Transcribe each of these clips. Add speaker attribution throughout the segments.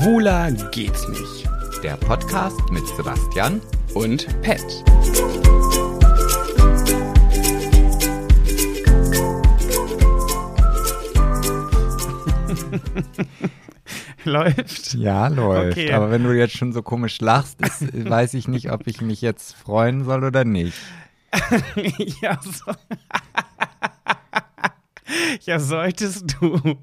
Speaker 1: Schwuler geht's nicht.
Speaker 2: Der Podcast mit Sebastian
Speaker 1: Und Pet. Läuft.
Speaker 2: Ja, läuft.
Speaker 1: Okay.
Speaker 2: Aber wenn du jetzt schon so komisch lachst, ist, weiß ich nicht, ob ich mich jetzt freuen soll oder nicht.
Speaker 1: ja, so. ja, solltest du.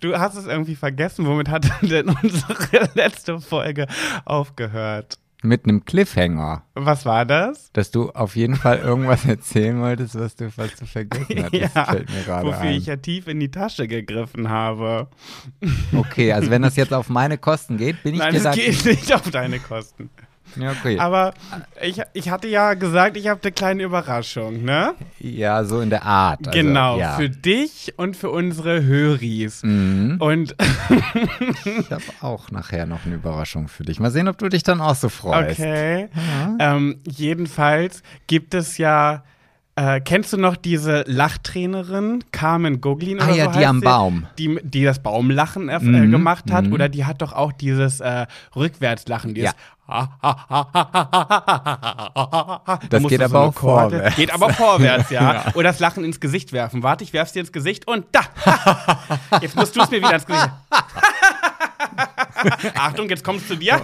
Speaker 1: Du hast es irgendwie vergessen. Womit hat denn unsere letzte Folge aufgehört?
Speaker 2: Mit einem Cliffhanger,
Speaker 1: Was war das?
Speaker 2: dass du auf jeden Fall irgendwas erzählen wolltest, was du, was du vergessen hattest, fällt mir gerade
Speaker 1: wofür
Speaker 2: ein.
Speaker 1: ich ja tief in die Tasche gegriffen habe.
Speaker 2: Okay, also wenn das jetzt auf meine Kosten geht, bin ich
Speaker 1: Nein,
Speaker 2: dir
Speaker 1: es
Speaker 2: da...
Speaker 1: geht nicht auf deine Kosten.
Speaker 2: Ja, okay.
Speaker 1: Aber ich, ich hatte ja gesagt, ich habe eine kleine Überraschung, ne?
Speaker 2: ja, so in der Art. Also,
Speaker 1: genau,
Speaker 2: Ja.
Speaker 1: für dich und für unsere Höris.
Speaker 2: Mhm.
Speaker 1: Und
Speaker 2: Ich habe auch nachher noch eine Überraschung für dich. Mal sehen, ob du dich dann auch so freust.
Speaker 1: okay, ähm, jedenfalls gibt es ja, äh, kennst du noch diese Lachtrainerin, Carmen Goglin
Speaker 2: Ah
Speaker 1: oder
Speaker 2: ja,
Speaker 1: so
Speaker 2: die am
Speaker 1: sie?
Speaker 2: Baum.
Speaker 1: Die, die das Baumlachen äh,
Speaker 2: Mhm,
Speaker 1: gemacht hat.
Speaker 2: mhm.
Speaker 1: Oder die hat doch auch dieses äh, Rückwärtslachen, dieses
Speaker 2: Ja.
Speaker 1: Da
Speaker 2: Das geht aber
Speaker 1: eine
Speaker 2: auch
Speaker 1: Chorde-
Speaker 2: vorwärts.
Speaker 1: Geht aber vorwärts, ja.
Speaker 2: Ja.
Speaker 1: Oder das Lachen ins Gesicht werfen. Warte, ich werf's dir ins Gesicht und da. Jetzt musst du es mir wieder ins Gesicht. Achtung, jetzt kommst du dir.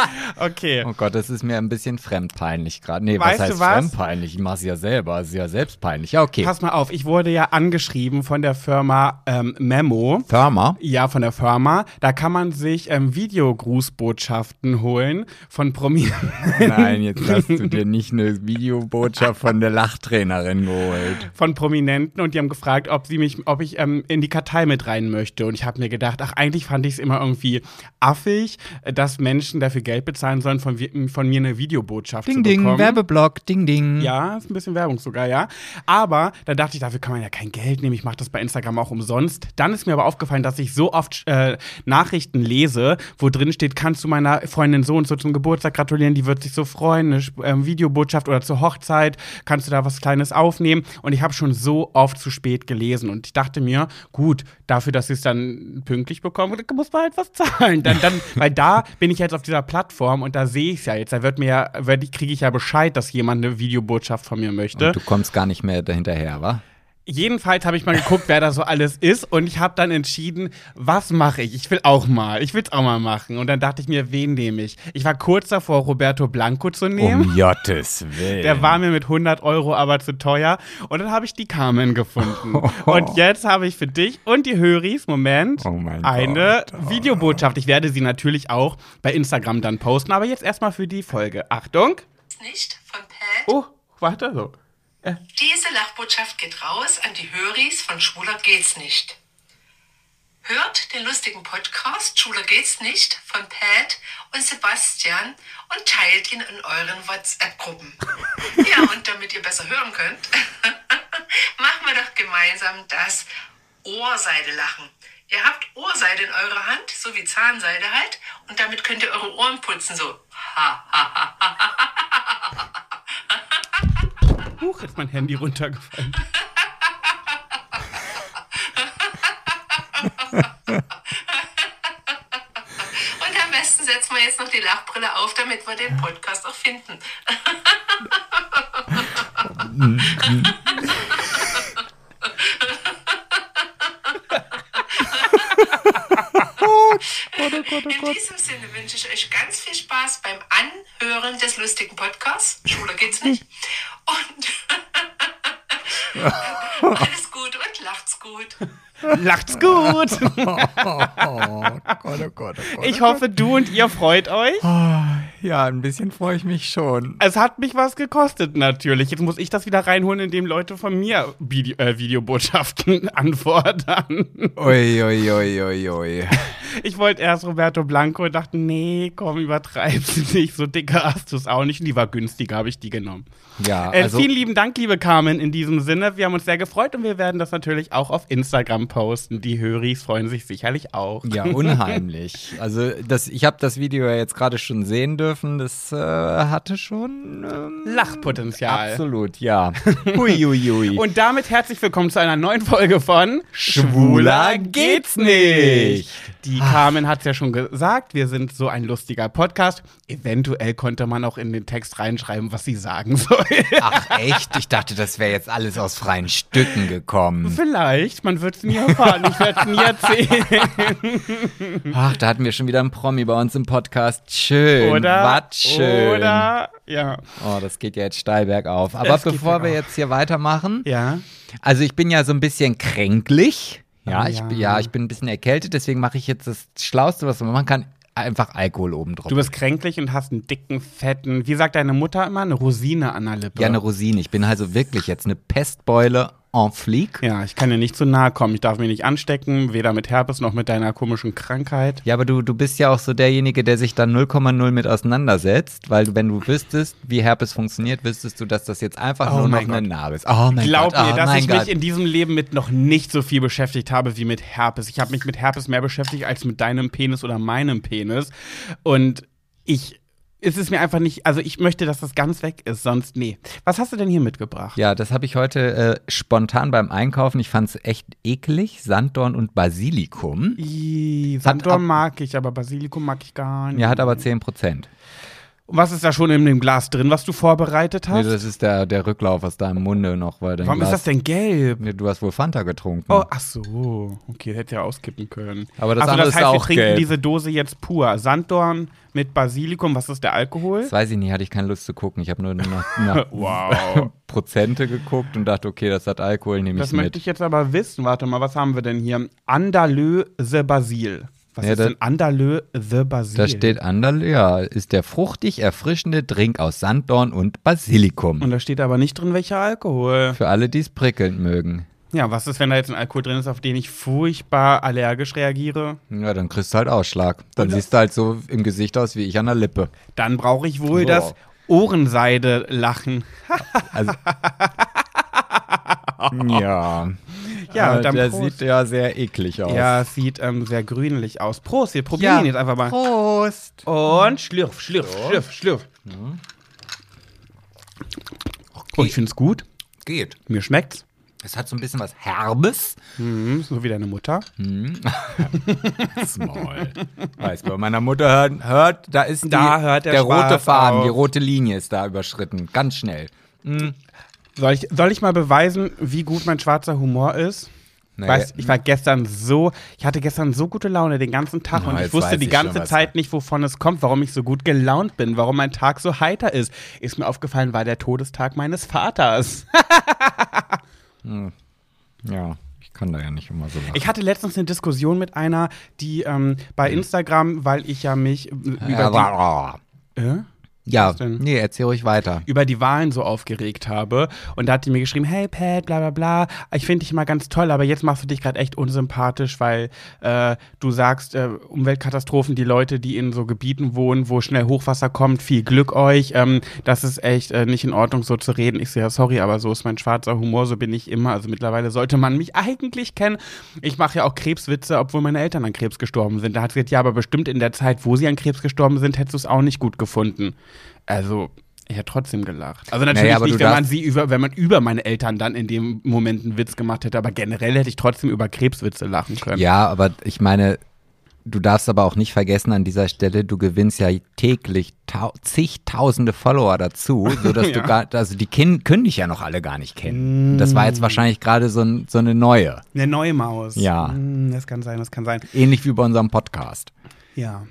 Speaker 1: Okay.
Speaker 2: Oh Gott, das ist mir ein bisschen fremdpeinlich gerade. Nee,
Speaker 1: Weißt
Speaker 2: was heißt
Speaker 1: was?
Speaker 2: fremdpeinlich? Ich mach's ja selber. Es ist ja selbst peinlich. Ja, okay.
Speaker 1: Pass mal auf, ich wurde ja angeschrieben von der Firma ähm, Memo.
Speaker 2: Firma.
Speaker 1: Ja, von der Firma. Da kann man sich ähm, Videogrußbotschaften holen von Prominenten.
Speaker 2: Nein, jetzt hast du dir nicht eine Videobotschaft von der Lachtrainerin geholt.
Speaker 1: von Prominenten und die haben gefragt, ob sie mich, ob ich ähm, in die Kartei mit rein möchte. Und ich habe mir gedacht, ach, eigentlich fand ich es immer irgendwie affig, dass Menschen dafür Geld bezahlen sollen, von, von mir eine Videobotschaft
Speaker 2: Ding,
Speaker 1: zu bekommen.
Speaker 2: ding, Werbeblock, ding, ding.
Speaker 1: Ja, ist ein bisschen Werbung sogar, ja. Aber da dachte ich, dafür kann man ja kein Geld nehmen. Ich mache das bei Instagram auch umsonst. Dann ist mir aber aufgefallen, dass ich so oft äh, Nachrichten lese, wo drin steht, kannst du meiner Freundin so und so zum Geburtstag gratulieren, die wird sich so freuen, eine ähm, Videobotschaft oder zur Hochzeit, kannst du da was Kleines aufnehmen? Und ich habe schon so oft zu spät gelesen und ich dachte mir, gut, dafür, dass ich es dann pünktlich bekomme, muss man halt was zahlen. Dann, dann, weil da bin ich jetzt auf dieser Plattform und da sehe ich es ja jetzt. Da wird mir kriege ich ja Bescheid, dass jemand eine Videobotschaft von mir möchte.
Speaker 2: Und du kommst gar nicht mehr dahinterher, wa?
Speaker 1: Jedenfalls habe ich mal geguckt, wer da so alles ist und ich habe dann entschieden, was mache ich? Ich will auch mal. Ich will es auch mal machen. Und dann dachte ich mir, wen nehme ich? Ich war kurz davor, Roberto Blanco zu nehmen.
Speaker 2: Um Gottes Willen.
Speaker 1: Der war mir mit 100 Euro aber zu teuer. Und dann habe ich die Carmen gefunden. Und jetzt habe ich für dich und die Höris, Moment,
Speaker 2: Oh
Speaker 1: eine
Speaker 2: Gott. Oh.
Speaker 1: Videobotschaft. Ich werde sie natürlich auch bei Instagram dann posten. Aber jetzt erstmal für die Folge. Achtung.
Speaker 3: nicht von Pat.
Speaker 1: Oh, warte so.
Speaker 3: Diese Lachbotschaft geht raus an die Höris von Schwuler geht's nicht. Hört den lustigen Podcast Schwuler geht's nicht von Pat und Sebastian und teilt ihn in euren WhatsApp-Gruppen. Ja, und damit ihr besser hören könnt, machen wir doch gemeinsam das Ohrseide-Lachen. Ihr habt Ohrseide in eurer Hand, so wie Zahnseide halt, und damit könnt ihr eure Ohren putzen, so.
Speaker 1: Huch, ist mein Handy runtergefallen.
Speaker 3: Und am besten setzen wir jetzt noch die Lachbrille auf, damit wir den Podcast auch finden. In diesem Sinne wünsche ich euch ganz viel Spaß beim Anhören des lustigen Podcasts. Schwuler geht's nicht. Und alles gut und lacht's gut.
Speaker 1: Lacht's gut.
Speaker 2: Oh Gott, oh Gott, oh Gott.
Speaker 1: Ich hoffe, du und ihr freut euch.
Speaker 2: Ja, ein bisschen freue ich mich schon.
Speaker 1: Es hat mich was gekostet, natürlich. Jetzt muss ich das wieder reinholen, indem Leute von mir Video, äh, Videobotschaften anfordern.
Speaker 2: Ui, ui, ui, ui.
Speaker 1: Ich wollte erst Roberto Blanco und dachte, nee, komm, übertreib's nicht. So dicker hast du es auch nicht. Die war günstiger, habe ich die genommen.
Speaker 2: Ja,
Speaker 1: Äh,
Speaker 2: also
Speaker 1: vielen lieben Dank, liebe Carmen, in diesem Sinne. Wir haben uns sehr gefreut und wir werden das natürlich auch auf Instagram posten. Die Höris freuen sich sicherlich auch.
Speaker 2: Ja, unheimlich. Also das, ich habe das Video ja jetzt gerade schon sehen dürfen. Das äh, hatte schon ähm,
Speaker 1: Lachpotenzial.
Speaker 2: absolut, ja. Huiuiui.
Speaker 1: Und damit herzlich willkommen zu einer neuen Folge von
Speaker 2: Schwuler geht's nicht.
Speaker 1: Die Carmen hat es ja schon gesagt, wir sind so ein lustiger Podcast. Eventuell konnte man auch in den Text reinschreiben, was sie sagen soll.
Speaker 2: Ach echt? Ich dachte, das wäre jetzt alles aus freien Stücken gekommen.
Speaker 1: Vielleicht, man wird es nie erfahren, ich werde es nie erzählen.
Speaker 2: Ach, da hatten wir schon wieder einen Promi bei uns im Podcast. Schön.
Speaker 1: Oder?
Speaker 2: Was schön.
Speaker 1: Oder? Ja.
Speaker 2: Oh, das geht ja jetzt steil bergauf. Aber
Speaker 1: Es
Speaker 2: bevor wir jetzt hier weitermachen,
Speaker 1: Ja.
Speaker 2: also ich bin ja so ein bisschen kränklich. Ja,
Speaker 1: Oh,
Speaker 2: ich,
Speaker 1: ja.
Speaker 2: ja, ich bin ein bisschen erkältet, deswegen mache ich jetzt das Schlauste, was man machen kann, einfach Alkohol oben drauf.
Speaker 1: Du bist kränklich und hast einen dicken, fetten, wie sagt deine Mutter immer, eine Rosine an der Lippe.
Speaker 2: ja eine Rosine. Ich bin also wirklich jetzt eine Pestbeule en fleek.
Speaker 1: Ja, ich kann dir nicht zu nahe kommen. Ich darf mich nicht anstecken, weder mit Herpes noch mit deiner komischen Krankheit.
Speaker 2: Ja, aber du, du bist ja auch so derjenige, der sich dann 0,0 mit auseinandersetzt, weil wenn du wüsstest, wie Herpes funktioniert, wüsstest du, dass das jetzt einfach
Speaker 1: Oh
Speaker 2: nur noch
Speaker 1: mein
Speaker 2: eine
Speaker 1: Gott.
Speaker 2: Narbe ist. Oh mein
Speaker 1: Glaub
Speaker 2: Gott,
Speaker 1: mir,
Speaker 2: oh
Speaker 1: dass ich
Speaker 2: Gott.
Speaker 1: mich in diesem Leben mit noch nicht so viel beschäftigt habe wie mit Herpes. Ich habe mich mit Herpes mehr beschäftigt als mit deinem Penis oder meinem Penis. Und ich, es ist mir einfach nicht, also ich möchte, dass das ganz weg ist, sonst nee. Was hast du denn hier mitgebracht?
Speaker 2: Ja, das habe ich heute äh, spontan beim Einkaufen. Ich fand es echt eklig. Sanddorn und Basilikum. Ab-
Speaker 1: Sanddorn mag ich, aber Basilikum mag ich gar nicht.
Speaker 2: Ja, hat aber 10 Prozent.
Speaker 1: Und was ist da schon in dem Glas drin, was du vorbereitet
Speaker 2: Nee,
Speaker 1: hast?
Speaker 2: das ist der, der Rücklauf aus deinem Munde noch, weil
Speaker 1: Warum
Speaker 2: Glas,
Speaker 1: ist das denn gelb?
Speaker 2: Nee, du hast wohl Fanta getrunken.
Speaker 1: Oh, ach so. Okay, hätte ja auskippen können.
Speaker 2: Aber das
Speaker 1: also,
Speaker 2: andere
Speaker 1: das
Speaker 2: ist
Speaker 1: heißt, wir
Speaker 2: auch
Speaker 1: trinken
Speaker 2: gelb.
Speaker 1: diese Dose jetzt pur. Sanddorn mit Basilikum. Was ist der Alkohol?
Speaker 2: Das weiß ich nicht, hatte ich keine Lust zu gucken. Ich habe nur nach, nach
Speaker 1: Wow.
Speaker 2: Prozente geguckt und dachte, okay, das hat Alkohol, nehme
Speaker 1: Das
Speaker 2: ich
Speaker 1: möchte
Speaker 2: mit.
Speaker 1: ich jetzt aber wissen. Warte mal, was haben wir denn hier? Andaleux the Basil. Was
Speaker 2: Ja,
Speaker 1: ist
Speaker 2: da-
Speaker 1: denn Andaleux the Basil?
Speaker 2: Da steht Anderle, ja, ist der fruchtig erfrischende Drink aus Sanddorn und Basilikum.
Speaker 1: Und da steht aber nicht drin, welcher Alkohol.
Speaker 2: Für alle, die es prickelnd mögen.
Speaker 1: Ja, was ist, wenn da jetzt ein Alkohol drin ist, auf den ich furchtbar allergisch reagiere?
Speaker 2: Ja, dann kriegst du halt Ausschlag. Dann siehst du halt so im Gesicht aus wie ich an der Lippe.
Speaker 1: Dann brauche ich wohl
Speaker 2: So.
Speaker 1: das Ohrenseide-Lachen.
Speaker 2: Also, ja.
Speaker 1: Ja,
Speaker 2: Äh, der
Speaker 1: Prost.
Speaker 2: sieht ja sehr eklig aus.
Speaker 1: Ja, es sieht ähm, sehr grünlich aus. Prost, wir probieren jetzt einfach mal.
Speaker 2: Prost.
Speaker 1: Und schlürf, schlürf, schlürf, schlürf. Oh, ich finde es gut.
Speaker 2: Geht.
Speaker 1: Mir schmeckt's.
Speaker 2: Es hat so ein bisschen was Herbes.
Speaker 1: Mhm, so wie deine Mutter.
Speaker 2: Small. Weiß, bei meiner Mutter hört, hört da ist die,
Speaker 1: Da hört der
Speaker 2: der rote Faden,
Speaker 1: auf.
Speaker 2: die rote Linie ist da überschritten. Ganz schnell.
Speaker 1: Soll ich, soll ich mal beweisen, wie gut mein schwarzer Humor ist?
Speaker 2: Nee.
Speaker 1: Weißt, ich war gestern so, ich hatte gestern so gute Laune den ganzen Tag
Speaker 2: Na,
Speaker 1: und ich wusste die
Speaker 2: ich schon,
Speaker 1: ganze
Speaker 2: was-
Speaker 1: Zeit nicht, wovon es kommt, warum ich so gut gelaunt bin, warum mein Tag so heiter ist. Ist mir aufgefallen, war der Todestag meines Vaters.
Speaker 2: Ja, ich kann da ja nicht immer so lachen.
Speaker 1: Ich hatte letztens eine Diskussion mit einer, die ähm, bei Instagram, weil ich ja mich äh, über,
Speaker 2: ja, war-
Speaker 1: die, äh?
Speaker 2: Ja, nee, erzähl ruhig weiter.
Speaker 1: über die Wahlen so aufgeregt habe. Und da hat die mir geschrieben, hey Pat, bla bla bla, ich finde dich immer ganz toll, aber jetzt machst du dich gerade echt unsympathisch, weil äh, du sagst, äh, Umweltkatastrophen, die Leute, die in so Gebieten wohnen, wo schnell Hochwasser kommt, viel Glück euch. Ähm, das ist echt äh, nicht in Ordnung, so zu reden. Ich so, ja, sorry, aber so ist mein schwarzer Humor, so bin ich immer. Also mittlerweile sollte man mich eigentlich kennen. Ich mache ja auch Krebswitze, obwohl meine Eltern an Krebs gestorben sind. Da hat sie gesagt, ja, aber bestimmt in der Zeit, wo sie an Krebs gestorben sind, hättest du es auch nicht gut gefunden. Also, ich hätte trotzdem gelacht. Also natürlich
Speaker 2: Naja,
Speaker 1: nicht,
Speaker 2: du
Speaker 1: wenn man sie über, wenn man über meine Eltern dann in dem Moment einen Witz gemacht hätte, aber generell hätte ich trotzdem über Krebswitze lachen können.
Speaker 2: Ja, aber ich meine, du darfst aber auch nicht vergessen an dieser Stelle, du gewinnst ja täglich tau zigtausende Follower dazu, sodass du
Speaker 1: Ja.
Speaker 2: gar, also die kin können dich ja noch alle gar nicht kennen. Das war jetzt wahrscheinlich gerade so, ein, so eine neue.
Speaker 1: Eine neue Maus.
Speaker 2: Ja.
Speaker 1: Hm, Das kann sein, das kann sein.
Speaker 2: Ähnlich wie bei unserem Podcast.
Speaker 1: Ja.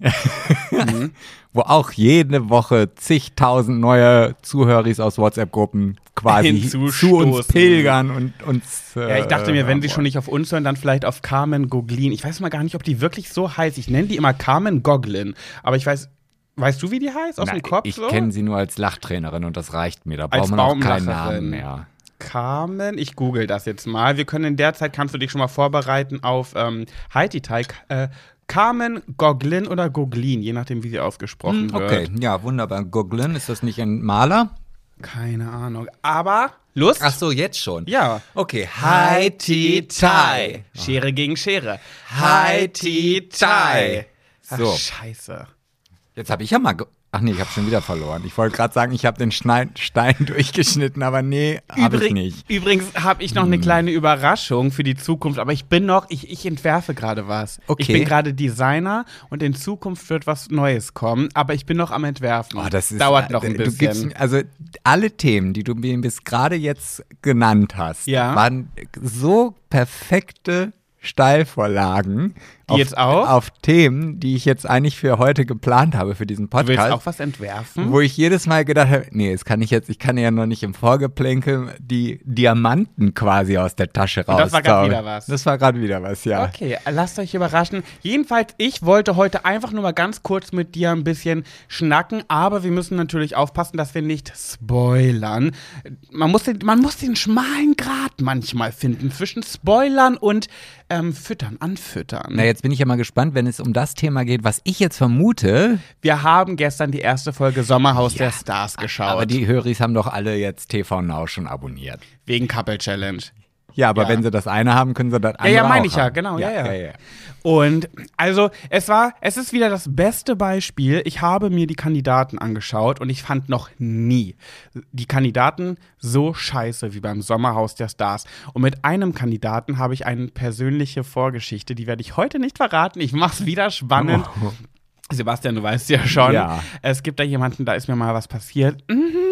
Speaker 2: Wo auch jede Woche zigtausend neue Zuhörer aus WhatsApp-Gruppen quasi zu uns pilgern und uns. Äh,
Speaker 1: Ja, ich dachte mir, wenn sie schon nicht auf uns hören, dann vielleicht auf Carmen Goglin. Ich weiß mal gar nicht, ob die wirklich so heißt. Ich nenne die immer Carmen Goglin. Aber ich weiß, weißt du, wie die heißt aus
Speaker 2: Na,
Speaker 1: dem Kopf?
Speaker 2: ich
Speaker 1: so?
Speaker 2: kenne sie nur als Lachtrainerin und das reicht mir. Da braucht man auch keinen. Namen mehr.
Speaker 1: Carmen, ich google das jetzt mal. Wir können in der Zeit, kannst du dich schon mal vorbereiten auf ähm, Haiti Tai. Äh, Carmen Goglin oder Goglin, je nachdem, wie sie ausgesprochen wird.
Speaker 2: Okay, ja, wunderbar. Goglin, ist das nicht ein Maler?
Speaker 1: Keine Ahnung. Aber Lust?
Speaker 2: Ach so, jetzt schon.
Speaker 1: Ja.
Speaker 2: Okay, Hi Ti Tai.
Speaker 1: Schere gegen Schere.
Speaker 2: Hi Ti Tai.
Speaker 1: Ach,
Speaker 2: So,
Speaker 1: scheiße.
Speaker 2: jetzt habe ich ja mal. Ach nee, ich habe schon wieder verloren. Ich wollte gerade sagen, ich habe den Stein, Stein durchgeschnitten, aber nee, habe ich nicht.
Speaker 1: Übrigens habe ich noch eine kleine Überraschung für die Zukunft, aber ich bin noch, ich, ich entwerfe gerade was.
Speaker 2: Okay.
Speaker 1: Ich bin gerade Designer und in Zukunft wird was Neues kommen, aber ich bin noch am Entwerfen.
Speaker 2: Oh, das ist,
Speaker 1: Dauert noch ein
Speaker 2: du
Speaker 1: bisschen.
Speaker 2: gibst, also alle Themen, die du mir bis gerade jetzt genannt hast,
Speaker 1: Ja.
Speaker 2: waren so perfekte Steilvorlagen.
Speaker 1: Die jetzt auch?
Speaker 2: Auf Themen, die ich jetzt eigentlich für heute geplant habe, für diesen
Speaker 1: du willst
Speaker 2: Podcast.
Speaker 1: auch was entwerfen?
Speaker 2: Wo ich jedes Mal gedacht habe, nee, das kann ich jetzt, ich kann ja noch nicht im Vorgeplänkel die Diamanten quasi aus der Tasche raus.
Speaker 1: das war grad wieder was.
Speaker 2: Das war gerade wieder was, ja.
Speaker 1: Okay, lasst euch überraschen. Jedenfalls, ich wollte heute einfach nur mal ganz kurz mit dir ein bisschen schnacken, aber wir müssen natürlich aufpassen, dass wir nicht spoilern. Man muss den, man muss den schmalen Grat manchmal finden zwischen Spoilern und ähm, Füttern, Anfüttern.
Speaker 2: Na, jetzt bin ich ja mal gespannt, wenn es um das Thema geht, was ich jetzt vermute.
Speaker 1: Wir haben gestern die erste Folge Sommerhaus der Stars geschaut.
Speaker 2: Aber die Höris haben doch alle jetzt TV Now schon abonniert.
Speaker 1: wegen Couple Challenge.
Speaker 2: Ja, aber
Speaker 1: Ja.
Speaker 2: wenn sie das eine haben, können sie das
Speaker 1: Ja,
Speaker 2: andere
Speaker 1: ja, meine
Speaker 2: auch
Speaker 1: ich ja,
Speaker 2: haben.
Speaker 1: genau, ja, ja.
Speaker 2: ja, ja.
Speaker 1: Und also, es war, es ist wieder das beste Beispiel. Ich habe mir die Kandidaten angeschaut und ich fand noch nie die Kandidaten so scheiße wie beim Sommerhaus der Stars. Und mit einem Kandidaten habe ich eine persönliche Vorgeschichte, die werde ich heute nicht verraten. Ich mach's wieder spannend. Sebastian, du weißt ja schon.
Speaker 2: Ja.
Speaker 1: Es gibt da jemanden, da ist mir mal was passiert. Mhm.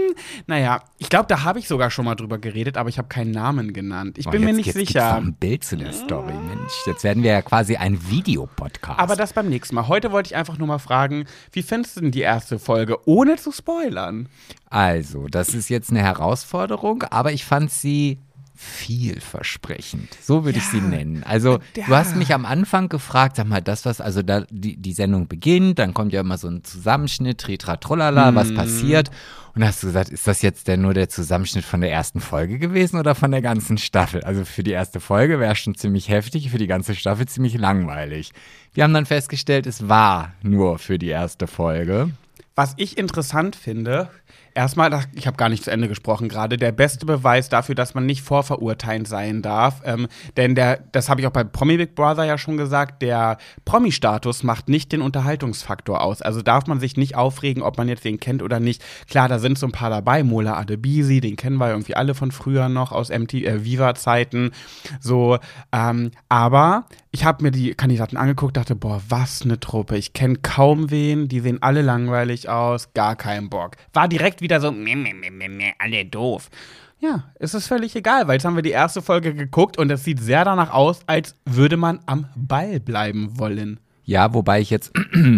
Speaker 1: Naja, ich glaube, da habe ich sogar schon mal drüber geredet, aber ich habe keinen Namen genannt. Ich
Speaker 2: Oh,
Speaker 1: bin mir
Speaker 2: jetzt-
Speaker 1: nicht
Speaker 2: jetzt
Speaker 1: sicher.
Speaker 2: ein Bild zu der Story, Mensch. Jetzt werden wir ja quasi ein Videopodcast.
Speaker 1: Aber das beim nächsten Mal. Heute wollte ich einfach nur mal fragen, wie findest du denn die erste Folge, ohne zu spoilern?
Speaker 2: Also, das ist jetzt eine Herausforderung, aber ich fand sie vielversprechend. So würde ich sie nennen. Also,
Speaker 1: Ja.
Speaker 2: du hast mich am Anfang gefragt, sag mal, das was, also da die, die Sendung beginnt, dann kommt ja immer so ein Zusammenschnitt, Tritra Trollala, was
Speaker 1: Mhm.
Speaker 2: passiert. Und da hast du gesagt, ist das jetzt denn nur der Zusammenschnitt von der ersten Folge gewesen oder von der ganzen Staffel? Also für die erste Folge wäre schon ziemlich heftig, für die ganze Staffel ziemlich langweilig. Wir haben dann festgestellt, es war nur für die erste Folge.
Speaker 1: Was ich interessant finde, erstmal, ich habe gar nicht zu Ende gesprochen gerade, der beste Beweis dafür, dass man nicht vorverurteilend sein darf, ähm, denn der, das habe ich auch bei Promi Big Brother ja schon gesagt, der Promi-Status macht nicht den Unterhaltungsfaktor aus. Also darf man sich nicht aufregen, ob man jetzt den kennt oder nicht. Klar, da sind so ein paar dabei, Mola Adebisi, den kennen wir irgendwie alle von früher noch aus MT, äh, Viva-Zeiten, so, ähm, aber ich habe mir die Kandidaten angeguckt, dachte, boah, was eine Truppe. Ich kenne kaum wen, die sehen alle langweilig aus, gar keinen Bock. War direkt wieder so, meh, meh, meh, meh, meh, alle doof. Ja, es ist völlig egal, weil jetzt haben wir die erste Folge geguckt und es sieht sehr danach aus, als würde man am Ball bleiben wollen.
Speaker 2: Ja, wobei ich jetzt,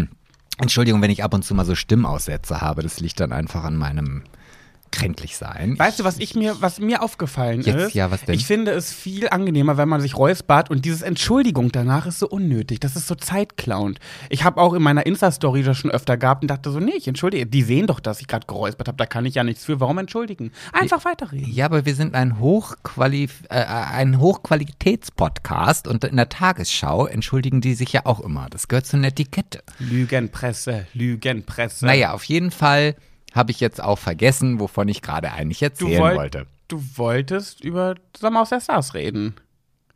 Speaker 2: Entschuldigung, wenn ich ab und zu mal so Stimmaussätze habe, das liegt dann einfach an meinem kränklich sein.
Speaker 1: Weißt du, was ich mir, was mir aufgefallen
Speaker 2: Jetzt,
Speaker 1: ist?
Speaker 2: ja, was denn?
Speaker 1: Ich finde es viel angenehmer, wenn man sich räuspert und dieses Entschuldigung danach ist so unnötig. Das ist so zeitklauend. Ich habe auch in meiner Insta-Story das schon öfter gehabt und dachte so, nee, ich entschuldige. Die sehen doch, dass ich gerade geräuspert habe, da kann ich ja nichts für. Warum entschuldigen? Einfach weiterreden.
Speaker 2: Ja, aber wir sind ein, Hochqualif äh, ein Hochqualitätspodcast und in der Tagesschau entschuldigen die sich ja auch immer. Das gehört zur Netiquette.
Speaker 1: Lügenpresse, Lügenpresse.
Speaker 2: Naja, auf jeden Fall habe ich jetzt auch vergessen, wovon ich gerade eigentlich erzählen
Speaker 1: wollt-
Speaker 2: wollte.
Speaker 1: du wolltest über Sommer aus der Stars reden.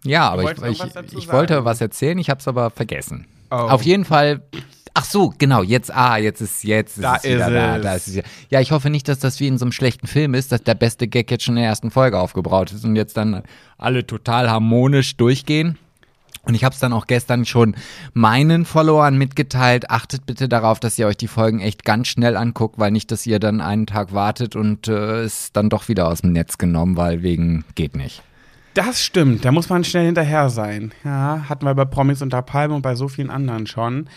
Speaker 2: Ja, aber ich, ich, ich wollte was erzählen, ich habe es aber vergessen.
Speaker 1: Oh.
Speaker 2: Auf jeden Fall. Ach so, genau, jetzt, ah, jetzt ist, jetzt ist
Speaker 1: Da
Speaker 2: es wieder
Speaker 1: ist
Speaker 2: da, da ist es wieder. Ja, ich hoffe nicht, dass das wie in so einem schlechten Film ist, dass der beste Gag jetzt schon in der ersten Folge aufgebraut ist und jetzt dann alle total harmonisch durchgehen. Und ich habe es dann auch gestern schon meinen Followern mitgeteilt. Achtet bitte darauf, dass ihr euch die Folgen echt ganz schnell anguckt, weil nicht, dass ihr dann einen Tag wartet und äh, ist dann doch wieder aus dem Netz genommen, weil wegen geht nicht.
Speaker 1: Das stimmt, da muss man schnell hinterher sein. Ja, hatten wir bei Promis unter Palme und bei so vielen anderen schon.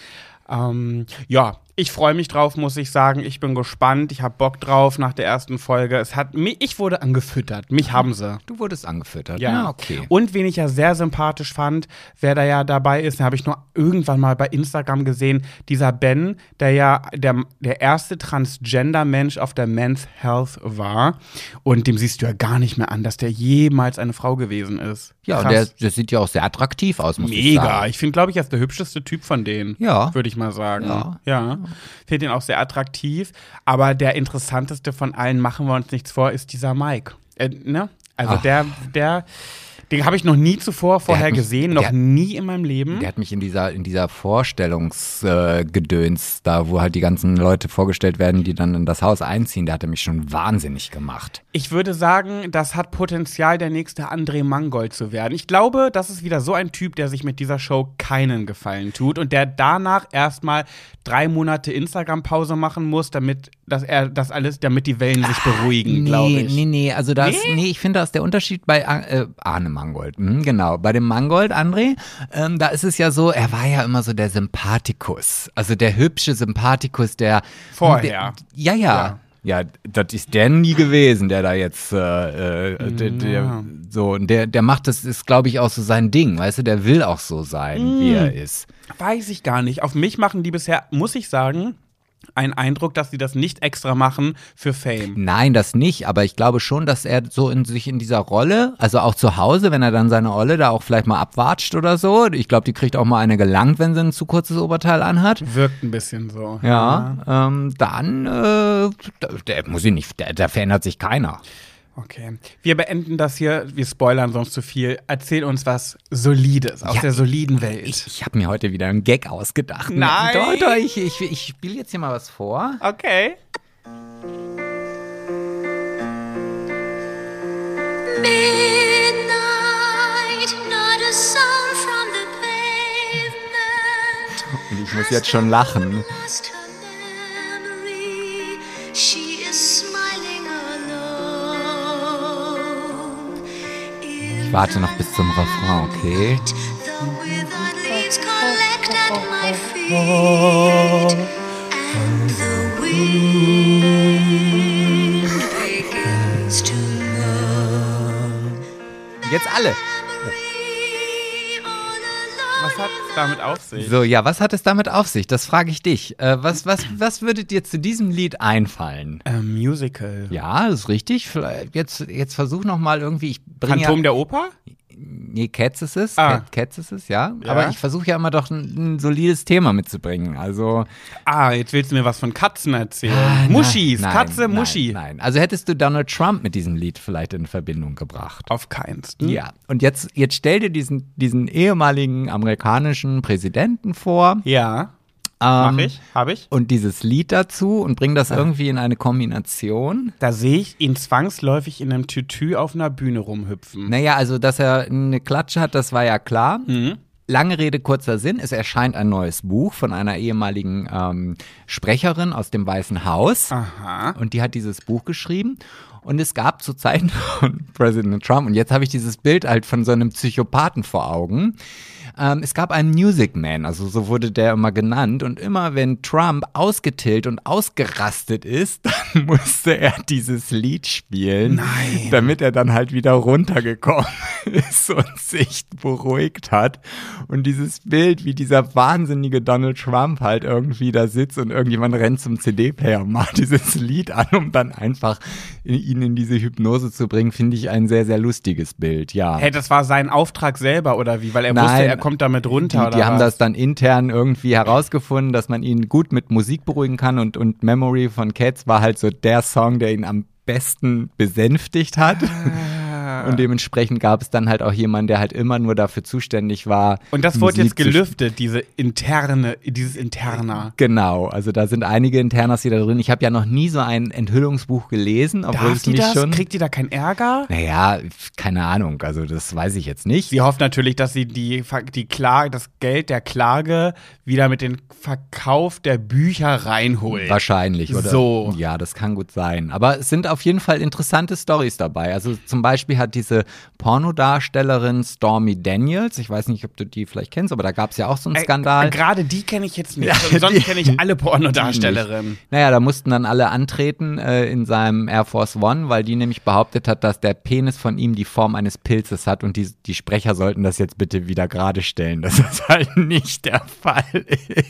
Speaker 1: Ähm, ja, ich freue mich drauf, muss ich sagen. Ich bin gespannt. Ich habe Bock drauf nach der ersten Folge. Es hat mich, ich wurde angefüttert. Mich haben sie.
Speaker 2: Du wurdest angefüttert.
Speaker 1: Ja,
Speaker 2: okay.
Speaker 1: Und wen ich ja sehr sympathisch fand, wer da ja dabei ist, den habe ich nur irgendwann mal bei Instagram gesehen, dieser Ben, der ja der, der erste Transgender-Mensch auf der Men's Health war. Und dem siehst du ja gar nicht mehr an, dass der jemals eine Frau gewesen ist.
Speaker 2: Ja, und
Speaker 1: Krass.
Speaker 2: der, der sieht ja auch sehr attraktiv aus, muss ich
Speaker 1: Mega.
Speaker 2: sagen.
Speaker 1: Ich finde, glaube ich, er ist der hübscheste Typ von denen.
Speaker 2: Ja.
Speaker 1: Würde ich mal sagen.
Speaker 2: Ja.
Speaker 1: Ja. Finde ihn auch sehr attraktiv. Aber der interessanteste von allen, machen wir uns nichts vor, ist dieser Mike. Äh, ne? Also
Speaker 2: Ach.
Speaker 1: der, der, Den habe ich noch nie zuvor vorher
Speaker 2: hat mich-
Speaker 1: gesehen, noch
Speaker 2: der-
Speaker 1: nie in meinem Leben.
Speaker 2: Der hat mich in dieser, in dieser Vorstellungsgedöns, äh, da wo halt die ganzen Leute vorgestellt werden, die dann in das Haus einziehen, der hatte mich schon wahnsinnig gemacht.
Speaker 1: Ich würde sagen, das hat Potenzial, der nächste André Mangold zu werden. Ich glaube, das ist wieder so ein Typ, der sich mit dieser Show keinen Gefallen tut und der danach erstmal drei Monate Instagram-Pause machen muss, damit dass er das alles, damit die Wellen sich beruhigen, glaube
Speaker 2: Nee,
Speaker 1: ich.
Speaker 2: nee, nee, also das,
Speaker 1: Nee?
Speaker 2: nee, ich finde, das ist der Unterschied bei äh, Arne Mangold. Hm, genau, bei dem Mangold, André, ähm, da ist es ja so, er war ja immer so der Sympathikus. Also der hübsche Sympathikus, der.
Speaker 1: Vorher.
Speaker 2: Der, ja, ja. Ja, das ist der nie gewesen, der da jetzt äh, äh, der, der, so und der der macht das ist glaube ich auch so sein Ding, weißt du, der will auch so sein, wie er ist.
Speaker 1: Weiß ich gar nicht. Auf mich machen die bisher, muss ich sagen, einen Eindruck, dass sie das nicht extra machen für Fame.
Speaker 2: Nein, das nicht, aber ich glaube schon, dass er so in sich in dieser Rolle, also auch zu Hause, wenn er dann seine Olle da auch vielleicht mal abwatscht oder so, ich glaube, die kriegt auch mal eine gelangt, wenn sie ein zu kurzes Oberteil anhat.
Speaker 1: Wirkt ein bisschen so.
Speaker 2: Ja, ähm, dann, äh, da- der muss ich nicht, der, da verändert sich keiner.
Speaker 1: Okay. Wir beenden das hier. Wir spoilern sonst zu viel. Erzähl uns was Solides aus
Speaker 2: Ja,
Speaker 1: der soliden Welt.
Speaker 2: Ich, ich habe mir heute wieder einen Gag ausgedacht.
Speaker 1: Nein.
Speaker 2: Doch, doch, ich, ich, ich spiele jetzt hier mal was vor.
Speaker 1: okay.
Speaker 4: Midnight, not a sound from the pavement.
Speaker 2: Und ich muss jetzt schon lachen. Ich warte noch bis zum Refrain, okay?
Speaker 4: The withered
Speaker 1: Was hat es damit auf sich?
Speaker 2: So, ja, was hat es damit auf sich? Das frage ich dich. Äh, was, was, was würde dir zu diesem Lied einfallen?
Speaker 1: Ähm, Musical.
Speaker 2: Ja, das ist richtig. Vielleicht Jetzt, jetzt versuch noch mal irgendwie. Ich
Speaker 1: Phantom
Speaker 2: ja,
Speaker 1: der Oper?
Speaker 2: Nee, Cats ist es.
Speaker 1: Ah.
Speaker 2: Cat- Cats ist es, ja.
Speaker 1: Ja.
Speaker 2: Aber ich versuche ja immer doch ein, ein solides Thema mitzubringen. Also
Speaker 1: Ah, jetzt willst du mir was von Katzen erzählen.
Speaker 2: Ah,
Speaker 1: Muschis,
Speaker 2: nein,
Speaker 1: Katze,
Speaker 2: nein,
Speaker 1: Muschi.
Speaker 2: Nein, also hättest du Donald Trump mit diesem Lied vielleicht in Verbindung gebracht.
Speaker 1: Auf keinsten.
Speaker 2: Ja, und jetzt, jetzt stell dir diesen, diesen ehemaligen amerikanischen Präsidenten vor.
Speaker 1: Ja, mach ich, hab ich.
Speaker 2: Und dieses Lied dazu und bring das irgendwie in eine Kombination.
Speaker 1: Da sehe ich ihn zwangsläufig in einem Tütü auf einer Bühne rumhüpfen.
Speaker 2: Naja, also, dass er eine Klatsche hat, das war ja klar. Lange Rede, kurzer Sinn. Es erscheint ein neues Buch von einer ehemaligen ähm, Sprecherin aus dem Weißen Haus.
Speaker 1: Aha.
Speaker 2: Und die hat dieses Buch geschrieben. Und es gab zu Zeiten von Präsident Trump, und jetzt habe ich dieses Bild halt von so einem Psychopathen vor Augen. Ähm, es gab einen Music Man, also so wurde der immer genannt. Und immer wenn Trump ausgetillt und ausgerastet ist, dann musste er dieses Lied spielen,
Speaker 1: Nein.
Speaker 2: damit er dann halt wieder runtergekommen ist und sich beruhigt hat. Und dieses Bild, wie dieser wahnsinnige Donald Trump halt irgendwie da sitzt und irgendjemand rennt zum CD-Player und macht dieses Lied an, um dann einfach ihn in diese Hypnose zu bringen, finde ich ein sehr, sehr lustiges Bild, ja.
Speaker 1: Hey, das war sein Auftrag selber oder wie? Weil er wusste,
Speaker 2: Nein,
Speaker 1: er kommt damit runter
Speaker 2: die,
Speaker 1: oder
Speaker 2: die haben
Speaker 1: was?
Speaker 2: das dann intern irgendwie herausgefunden, dass man ihn gut mit Musik beruhigen kann und, und Memory von Cats war halt so der Song, der ihn am besten besänftigt hat.
Speaker 1: Ah.
Speaker 2: Und dementsprechend gab es dann halt auch jemanden, der halt immer nur dafür zuständig war.
Speaker 1: Und das wurde jetzt gelüftet, diese interne, dieses Interna.
Speaker 2: Genau, also da sind einige Internas hier da drin. Ich habe ja noch nie so ein Enthüllungsbuch gelesen, obwohl
Speaker 1: Darf
Speaker 2: es
Speaker 1: die
Speaker 2: mich
Speaker 1: das?
Speaker 2: schon.
Speaker 1: Kriegt die da keinen Ärger?
Speaker 2: naja, keine Ahnung, also das weiß ich jetzt nicht.
Speaker 1: Sie hofft natürlich, dass sie die, die Klage, das Geld der Klage wieder mit dem Verkauf der Bücher reinholt.
Speaker 2: Wahrscheinlich, oder?
Speaker 1: So.
Speaker 2: Ja, das kann gut sein. Aber es sind auf jeden Fall interessante Stories dabei. Also zum Beispiel hat diese Pornodarstellerin Stormy Daniels, ich weiß nicht, ob du die vielleicht kennst, aber da gab es ja auch so einen Skandal.
Speaker 1: äh, Gerade die kenne ich jetzt nicht.
Speaker 2: Ja,
Speaker 1: Und sonst kenne ich alle Pornodarstellerinnen.
Speaker 2: Naja, da mussten dann alle antreten äh, in seinem Air Force One, weil die nämlich behauptet hat, dass der Penis von ihm die Form eines Pilzes hat und die, die Sprecher sollten das jetzt bitte wieder gerade stellen, dass das halt nicht der Fall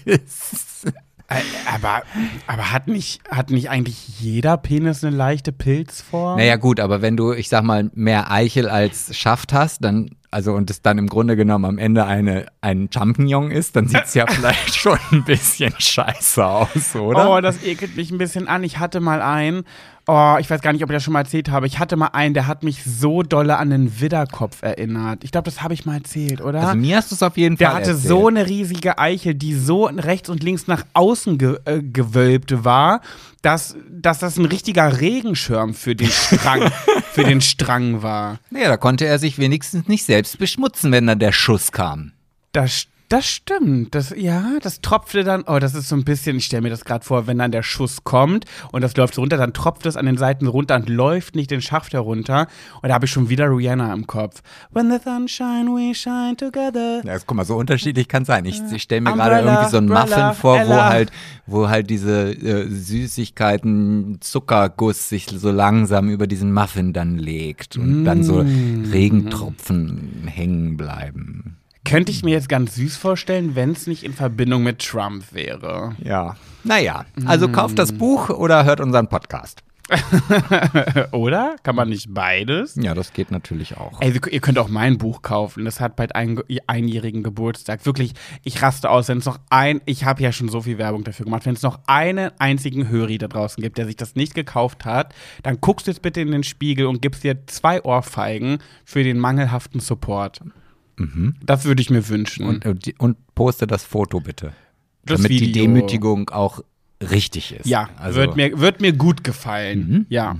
Speaker 2: ist.
Speaker 1: Aber, aber hat, nicht, hat nicht eigentlich jeder Penis eine leichte Pilzform?
Speaker 2: Naja, gut, aber wenn du, ich sag mal, mehr Eichel als Schaft hast, dann, also und es dann im Grunde genommen am Ende eine, ein Champignon ist, dann sieht's ja vielleicht schon ein bisschen scheiße aus, oder?
Speaker 1: Oh, das ekelt mich ein bisschen an. Ich hatte mal einen Oh, ich weiß gar nicht, ob ich das schon mal erzählt habe. Ich hatte mal einen, der hat mich so dolle an den Widderkopf erinnert. Ich glaube, das habe ich mal erzählt, oder?
Speaker 2: Also mir hast du es auf jeden
Speaker 1: der
Speaker 2: Fall
Speaker 1: hatte
Speaker 2: erzählt.
Speaker 1: so eine riesige Eichel, die so rechts und links nach außen ge äh, gewölbt war, dass, dass das ein richtiger Regenschirm für den Strang, für den Strang war.
Speaker 2: Naja, da konnte er sich wenigstens nicht selbst beschmutzen, wenn dann der Schuss kam.
Speaker 1: Das, das stimmt. Das, ja, das tropfte dann. Oh, das ist so ein bisschen, ich stelle mir das gerade vor, wenn dann der Schuss kommt und das läuft so runter, dann tropft es an den Seiten runter und läuft nicht den Schaft herunter. Und da habe ich schon wieder Rihanna im Kopf. When the sunshine, we shine together.
Speaker 2: Ja, guck mal, so unterschiedlich kann sein. Ich, ich stelle mir gerade irgendwie so einen
Speaker 1: Umbrella,
Speaker 2: Muffin vor, wo halt, wo halt diese äh, Süßigkeiten, Zuckerguss sich so langsam über diesen Muffin dann legt und dann so
Speaker 1: Mm.
Speaker 2: Regentropfen hängen bleiben.
Speaker 1: Könnte ich mir jetzt ganz süß vorstellen, wenn es nicht in Verbindung mit Trump wäre.
Speaker 2: Ja. Naja, also kauft das Buch oder hört unseren Podcast.
Speaker 1: Oder? Kann man nicht beides?
Speaker 2: Ja, das geht natürlich auch.
Speaker 1: Ey, wir- ihr könnt auch mein Buch kaufen. Das hat bald einen einjährigen Geburtstag. Wirklich, ich raste aus, wenn es noch ein, ich habe ja schon so viel Werbung dafür gemacht, wenn es noch einen einzigen Höri da draußen gibt, der sich das nicht gekauft hat, dann guckst du jetzt bitte in den Spiegel und gibst dir zwei Ohrfeigen für den mangelhaften Support. Das würde ich mir wünschen.
Speaker 2: Und, und, die- und poste das Foto bitte.
Speaker 1: Das
Speaker 2: damit die
Speaker 1: Video.
Speaker 2: Demütigung auch richtig ist.
Speaker 1: ja,
Speaker 2: also,
Speaker 1: wird, mir, wird mir gut gefallen. ja.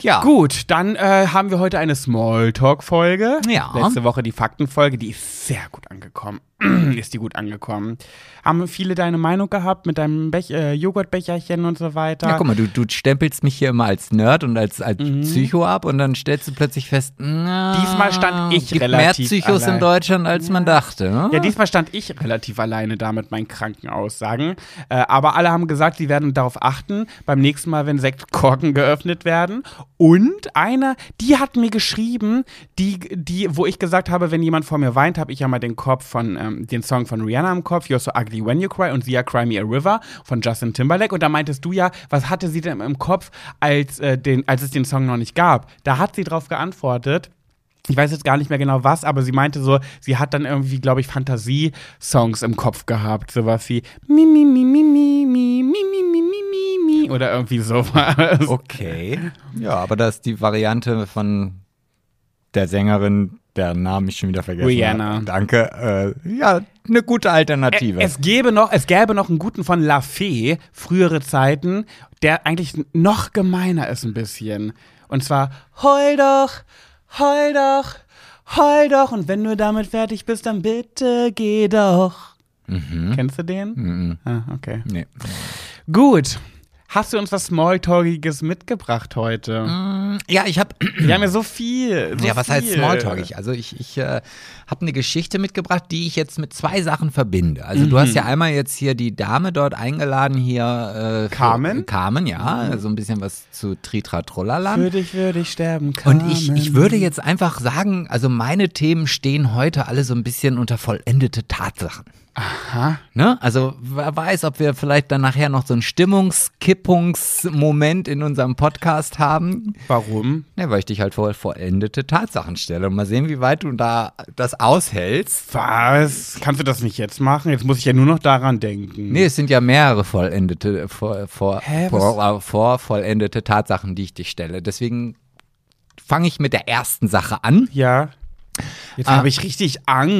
Speaker 2: ja.
Speaker 1: Gut, dann äh, haben wir heute eine Smalltalk-Folge.
Speaker 2: Ja.
Speaker 1: Letzte Woche die Faktenfolge, die ist sehr gut angekommen. ist die gut angekommen. Haben viele deine Meinung gehabt mit deinem Bech äh, Joghurtbecherchen und so weiter?
Speaker 2: Ja, guck mal, du, du stempelst mich hier immer als Nerd und als, als Psycho ab und dann stellst du plötzlich fest, na,
Speaker 1: Mhm. Diesmal stand ich
Speaker 2: gibt
Speaker 1: relativ
Speaker 2: mehr Psychos
Speaker 1: allein.
Speaker 2: in Deutschland, als man dachte. Ne?
Speaker 1: Ja, diesmal stand ich relativ alleine da mit meinen kranken Aussagen. Äh, aber alle haben gesagt, sie werden darauf achten, beim nächsten Mal, wenn Sektkorken geöffnet werden. Und einer, die hat mir geschrieben, die, die, wo ich gesagt habe, wenn jemand vor mir weint, habe ich ja mal den Kopf von, ähm, den Song von Rihanna im Kopf, You're So Ugly When You Cry und sie ja Cry Me a River von Justin Timberlake. Und da meintest du ja, was hatte sie denn im Kopf, als, äh, den, als es den Song noch nicht gab? Da hat sie drauf geantwortet, ich weiß jetzt gar nicht mehr genau was, aber sie meinte so, sie hat dann irgendwie, glaube ich, Fantasie-Songs im Kopf gehabt. Sowas wie mi, mi, mi, mi, mi, mi, mi, mi, mi, mi, mi oder irgendwie sowas.
Speaker 2: Okay. Ja, aber das ist die Variante von der Sängerin, deren Namen ich schon wieder vergessen
Speaker 1: Rihanna.
Speaker 2: habe. Danke. Äh, ja, eine gute Alternative.
Speaker 1: Es gäbe noch, es gäbe noch einen guten von La Fee, frühere Zeiten, der eigentlich noch gemeiner ist ein bisschen. Und zwar, heul doch, heul doch, heul doch. Und wenn du damit fertig bist, dann bitte geh doch. Kennst du den? Ah, okay.
Speaker 2: nee.
Speaker 1: Gut. Hast du uns was Smalltalkiges mitgebracht heute?
Speaker 2: Ja, ich habe
Speaker 1: Wir haben ja so viel. So
Speaker 2: Ja, was heißt
Speaker 1: viel.
Speaker 2: Smalltalkig? Also ich, ich äh, habe eine Geschichte mitgebracht, die ich jetzt mit zwei Sachen verbinde. Also du hast ja einmal jetzt hier die Dame dort eingeladen, hier äh, für-
Speaker 1: Carmen?
Speaker 2: Carmen, ja, so ein bisschen was zu Tritra Trollaland.
Speaker 1: Für dich würde ich sterben,
Speaker 2: Und ich,
Speaker 1: Carmen.
Speaker 2: ich würde jetzt einfach sagen, also meine Themen stehen heute alle so ein bisschen unter vollendete Tatsachen.
Speaker 1: Aha.
Speaker 2: Ne? Also wer weiß, ob wir vielleicht dann nachher noch so einen Stimmungskippungsmoment in unserem Podcast haben.
Speaker 1: Warum?
Speaker 2: Ja, weil ich dich halt vor vollendete Tatsachen stelle. Und mal sehen, wie weit du da das aushältst.
Speaker 1: Was? Kannst du das nicht jetzt machen? Jetzt muss ich ja nur noch daran denken.
Speaker 2: Nee, es sind ja mehrere vollendete, vor, vor,
Speaker 1: Hä,
Speaker 2: vor, äh, vor vollendete Tatsachen, die ich dich stelle. Deswegen fange ich mit der ersten Sache an.
Speaker 1: Ja. Jetzt
Speaker 2: Ah.
Speaker 1: habe ich richtig Angst.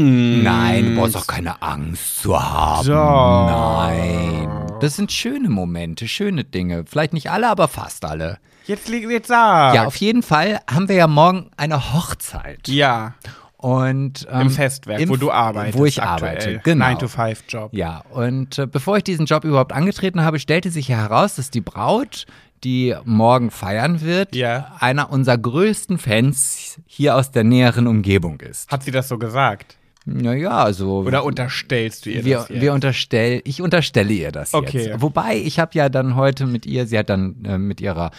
Speaker 2: Nein, du brauchst doch keine Angst zu haben.
Speaker 1: Doch.
Speaker 2: Nein. Das sind schöne Momente, schöne Dinge. Vielleicht nicht alle, aber fast alle.
Speaker 1: Jetzt, leg- jetzt sag.
Speaker 2: Ja, auf jeden Fall haben wir ja morgen eine Hochzeit.
Speaker 1: Ja,
Speaker 2: Und, ähm,
Speaker 1: im Festwerk,
Speaker 2: im-
Speaker 1: wo du arbeitest.
Speaker 2: Wo ich
Speaker 1: aktuell.
Speaker 2: arbeite, genau.
Speaker 1: 9-to-5-Job.
Speaker 2: Ja, und äh, bevor ich diesen Job überhaupt angetreten habe, stellte sich ja heraus, dass die Braut, die morgen feiern wird,
Speaker 1: Ja.
Speaker 2: einer unserer größten Fans hier aus der näheren Umgebung ist.
Speaker 1: Hat sie das so gesagt?
Speaker 2: Naja, also.
Speaker 1: Oder unterstellst du ihr
Speaker 2: wir,
Speaker 1: das jetzt?
Speaker 2: wir unterstell, ich unterstelle ihr das
Speaker 1: Okay.
Speaker 2: jetzt. Wobei, ich habe ja dann heute mit ihr, sie hat dann äh, mit ihrer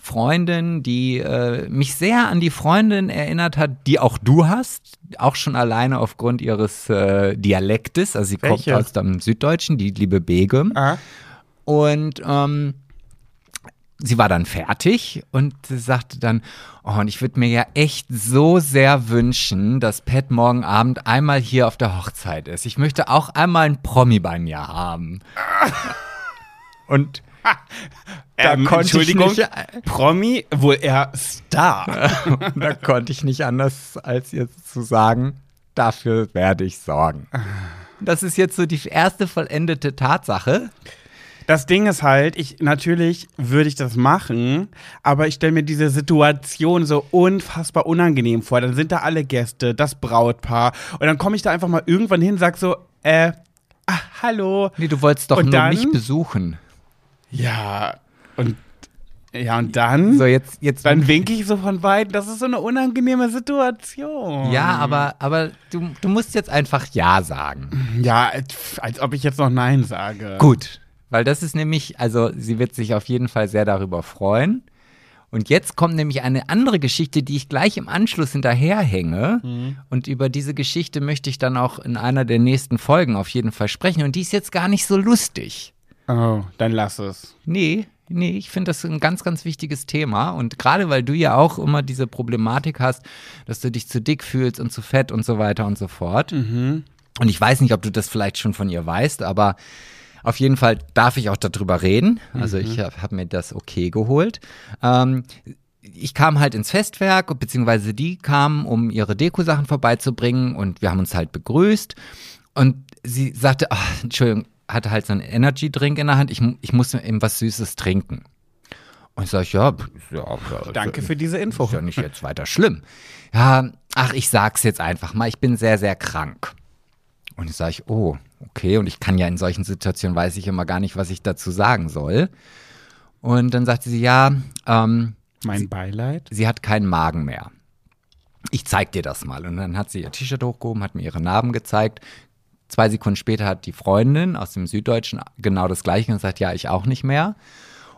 Speaker 2: Freundin, die äh, mich sehr an die Freundin erinnert hat, die auch du hast, auch schon alleine aufgrund ihres äh, Dialektes. Also sie kommt
Speaker 1: Welche?
Speaker 2: aus dem Süddeutschen, die liebe Begum.
Speaker 1: ah,
Speaker 2: Und ähm, sie war dann fertig und sie sagte dann, oh, und ich würde mir ja echt so sehr wünschen, dass Pat morgen Abend einmal hier auf der Hochzeit ist. Ich möchte auch einmal ein Promi bei mir haben. und Da
Speaker 1: Ähm,
Speaker 2: konnte ich nicht-
Speaker 1: Promi, wohl eher Star.
Speaker 2: da konnte ich nicht anders, als jetzt zu sagen, dafür werde ich sorgen. Das ist jetzt so die erste vollendete Tatsache.
Speaker 1: Das Ding ist halt, ich natürlich würde ich das machen, aber ich stelle mir diese Situation so unfassbar unangenehm vor. Dann sind da alle Gäste, das Brautpaar und dann komme ich da einfach mal irgendwann hin, sag so, äh, ah, hallo.
Speaker 2: Nee, du wolltest doch
Speaker 1: Und
Speaker 2: nur
Speaker 1: dann?
Speaker 2: mich besuchen.
Speaker 1: Ja, und ja, und dann
Speaker 2: So, jetzt, jetzt.
Speaker 1: dann winke ich so von weitem. Das ist so eine unangenehme Situation.
Speaker 2: ja, aber, aber du, du musst jetzt einfach Ja sagen.
Speaker 1: Ja, als ob ich jetzt noch Nein sage.
Speaker 2: Gut. Weil das ist nämlich, also sie wird sich auf jeden Fall sehr darüber freuen. Und jetzt kommt nämlich eine andere Geschichte, die ich gleich im Anschluss hinterherhänge. Und über diese Geschichte möchte ich dann auch in einer der nächsten Folgen auf jeden Fall sprechen. Und die ist jetzt gar nicht so lustig.
Speaker 1: Oh, dann lass es.
Speaker 2: Nee, nee, ich finde das ein ganz, ganz wichtiges Thema. Und gerade weil du ja auch immer diese Problematik hast, dass du dich zu dick fühlst und zu fett und so weiter und so fort. Und ich weiß nicht, ob du das vielleicht schon von ihr weißt, aber auf jeden Fall darf ich auch darüber reden. Also ich habe hab mir das okay geholt. Ähm, ich kam halt ins Festwerk, beziehungsweise die kamen, um ihre Dekosachen vorbeizubringen und wir haben uns halt begrüßt. Und sie sagte, ach, Entschuldigung, hatte halt so einen Energy-Drink in der Hand, ich, ich muss mir eben was Süßes trinken. Und ich sage, ja, ja,
Speaker 1: Danke für diese Info.
Speaker 2: ist ja nicht jetzt weiter schlimm. Ja, ach, ich sag's jetzt einfach mal, ich bin sehr, sehr krank. Und ich sage oh, okay, und ich kann ja in solchen Situationen, weiß ich immer gar nicht, was ich dazu sagen soll. Und dann sagte sie, ja, ähm,
Speaker 1: Mein Beileid.
Speaker 2: sie hat keinen Magen mehr. Ich zeig dir das mal. Und dann hat sie ihr T-Shirt hochgehoben, hat mir ihre Narben gezeigt. Zwei Sekunden später hat die Freundin aus dem Süddeutschen genau das Gleiche gesagt, ja, ich auch nicht mehr.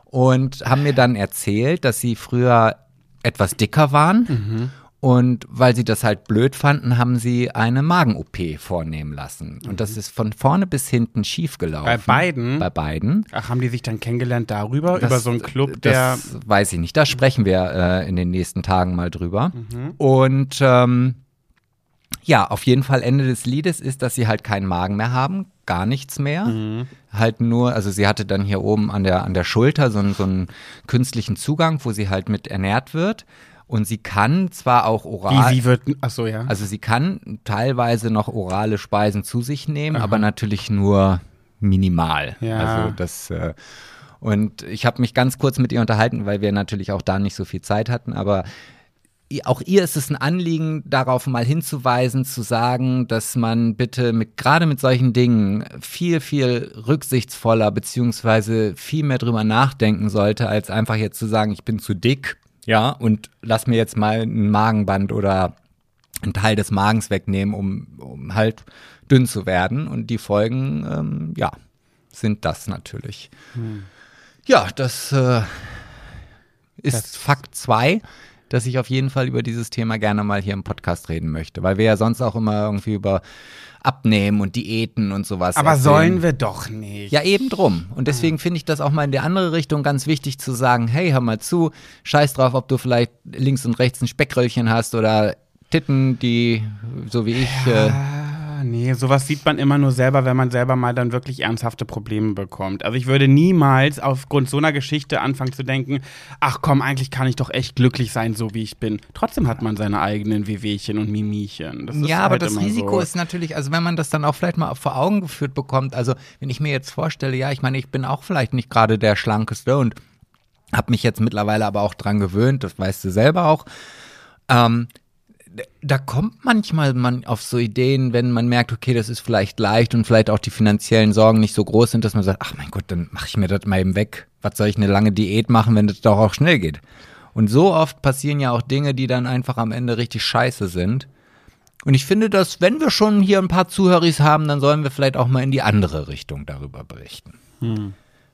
Speaker 2: Und haben mir dann erzählt, dass sie früher etwas dicker waren. Und weil sie das halt blöd fanden, haben sie eine Magen-OP vornehmen lassen. Und das ist von vorne bis hinten schief gelaufen.
Speaker 1: Bei beiden?
Speaker 2: Bei beiden.
Speaker 1: Ach, haben die sich dann kennengelernt darüber?
Speaker 2: Das-
Speaker 1: über so einen Club, der.
Speaker 2: Das weiß ich nicht. Da sprechen wir äh, in den nächsten Tagen mal drüber.
Speaker 1: Mhm.
Speaker 2: Und ähm, ja, auf jeden Fall Ende des Liedes ist, dass sie halt keinen Magen mehr haben, gar nichts mehr.
Speaker 1: Mhm.
Speaker 2: Halt nur, also sie hatte dann hier oben an der, an der Schulter so, einen- so einen künstlichen Zugang, wo sie halt mit ernährt wird. Und sie kann zwar auch oral.
Speaker 1: Wie sie wird. Ach so, ja.
Speaker 2: Also sie kann teilweise noch orale Speisen zu sich nehmen, aber natürlich nur minimal.
Speaker 1: Ja.
Speaker 2: Also das äh, und ich habe mich ganz kurz mit ihr unterhalten, weil wir natürlich auch da nicht so viel Zeit hatten, aber auch ihr ist es ein Anliegen, darauf mal hinzuweisen, zu sagen, dass man bitte mit gerade mit solchen Dingen viel, viel rücksichtsvoller beziehungsweise viel mehr drüber nachdenken sollte, als einfach jetzt zu sagen, ich bin zu dick, ja, und lass mir jetzt mal ein Magenband oder einen Teil des Magens wegnehmen, um, um halt dünn zu werden. Und die Folgen, ähm, ja, sind das natürlich. Ja, das äh, ist Fakt 2, dass ich auf jeden Fall über dieses Thema gerne mal hier im Podcast reden möchte, weil wir ja sonst auch immer irgendwie über Abnehmen und Diäten und sowas.
Speaker 1: aber
Speaker 2: erzählen.
Speaker 1: sollen wir doch nicht.
Speaker 2: Ja, eben drum. Und deswegen finde ich das auch mal in die andere Richtung ganz wichtig zu sagen, hey, hör mal zu, scheiß drauf, ob du vielleicht links und rechts ein Speckröllchen hast oder Titten, die, so wie ich, äh,
Speaker 1: Nee, sowas sieht man immer nur selber, wenn man selber mal dann wirklich ernsthafte Probleme bekommt. Also ich würde niemals aufgrund so einer Geschichte anfangen zu denken, ach komm, eigentlich kann ich doch echt glücklich sein, so wie ich bin. Trotzdem hat man seine eigenen Wehwehchen und Mimiechen. Das ist
Speaker 2: Ja, aber
Speaker 1: halt
Speaker 2: das Risiko
Speaker 1: so.
Speaker 2: ist natürlich, also wenn man das dann auch vielleicht mal vor Augen geführt bekommt, also wenn ich mir jetzt vorstelle, ja, ich meine, ich bin auch vielleicht nicht gerade der schlankeste und habe mich jetzt mittlerweile aber auch dran gewöhnt, das weißt du selber auch. Ähm, da kommt manchmal man auf so Ideen, wenn man merkt, okay, das ist vielleicht leicht und vielleicht auch die finanziellen Sorgen nicht so groß sind, dass man sagt, ach mein Gott, dann mache ich mir das mal eben weg. Was soll ich eine lange Diät machen, wenn das doch auch schnell geht? Und so oft passieren ja auch Dinge, die dann einfach am Ende richtig scheiße sind. Und ich finde, dass wenn wir schon hier ein paar Zuhöris haben, dann sollen wir vielleicht auch mal in die andere Richtung darüber berichten.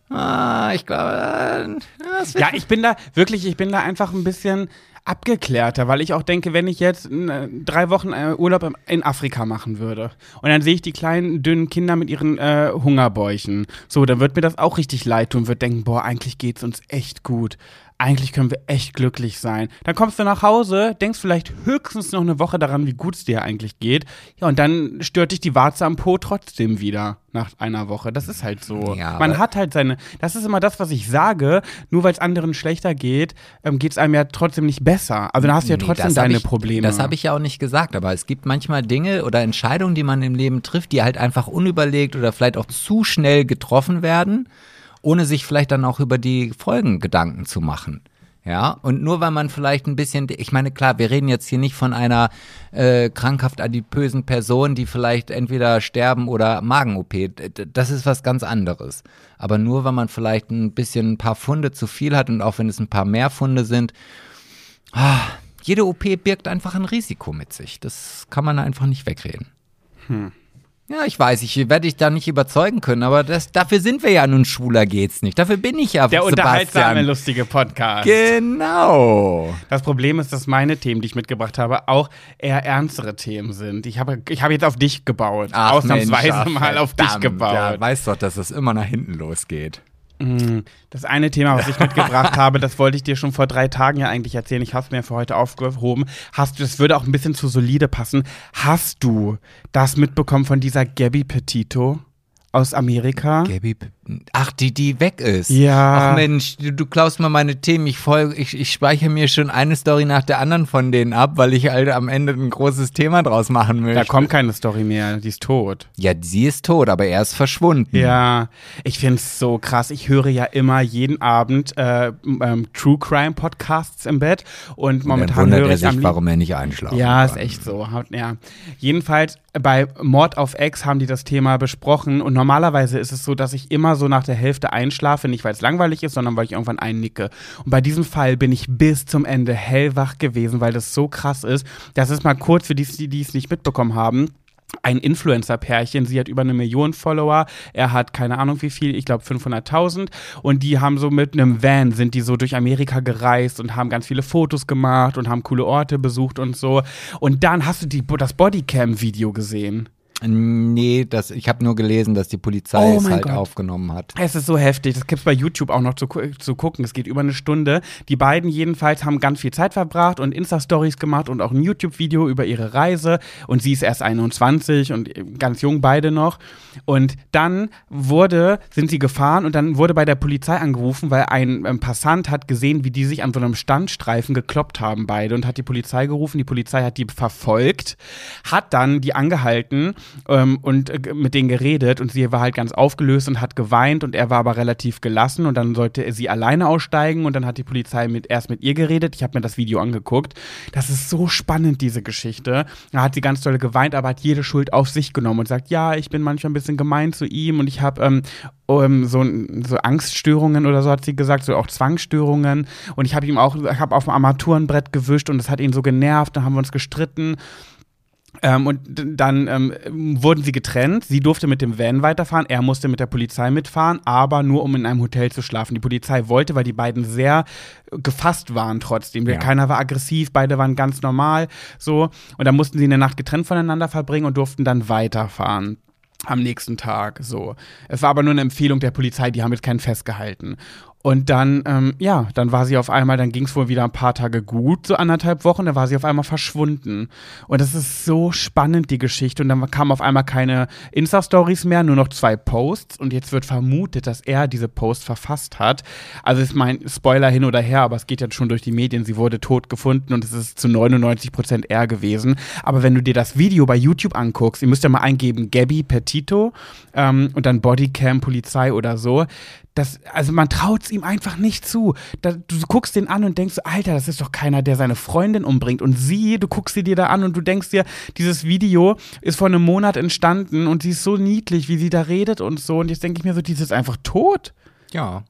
Speaker 2: Ah, ich glaube, äh,
Speaker 1: Ja, ich bin da wirklich, ich bin da einfach ein bisschen abgeklärter, weil ich auch denke, wenn ich jetzt äh, drei Wochen äh, Urlaub in Afrika machen würde und dann sehe ich die kleinen, dünnen Kinder mit ihren äh, Hungerbäuchen, so, dann wird mir das auch richtig leid tun, wird denken, boah, eigentlich geht's uns echt gut. Eigentlich können wir echt glücklich sein. Dann kommst du nach Hause, denkst vielleicht höchstens noch eine Woche daran, wie gut es dir eigentlich geht. Ja, und dann stört dich die Warze am Po trotzdem wieder nach einer Woche. Das ist halt so.
Speaker 2: Ja,
Speaker 1: Man hat halt seine, das ist immer das, was ich sage, nur weil es anderen schlechter geht, ähm, geht es einem ja trotzdem nicht besser. Also dann hast du ja
Speaker 2: Nee,
Speaker 1: trotzdem deine
Speaker 2: ich,
Speaker 1: Probleme.
Speaker 2: Das habe ich ja auch nicht gesagt, aber es gibt manchmal Dinge oder Entscheidungen, die man im Leben trifft, die halt einfach unüberlegt oder vielleicht auch zu schnell getroffen werden, ohne sich vielleicht dann auch über die Folgen Gedanken zu machen. Ja, und nur weil man vielleicht ein bisschen, ich meine, klar, wir reden jetzt hier nicht von einer äh, krankhaft adipösen Person, die vielleicht entweder sterben oder Magen-OP. Das ist was ganz anderes. Aber nur weil man vielleicht ein bisschen ein paar Funde zu viel hat und auch wenn es ein paar mehr Funde sind, jede OP birgt einfach ein Risiko mit sich. Das kann man einfach nicht wegreden. Ja, ich weiß, ich werde dich da nicht überzeugen können, aber das, dafür sind wir ja nun schwuler geht's nicht. Dafür bin ich ja
Speaker 1: Der unterhaltsame,
Speaker 2: Sebastian.
Speaker 1: lustige Podcast.
Speaker 2: Genau.
Speaker 1: Das Problem ist, dass meine Themen, die ich mitgebracht habe, auch eher ernstere Themen sind. Ich habe, ich habe jetzt auf dich gebaut.
Speaker 2: Ach,
Speaker 1: Ausnahmsweise
Speaker 2: Mensch, ach,
Speaker 1: mal auf dich gebaut.
Speaker 2: Ja, weißt doch, dass es immer nach hinten losgeht.
Speaker 1: Das eine Thema, was ich mitgebracht habe, das wollte ich dir schon vor drei Tagen ja eigentlich erzählen. Ich habe es mir für heute aufgehoben. Hast du, das würde auch ein bisschen zu solide passen. Hast du das mitbekommen von dieser Gabby Petito aus Amerika?
Speaker 2: Gabby, P- ach, die, die weg ist.
Speaker 1: Ja.
Speaker 2: Ach Mensch, du, du klaust mal meine Themen. Ich, folge, ich, ich speichere mir schon eine Story nach der anderen von denen ab, weil ich halt am Ende ein großes Thema draus machen möchte.
Speaker 1: Da kommt keine Story mehr, die ist tot.
Speaker 2: ja, sie ist tot, aber er ist verschwunden.
Speaker 1: Ja, ich finde es so krass. Ich höre ja immer jeden Abend äh, ähm, True Crime Podcasts im Bett und
Speaker 2: Dann
Speaker 1: momentan
Speaker 2: wundert
Speaker 1: höre
Speaker 2: er
Speaker 1: ich
Speaker 2: sich, warum er nicht einschlafen
Speaker 1: Ja,
Speaker 2: kann.
Speaker 1: ist echt so. Ja. Jedenfalls bei Mord auf Ex haben die das Thema besprochen und normalerweise ist es so, dass ich immer so nach der Hälfte einschlafe, nicht weil es langweilig ist, sondern weil ich irgendwann einnicke. Und bei diesem Fall bin ich bis zum Ende hellwach gewesen, weil das so krass ist. Das ist mal kurz für die, die es nicht mitbekommen haben ein Influencer-Pärchen. Sie hat über eine Million Follower. Er hat keine Ahnung wie viel, ich glaube 500.000. Und die haben so mit einem Van, sind die so durch Amerika gereist und haben ganz viele Fotos gemacht und haben coole Orte besucht und so. Und dann hast du die, das Bodycam-Video gesehen.
Speaker 2: Nee, das, ich habe nur gelesen, dass die Polizei
Speaker 1: Oh
Speaker 2: es halt
Speaker 1: Gott.
Speaker 2: aufgenommen hat.
Speaker 1: Es ist so heftig. Das gibt's bei YouTube auch noch zu, zu gucken. Es geht über eine Stunde. Die beiden jedenfalls haben ganz viel Zeit verbracht und Insta-Stories gemacht und auch ein YouTube-Video über ihre Reise. Und sie ist erst 21 und ganz jung beide noch. Und dann wurde, sind sie gefahren und dann wurde bei der Polizei angerufen, weil ein ähm, Passant hat gesehen, wie die sich an so einem Standstreifen gekloppt haben beide und hat die Polizei gerufen. Die Polizei hat die verfolgt, hat dann die angehalten ähm, und äh, mit denen geredet und sie war halt ganz aufgelöst und hat geweint und er war aber relativ gelassen und dann sollte sie alleine aussteigen und dann hat die Polizei mit, erst mit ihr geredet. Ich habe mir das Video angeguckt. Das ist so spannend, diese Geschichte. Da hat sie ganz doll geweint, aber hat jede Schuld auf sich genommen und sagt, ja, ich bin manchmal ein bisschen gemein zu ihm und ich habe ähm, ähm, so, so Angststörungen oder so hat sie gesagt, so auch Zwangsstörungen und ich habe ihm auch, ich habe auf dem Armaturenbrett gewischt und das hat ihn so genervt, dann haben wir uns gestritten ähm, und dann ähm, wurden sie getrennt. Sie durfte mit dem Van weiterfahren, er musste mit der Polizei mitfahren, aber nur um in einem Hotel zu schlafen. Die Polizei wollte, weil die beiden sehr gefasst waren trotzdem.
Speaker 2: Ja.
Speaker 1: Keiner war aggressiv, beide waren ganz normal so. Und dann mussten sie eine Nacht getrennt voneinander verbringen und durften dann weiterfahren. Am nächsten Tag, so. Es war aber nur eine Empfehlung der Polizei, die haben jetzt keinen festgehalten. Und dann, ähm, ja, dann war sie auf einmal, dann ging es wohl wieder ein paar Tage gut, so anderthalb Wochen, dann war sie auf einmal verschwunden. Und das ist so spannend, die Geschichte. Und dann kamen auf einmal keine Insta-Stories mehr, nur noch zwei Posts. Und jetzt wird vermutet, dass er diese Post verfasst hat. Also ist mein Spoiler hin oder her, aber es geht jetzt schon durch die Medien. Sie wurde tot gefunden und es ist zu 99 Prozent er gewesen. Aber wenn du dir das Video bei YouTube anguckst, ihr müsst ja mal eingeben, Gabby Petito ähm, und dann Bodycam Polizei oder so. Das, also man traut es ihm einfach nicht zu. Da, du guckst den an und denkst, so, Alter, das ist doch keiner, der seine Freundin umbringt. Und sie, du guckst sie dir da an und du denkst dir, dieses Video ist vor einem Monat entstanden und sie ist so niedlich, wie sie da redet und so. Und jetzt denke ich mir so, die ist jetzt einfach tot
Speaker 2: Ja.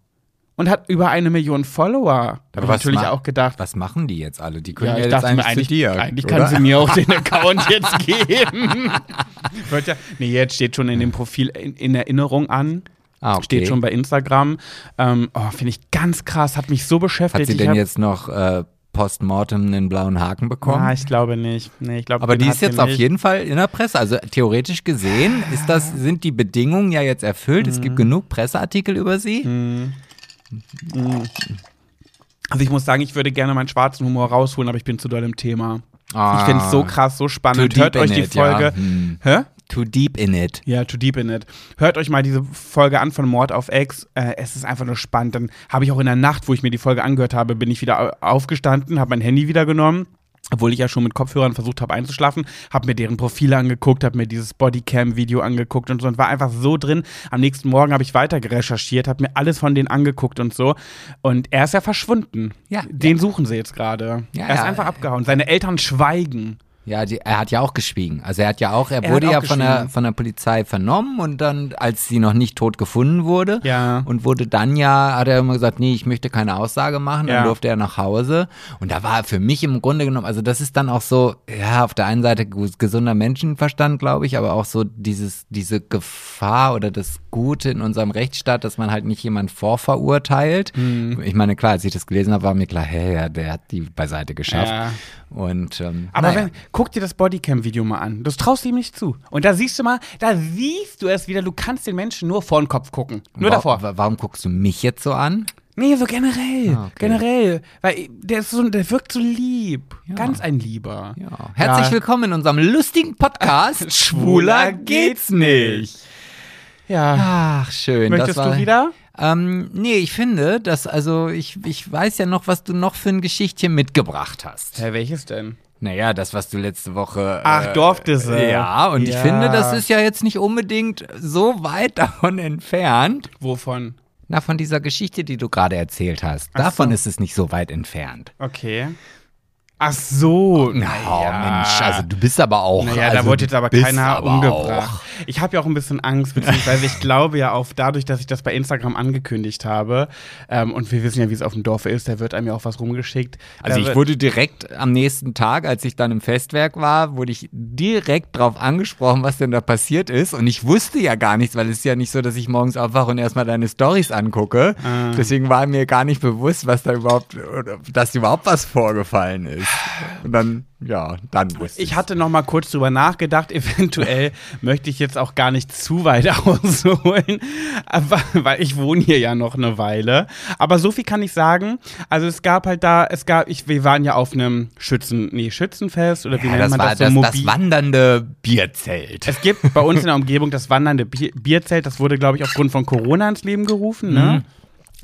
Speaker 1: und hat über eine Million Follower. Da habe ich natürlich auch gedacht,
Speaker 2: Was machen die jetzt alle? Die können
Speaker 1: ja,
Speaker 2: ja,
Speaker 1: ich
Speaker 2: jetzt eigentlich,
Speaker 1: eigentlich,
Speaker 2: zu dir.
Speaker 1: eigentlich
Speaker 2: oder?
Speaker 1: kann sie mir auch den Account jetzt geben. Ja, nee, jetzt steht schon in dem Profil in, in Erinnerung an.
Speaker 2: Ah, okay.
Speaker 1: Steht schon bei Instagram. Ähm, oh, Finde ich ganz krass, hat mich so beschäftigt.
Speaker 2: Hat sie denn jetzt noch äh, postmortem einen blauen Haken bekommen?
Speaker 1: Ah, ich glaube nicht. Nee, ich glaube,
Speaker 2: Aber die ist jetzt auf
Speaker 1: nicht.
Speaker 2: jeden Fall in der Presse. Also theoretisch gesehen ist das, sind die Bedingungen ja jetzt erfüllt. Es
Speaker 1: Mhm.
Speaker 2: gibt genug Presseartikel über sie.
Speaker 1: Also ich muss sagen, ich würde gerne meinen schwarzen Humor rausholen, aber ich bin zu doll im Thema.
Speaker 2: Ah.
Speaker 1: Ich finde es so krass, so spannend. Hört euch die
Speaker 2: it, ja.
Speaker 1: Folge.
Speaker 2: Hm.
Speaker 1: Hä?
Speaker 2: Too deep in it.
Speaker 1: Ja, too deep in it. Hört euch mal diese Folge an von Mord auf Ex. Äh, es ist einfach nur spannend. Dann habe ich auch in der Nacht, wo ich mir die Folge angehört habe, bin ich wieder au- aufgestanden, habe mein Handy wieder genommen. Obwohl ich ja schon mit Kopfhörern versucht habe einzuschlafen, habe mir deren Profile angeguckt, habe mir dieses Bodycam-Video angeguckt und so und war einfach so drin. Am nächsten Morgen habe ich weiter recherchiert, habe mir alles von denen angeguckt und so. Und er ist ja verschwunden.
Speaker 2: Ja.
Speaker 1: Den suchen sie jetzt gerade.
Speaker 2: Ja,
Speaker 1: er ist
Speaker 2: ja.
Speaker 1: einfach abgehauen. Seine Eltern schweigen.
Speaker 2: Ja, die, er hat ja auch geschwiegen. Also er hat ja auch, er,
Speaker 1: Er
Speaker 2: wurde
Speaker 1: hat
Speaker 2: ja
Speaker 1: auch
Speaker 2: von der, von der Polizei vernommen und dann, als sie noch nicht tot gefunden wurde,
Speaker 1: Ja.
Speaker 2: und wurde dann ja, hat er immer gesagt, nee, ich möchte keine Aussage machen, dann
Speaker 1: Ja.
Speaker 2: durfte er nach Hause. Und da war für mich im Grunde genommen, also das ist dann auch so, ja, auf der einen Seite gesunder Menschenverstand, glaube ich, aber auch so dieses, diese Gefahr oder das Gute in unserem Rechtsstaat, dass man halt nicht jemand vorverurteilt.
Speaker 1: Hm.
Speaker 2: Ich meine, klar, als ich das gelesen habe, war mir klar, hä, ja, der hat die beiseite geschafft.
Speaker 1: Ja.
Speaker 2: Und ähm,
Speaker 1: Aber
Speaker 2: naja.
Speaker 1: wenn, guck dir das Bodycam-Video mal an. Das traust du ihm nicht zu. Und da siehst du mal, da siehst du es wieder, du kannst den Menschen nur vor den Kopf gucken. Nur
Speaker 2: Wa-
Speaker 1: davor.
Speaker 2: wa- Warum guckst du mich jetzt so an?
Speaker 1: Nee, so generell.
Speaker 2: Ah, okay.
Speaker 1: Generell. Weil der ist so, der wirkt so lieb. Ganz ein Lieber.
Speaker 2: Ja. Herzlich
Speaker 1: Ja.
Speaker 2: willkommen in unserem lustigen Podcast.
Speaker 1: Schwuler geht's nicht. Ja.
Speaker 2: Ach, schön.
Speaker 1: Möchtest
Speaker 2: war,
Speaker 1: du wieder?
Speaker 2: Ähm, nee, ich finde, dass, also ich, ich weiß ja noch, was du noch für ein Geschichtchen mitgebracht hast.
Speaker 1: Hä, welches denn?
Speaker 2: Naja, das, was du letzte Woche.
Speaker 1: Ach, Dorfdisse.
Speaker 2: Ja, und ich
Speaker 1: Ja.
Speaker 2: finde, das ist ja jetzt nicht unbedingt so weit davon entfernt.
Speaker 1: Wovon?
Speaker 2: Na, von dieser Geschichte, die du gerade erzählt hast.
Speaker 1: Ach
Speaker 2: Davon
Speaker 1: so.
Speaker 2: ist es nicht so weit entfernt.
Speaker 1: Okay. Ach so.
Speaker 2: Na, Mensch, also du bist aber auch.
Speaker 1: Naja,
Speaker 2: also,
Speaker 1: da wurde jetzt aber keiner
Speaker 2: aber
Speaker 1: umgebracht.
Speaker 2: auch.
Speaker 1: Ich habe ja auch ein bisschen Angst, beziehungsweise ich glaube ja auf, dadurch, dass ich das bei Instagram angekündigt habe, ähm, und wir wissen ja, wie es auf dem Dorf ist, da wird einem ja auch was rumgeschickt.
Speaker 2: Also ich wurde direkt am nächsten Tag, als ich dann im Festwerk war, wurde ich direkt drauf angesprochen, was denn da passiert ist. Und ich wusste ja gar nichts, weil es ist ja nicht so, dass ich morgens aufwache und erstmal deine Stories angucke.
Speaker 1: Ah.
Speaker 2: Deswegen war mir gar nicht bewusst, was da überhaupt, dass überhaupt was vorgefallen ist. Und dann, ja, dann wusste
Speaker 1: Ich hatte noch mal kurz drüber nachgedacht, eventuell möchte ich jetzt auch gar nicht zu weit ausholen, aber, weil ich wohne hier ja noch eine Weile. Aber so viel kann ich sagen. Also es gab halt da, es gab, ich, wir waren ja auf einem Schützen, nee, Schützenfest oder wie
Speaker 2: Ja,
Speaker 1: nennt man das?
Speaker 2: das,
Speaker 1: so
Speaker 2: das wandernde Bierzelt.
Speaker 1: Es gibt bei uns in der Umgebung das wandernde Bier Bierzelt, das wurde, glaube ich, aufgrund von Corona ins Leben gerufen, ne?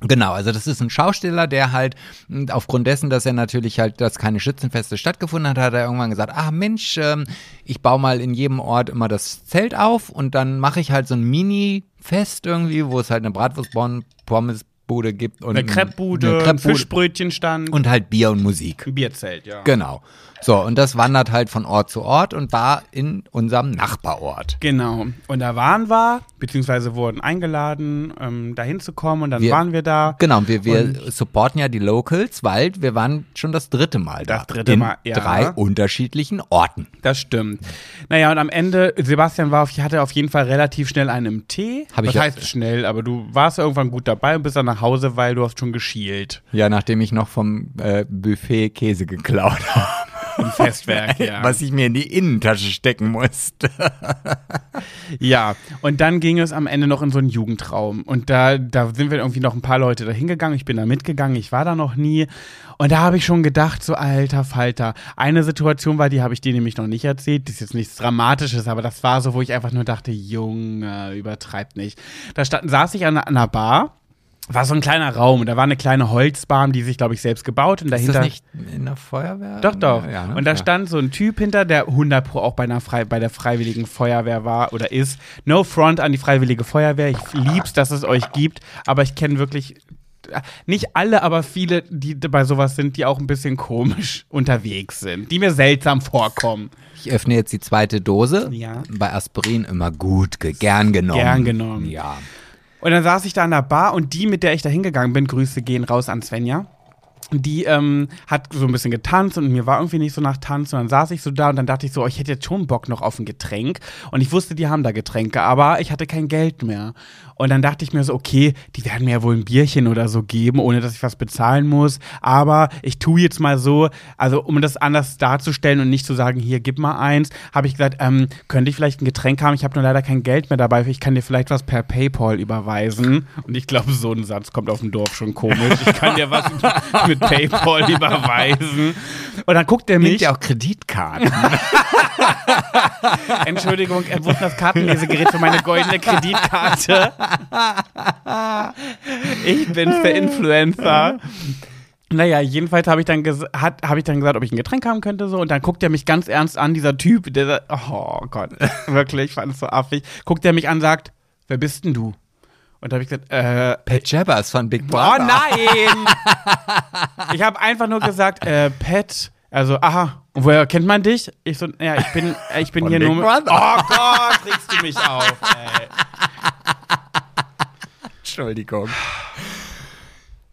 Speaker 2: Genau, also das ist ein Schausteller, der halt mh, aufgrund dessen, dass er natürlich halt, dass keine Schützenfeste stattgefunden hat, hat er irgendwann gesagt, ah Mensch, ähm, ich baue mal in jedem Ort immer das Zelt auf und dann mache ich halt so ein Mini-Fest irgendwie, wo es halt eine Bratwurst-Pommesbude gibt und
Speaker 1: Eine Crepebude,
Speaker 2: eine
Speaker 1: Fischbrötchenstand,
Speaker 2: und halt Bier und Musik.
Speaker 1: ein Bierzelt, ja.
Speaker 2: Genau. So, und das wandert halt von Ort zu Ort und war in unserem Nachbarort.
Speaker 1: Genau. Und da waren wir, beziehungsweise wurden eingeladen, ähm, da hinzukommen und dann
Speaker 2: Wir-
Speaker 1: waren wir da.
Speaker 2: Genau, wir, wir supporten ja die Locals, weil wir waren schon das dritte Mal da.
Speaker 1: Das dritte
Speaker 2: in
Speaker 1: Mal, ja.
Speaker 2: drei unterschiedlichen Orten.
Speaker 1: Das stimmt. Naja, und am Ende, Sebastian war auf, hatte auf jeden Fall relativ schnell einen im Tee.
Speaker 2: Hab ich ja-
Speaker 1: heißt schnell, aber du warst irgendwann gut dabei und bist dann nach Hause, weil du hast schon geschielt.
Speaker 2: Ja, nachdem ich noch vom äh, Buffet Käse geklaut habe,
Speaker 1: Im Festwerk, ja.
Speaker 2: was ich mir in die Innentasche stecken musste.
Speaker 1: Ja, und dann ging es am Ende noch in so einen Jugendraum. Und da, da sind wir irgendwie noch ein paar Leute da hingegangen. Ich bin da mitgegangen, ich war da noch nie. Und da habe ich schon gedacht, so alter Falter. Eine Situation war, die habe ich dir nämlich noch nicht erzählt. Das ist jetzt nichts Dramatisches, aber das war so, wo ich einfach nur dachte, Junge, übertreibt nicht. Da stand, saß ich an einer Bar. War so ein kleiner Raum und da war eine kleine Holzbahn, die sich, glaube ich, selbst gebaut und
Speaker 2: Ist
Speaker 1: dahinter.
Speaker 2: das nicht in der Feuerwehr?
Speaker 1: Doch, doch.
Speaker 2: Ja, ne?
Speaker 1: Und da
Speaker 2: Ja.
Speaker 1: stand so ein Typ hinter, der 100 Pro auch bei, einer Frei bei der Freiwilligen Feuerwehr war oder ist. No front an die Freiwillige Feuerwehr. Ich lieb's, dass es euch gibt, aber ich kenne wirklich nicht alle, aber viele, die bei sowas sind, die auch ein bisschen komisch unterwegs sind, die mir seltsam vorkommen.
Speaker 2: Ich öffne jetzt die zweite Dose.
Speaker 1: Ja.
Speaker 2: Bei Aspirin immer gut, ge gern genommen.
Speaker 1: Gern genommen.
Speaker 2: Ja.
Speaker 1: Und dann saß ich da an der Bar und die, mit der ich da hingegangen bin, Grüße gehen raus an Svenja. Die ähm, hat so ein bisschen getanzt und mir war irgendwie nicht so nach Tanz. Und dann saß ich so da und dann dachte ich so, oh, ich hätte jetzt schon Bock noch auf ein Getränk. Und ich wusste, die haben da Getränke, aber ich hatte kein Geld mehr. Und dann dachte ich mir so, okay, die werden mir ja wohl ein Bierchen oder so geben, ohne dass ich was bezahlen muss. Aber ich tue jetzt mal so, also um das anders darzustellen und nicht zu sagen, hier, gib mal eins, habe ich gesagt, ähm, könnte ich vielleicht ein Getränk haben? Ich habe nur leider kein Geld mehr dabei. Ich kann dir vielleicht was per PayPal überweisen. Und ich glaube, so ein Satz kommt auf dem Dorf schon komisch. Ich kann dir was mit Paypal überweisen. Und dann guckt er
Speaker 2: Nimmt
Speaker 1: mich,
Speaker 2: ja auch Kreditkarten.
Speaker 1: Entschuldigung, er wusste das Kartenlesegerät für meine goldene Kreditkarte. Ich bin für Influencer. Naja, jedenfalls habe ich, dann hat- hab ich dann gesagt, ob ich ein Getränk haben könnte. so Und dann guckt er mich ganz ernst an, dieser Typ, der sagt, oh Gott, wirklich, ich fand es so affig. Guckt er mich an, sagt, wer bist denn du? Und da habe ich gesagt, äh,
Speaker 2: Pat Jabbers von Big
Speaker 1: oh
Speaker 2: Brother.
Speaker 1: nein! ich habe einfach nur gesagt, äh, Pat, also, aha, woher kennt man dich? Ich so, ja, ich bin, äh, ich bin
Speaker 2: Von
Speaker 1: hier
Speaker 2: Big
Speaker 1: nur.
Speaker 2: Brother.
Speaker 1: Oh Gott, regst du mich auf, ey.
Speaker 2: Entschuldigung.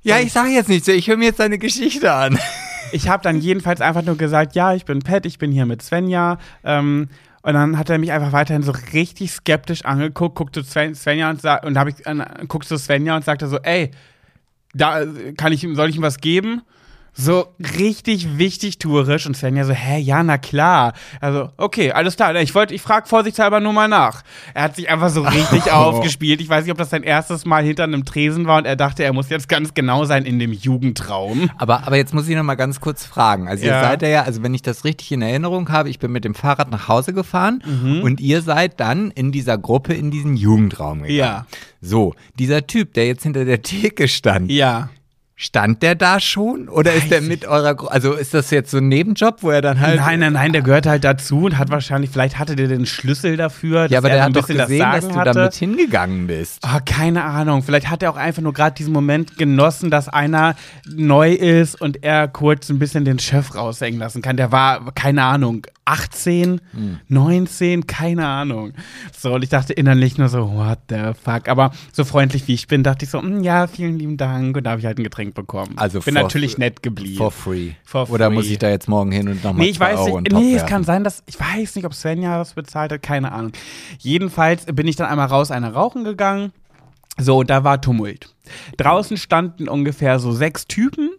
Speaker 2: Ja, ich sage jetzt nichts. Ich höre mir jetzt deine Geschichte an.
Speaker 1: Ich habe dann jedenfalls einfach nur gesagt, ja, ich bin Pat, ich bin hier mit Svenja. Ähm, und dann hat er mich einfach weiterhin so richtig skeptisch angeguckt, guckte Sven, Svenja und sagt, und habe ich äh, guckte Svenja und sagte so, ey, da kann ich ihm, soll ich ihm was geben? So richtig wichtig tourisch und Svenja so, hä, ja, na klar. Also, okay, alles klar. Ich wollte, ich frage vorsichtshalber nur mal nach. Er hat sich einfach so richtig aufgespielt. Ich weiß nicht, ob das sein erstes Mal hinter einem Tresen war und er dachte, er muss jetzt ganz genau sein in dem Jugendraum.
Speaker 2: Aber, aber jetzt muss ich noch mal ganz kurz fragen. Also
Speaker 1: Ja.
Speaker 2: ihr seid ja, also wenn ich das richtig in Erinnerung habe, ich bin mit dem Fahrrad nach Hause gefahren
Speaker 1: Mhm.
Speaker 2: und ihr seid dann in dieser Gruppe in diesen Jugendraum gegangen.
Speaker 1: Ja.
Speaker 2: So, dieser Typ, der jetzt hinter der Theke stand,
Speaker 1: Ja.
Speaker 2: Stand der da schon? Oder ist der
Speaker 1: Weiß
Speaker 2: mit eurer? Also ist das jetzt so ein Nebenjob, wo er dann halt.
Speaker 1: Nein, nein, nein, der gehört halt dazu und hat wahrscheinlich, vielleicht hatte der den Schlüssel dafür. dass
Speaker 2: Ja, aber
Speaker 1: er
Speaker 2: der hat doch gesehen,
Speaker 1: das
Speaker 2: dass du
Speaker 1: hatte.
Speaker 2: damit hingegangen bist.
Speaker 1: Ah, keine Ahnung. Vielleicht hat er auch einfach nur gerade diesen Moment genossen, dass einer neu ist und er kurz ein bisschen den Chef raushängen lassen kann. Der war, keine Ahnung, 18,
Speaker 2: Hm.
Speaker 1: 19, keine Ahnung. So, und ich dachte innerlich nur so, what the fuck. Aber so freundlich wie ich bin, dachte ich so, "Mm, ja, vielen lieben Dank. Und da habe ich halt ein Getränk bekommen.
Speaker 2: Also
Speaker 1: bin natürlich nett geblieben.
Speaker 2: For free.
Speaker 1: For
Speaker 2: Oder
Speaker 1: free.
Speaker 2: muss ich da jetzt morgen hin und nochmal
Speaker 1: Nee, ich weiß
Speaker 2: Euro
Speaker 1: nicht. Nee, es kann sein, dass. Ich weiß nicht, ob Svenja das bezahlt hat, keine Ahnung. Jedenfalls bin ich dann einmal raus, eine rauchen gegangen. So, da war Tumult. Draußen standen ungefähr so sechs Typen,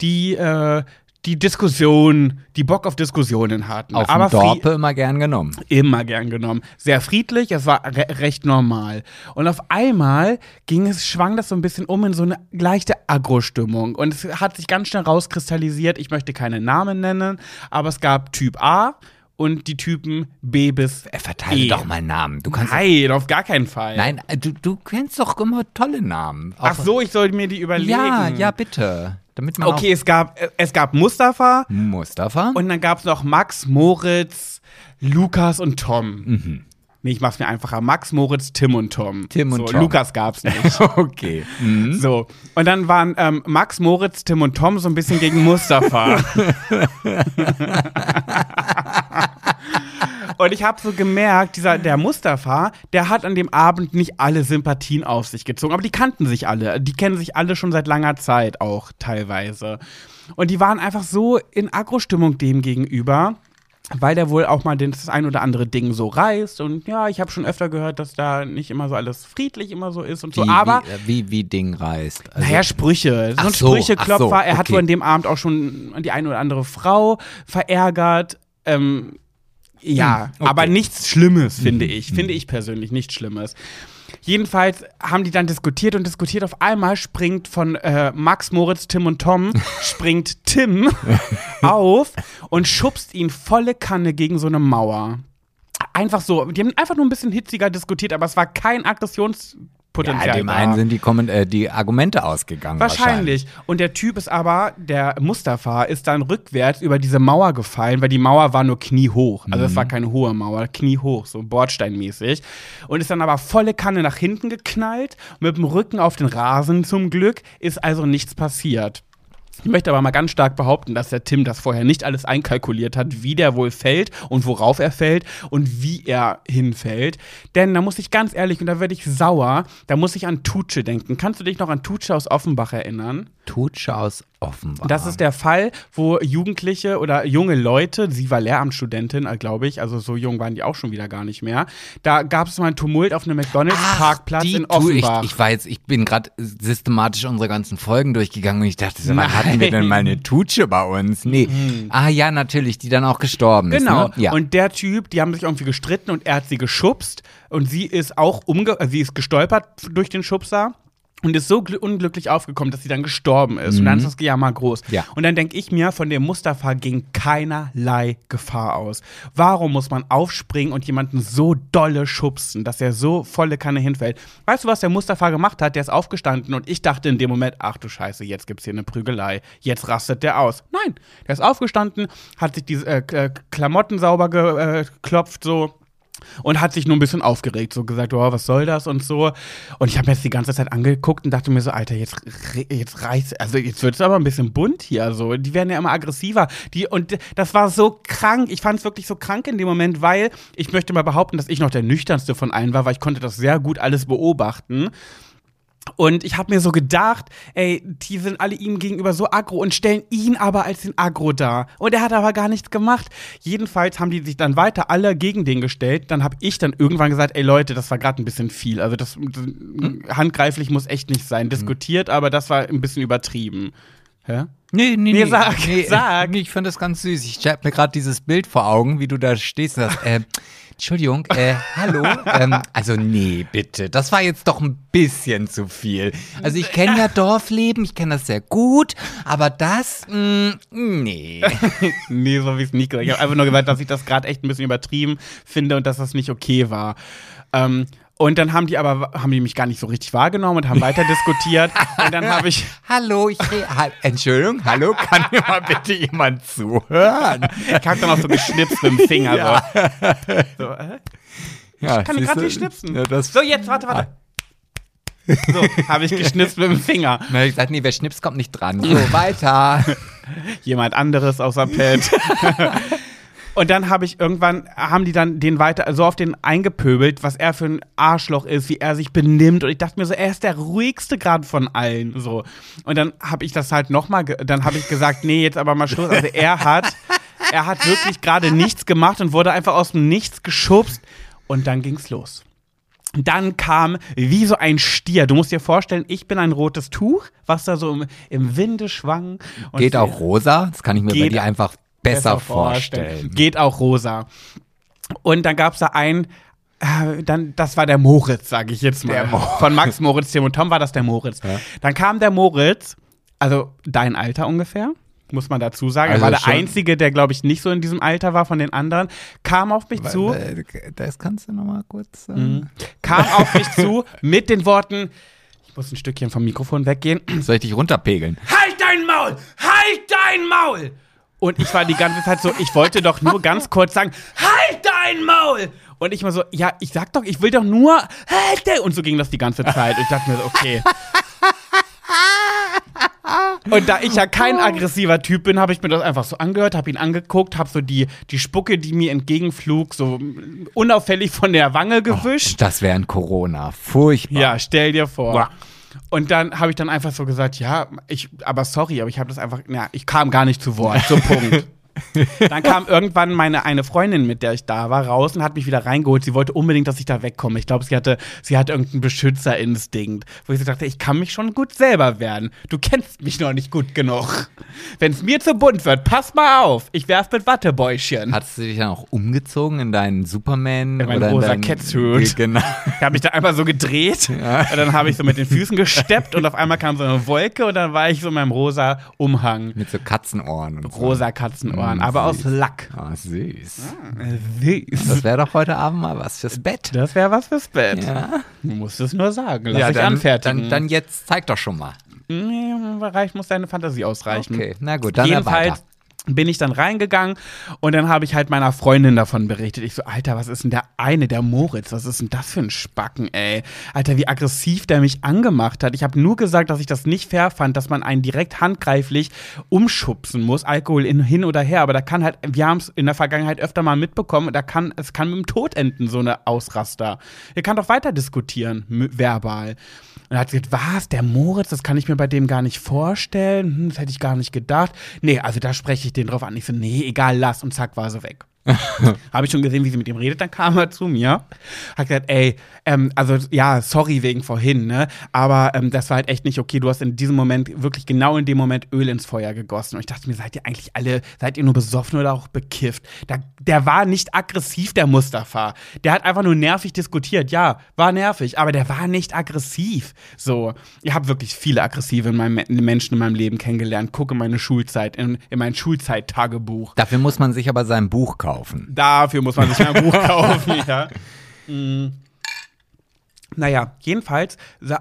Speaker 1: die äh, die Diskussion, die Bock auf Diskussionen hatten.
Speaker 2: Auf
Speaker 1: Aber
Speaker 2: Dorpe immer gern genommen.
Speaker 1: immer gern genommen. Sehr friedlich, es war re recht normal. Und auf einmal ging es, schwang das so ein bisschen um in so eine leichte Agro-Stimmung. Und es hat sich ganz schnell rauskristallisiert, ich möchte keine Namen nennen, aber es gab Typ A und die Typen B bis
Speaker 2: Er verteile
Speaker 1: E.
Speaker 2: doch mal Namen. Du kannst
Speaker 1: Nein, auf gar keinen Fall.
Speaker 2: Nein, äh, du, du kennst doch immer tolle Namen.
Speaker 1: Ach so, ich sollte mir die überlegen.
Speaker 2: Ja, ja, bitte. Damit man
Speaker 1: Okay, es gab, es gab Mustafa
Speaker 2: Mustafa.
Speaker 1: und dann gab es noch Max, Moritz, Lukas und Tom.
Speaker 2: Mhm.
Speaker 1: Nee, ich mach's mir einfacher. Max, Moritz, Tim und Tom.
Speaker 2: Tim und
Speaker 1: so,
Speaker 2: Tom.
Speaker 1: Lukas gab's nicht.
Speaker 2: okay. Mhm.
Speaker 1: so. Und dann waren ähm, Max, Moritz, Tim und Tom so ein bisschen gegen Mustafa. Und ich habe so gemerkt, dieser, der Mustafa, der hat an dem Abend nicht alle Sympathien auf sich gezogen. Aber die kannten sich alle. Die kennen sich alle schon seit langer Zeit auch teilweise. Und die waren einfach so in Agro-Stimmung dem gegenüber. Weil der wohl auch mal das ein oder andere Ding so reißt. Und ja, ich habe schon öfter gehört, dass da nicht immer so alles friedlich immer so ist und
Speaker 2: Wie,
Speaker 1: so. Aber
Speaker 2: wie, wie, wie Ding reißt. Also,
Speaker 1: naja, Sprüche. So ein Sprücheklopfer.
Speaker 2: so,
Speaker 1: Er hat wohl an dem Abend auch schon die eine oder andere Frau verärgert. Ähm, ja,
Speaker 2: Hm, okay. Mhm.
Speaker 1: aber nichts Schlimmes, finde ich. Finde ich persönlich nichts Schlimmes. Jedenfalls haben die dann diskutiert und diskutiert. Auf einmal springt von äh, Max, Moritz, Tim und Tom, springt Tim auf und schubst ihn volle Kanne gegen so eine Mauer. Einfach so. Die haben einfach nur ein bisschen hitziger diskutiert, aber es war kein Aggressionspotenzial.
Speaker 2: ja, dem einen sind die, Kommen- äh, die Argumente ausgegangen.
Speaker 1: Wahrscheinlich. Und der Typ ist aber, der Mustafa, ist dann rückwärts über diese Mauer gefallen, weil die Mauer war nur kniehoch. Also es
Speaker 2: Mhm.
Speaker 1: war keine hohe Mauer, kniehoch, so bordsteinmäßig. Und ist dann aber volle Kanne nach hinten geknallt, mit dem Rücken auf den Rasen zum Glück, ist also nichts passiert. Ich möchte aber mal ganz stark behaupten, dass der Tim das vorher nicht alles einkalkuliert hat, wie der wohl fällt und worauf er fällt und wie er hinfällt. Denn da muss ich ganz ehrlich, und da werde ich sauer, da muss ich an Tutsche denken. Kannst du dich noch an Tutsche aus Offenbach erinnern?
Speaker 2: Tutsche aus Offenbach.
Speaker 1: Das ist der Fall, wo Jugendliche oder junge Leute, sie war Lehramtsstudentin, glaube ich, also so jung waren die auch schon wieder gar nicht mehr. Da gab es mal einen Tumult auf einem McDonalds-Parkplatz in Offenbach.
Speaker 2: Ich, ich weiß, ich bin gerade systematisch unsere ganzen Folgen durchgegangen und ich dachte, so, wann hatten wir denn mal eine Tutsche bei uns? Nee. Ah ja, natürlich, die dann auch gestorben
Speaker 1: Genau.
Speaker 2: ist. Ne? Ja.
Speaker 1: Und der Typ, die haben sich irgendwie gestritten und er hat sie geschubst und sie ist auch umge äh, sie ist gestolpert durch den Schubser. Und ist so gl- unglücklich aufgekommen, dass sie dann gestorben ist. Und dann ist das Gejammer groß.
Speaker 2: Ja.
Speaker 1: Und dann denke ich mir, von dem Mustafa ging keinerlei Gefahr aus. Warum muss man aufspringen und jemanden so dolle schubsen, dass er so volle Kanne hinfällt? Weißt du, was der Mustafa gemacht hat? Der ist aufgestanden und ich dachte in dem Moment, ach du Scheiße, jetzt gibt's hier eine Prügelei. Jetzt rastet der aus. Nein, der ist aufgestanden, hat sich die äh, Klamotten sauber geklopft, so und hat sich nur ein bisschen aufgeregt, so gesagt, oh, was soll das und so. Und ich habe mir jetzt die ganze Zeit angeguckt und dachte mir so, Alter, jetzt, jetzt reicht, also jetzt wird es aber ein bisschen bunt hier, so. Die werden ja immer aggressiver. Die, und das war so krank. Ich fand es wirklich so krank in dem Moment, weil ich möchte mal behaupten, dass ich noch der nüchternste von allen war, weil ich konnte das sehr gut alles beobachten. Und ich habe mir so gedacht, ey, die sind alle ihm gegenüber so aggro und stellen ihn aber als den Aggro dar. Und er hat aber gar nichts gemacht. Jedenfalls haben die sich dann weiter alle gegen den gestellt. Dann habe ich dann irgendwann gesagt, ey Leute, das war gerade ein bisschen viel. Also das, das handgreiflich muss echt nicht sein. Diskutiert, aber das war ein bisschen übertrieben. Hä?
Speaker 2: Nee, nee,
Speaker 1: Nee, sag, sag.
Speaker 2: Nee, ich fand das ganz süß. Ich hab mir gerade dieses Bild vor Augen, wie du da stehst und sagst, äh, Entschuldigung, äh, hallo. ähm, also nee, bitte. Das war jetzt doch ein bisschen zu viel. Also ich kenne ja Dorfleben, ich kenne das sehr gut, aber das, mh, nee.
Speaker 1: nee, so habe ich es nicht gesagt. Ich habe einfach nur gesagt, dass ich das gerade echt ein bisschen übertrieben finde und dass das nicht okay war. Ähm, und dann haben die aber, haben die mich gar nicht so richtig wahrgenommen und haben weiter diskutiert. Und dann habe ich,
Speaker 2: Hallo, ich ha Entschuldigung, hallo, kann mir mal bitte jemand zuhören?
Speaker 1: ich habe dann auch so geschnipst mit dem Finger. So. so äh?
Speaker 2: Ja,
Speaker 1: Kann ich
Speaker 2: siehst
Speaker 1: gerade nicht schnipsen.
Speaker 2: Ja, das
Speaker 1: so, jetzt, warte, warte. So, habe ich geschnipst mit dem Finger.
Speaker 2: Na, ich sag, nee, wer schnipst, kommt nicht dran. So, weiter.
Speaker 1: Jemand anderes außer Pat. Und dann habe ich irgendwann, haben die dann den weiter so auf den eingepöbelt, was er für ein Arschloch ist, wie er sich benimmt. Und ich dachte mir so, er ist der ruhigste gerade von allen. So. Und dann habe ich das halt nochmal, dann habe ich gesagt, nee, jetzt aber mal Schluss. Also er hat, er hat wirklich gerade nichts gemacht und wurde einfach aus dem Nichts geschubst. Und dann ging's los. Dann kam wie so ein Stier. Du musst dir vorstellen, ich bin ein rotes Tuch, was da so im, im Winde schwang. Und
Speaker 2: Geht auch rosa? Das kann ich mir bei dir einfach besser, vorstellen.
Speaker 1: Geht auch rosa. Und dann gab es da einen, äh, dann, das war der Moritz, sage ich jetzt mal. Von Max Moritz, Tim und Tom war das der Moritz. Dann kam der Moritz, also dein Alter ungefähr, muss man dazu sagen.
Speaker 2: Also
Speaker 1: er war der Einzige, der, glaube ich, nicht so in diesem Alter war von den anderen. Kam auf mich zu,
Speaker 2: Äh, Das kannst du noch mal kurz sagen.
Speaker 1: Mhm. kam auf mich zu mit den Worten, ich muss ein Stückchen vom Mikrofon weggehen.
Speaker 2: Soll ich dich runterpegeln?
Speaker 1: Halt dein Maul! Halt dein Maul! Und ich war die ganze Zeit so, ich wollte doch nur ganz kurz sagen, halt dein Maul! Und ich war so, ja, ich sag doch, ich will doch nur, halt dein... Und so ging das die ganze Zeit. Und ich dachte mir so, okay. Und da ich ja kein aggressiver Typ bin, habe ich mir das einfach so angehört, habe ihn angeguckt, habe so die, die Spucke, die mir entgegenflog, so unauffällig von der Wange gewischt.
Speaker 2: Das wäre ein Corona. Furchtbar.
Speaker 1: Ja, stell dir vor.
Speaker 2: Boah.
Speaker 1: Und dann habe ich dann einfach so gesagt, ja, ich, aber sorry, aber ich habe das einfach, ja, ich kam gar nicht zu Wort, so Punkt. Dann kam irgendwann meine eine Freundin, mit der ich da war, raus und hat mich wieder reingeholt. Sie wollte unbedingt, dass ich da wegkomme. Ich glaube, sie hatte, sie hatte irgendeinen Beschützerinstinkt, wo ich so dachte, ich kann mich schon gut selber werden. Du kennst mich noch nicht gut genug. Wenn es mir zu bunt wird, pass mal auf. Ich werf mit Wattebäuschen.
Speaker 2: Hattest du dich dann auch umgezogen in deinen Superman
Speaker 1: In meinen
Speaker 2: oder
Speaker 1: rosa
Speaker 2: in deinen
Speaker 1: Catsuit.
Speaker 2: Genau.
Speaker 1: Ich habe mich da einmal so gedreht und dann habe ich so mit den Füßen gesteppt und auf einmal kam so eine Wolke und dann war ich so in meinem rosa Umhang.
Speaker 2: Mit so Katzenohren und so.
Speaker 1: Rosa Katzenohren,
Speaker 2: Mm,
Speaker 1: aber aus. Lack.
Speaker 2: Ah, süß.
Speaker 1: Süß.
Speaker 2: Das wäre doch heute Abend mal was fürs Bett.
Speaker 1: Das wäre was fürs Bett.
Speaker 2: Ja,
Speaker 1: Du musst es nur sagen. Lass
Speaker 2: ja
Speaker 1: dich
Speaker 2: dann,
Speaker 1: anfertigen.
Speaker 2: dann, dann jetzt zeig doch schon mal.
Speaker 1: Nee, reicht, muss deine Fantasie ausreichen.
Speaker 2: Okay, na gut, dann
Speaker 1: Jedenfalls
Speaker 2: weiter.
Speaker 1: Bin ich dann reingegangen und dann habe ich halt meiner Freundin davon berichtet. Ich so, Alter, was ist denn der eine, der Moritz? Was ist denn das für ein Spacken, ey? Alter, wie aggressiv der mich angemacht hat. Ich habe nur gesagt, dass ich das nicht fair fand, dass man einen direkt handgreiflich umschubsen muss, Alkohol in, hin oder her. Aber da kann halt, wir haben es in der Vergangenheit öfter mal mitbekommen, da kann, es kann mit dem Tod enden, so eine Ausraster. Ihr kann doch weiter diskutieren, verbal. Und hat gesagt, was, der Moritz, das kann ich mir bei dem gar nicht vorstellen. Hm, das hätte ich gar nicht gedacht. Nee, also da spreche ich den drauf an. Ich so, nee, egal, lass. Und zack, war sie weg. Habe ich schon gesehen, wie sie mit ihm redet, dann kam er zu mir, hat gesagt, ey, ähm, also ja, sorry wegen vorhin, ne? Aber ähm, das war halt echt nicht okay. Du hast in diesem Moment, wirklich genau in dem Moment Öl ins Feuer gegossen. Und ich dachte mir, seid ihr eigentlich alle, seid ihr nur besoffen oder auch bekifft? Da, der war nicht aggressiv, der Mustafa. Der hat einfach nur nervig diskutiert. Ja, war nervig, aber der war nicht aggressiv. So, ich habe wirklich viele aggressive in meinem, Menschen in meinem Leben kennengelernt. Gucke meine Schulzeit, in, in mein Schulzeit-Tagebuch.
Speaker 2: Dafür muss man sich aber sein Buch kaufen.
Speaker 1: Dafür muss man sich ein Buch kaufen, ja. Mm. Naja, jedenfalls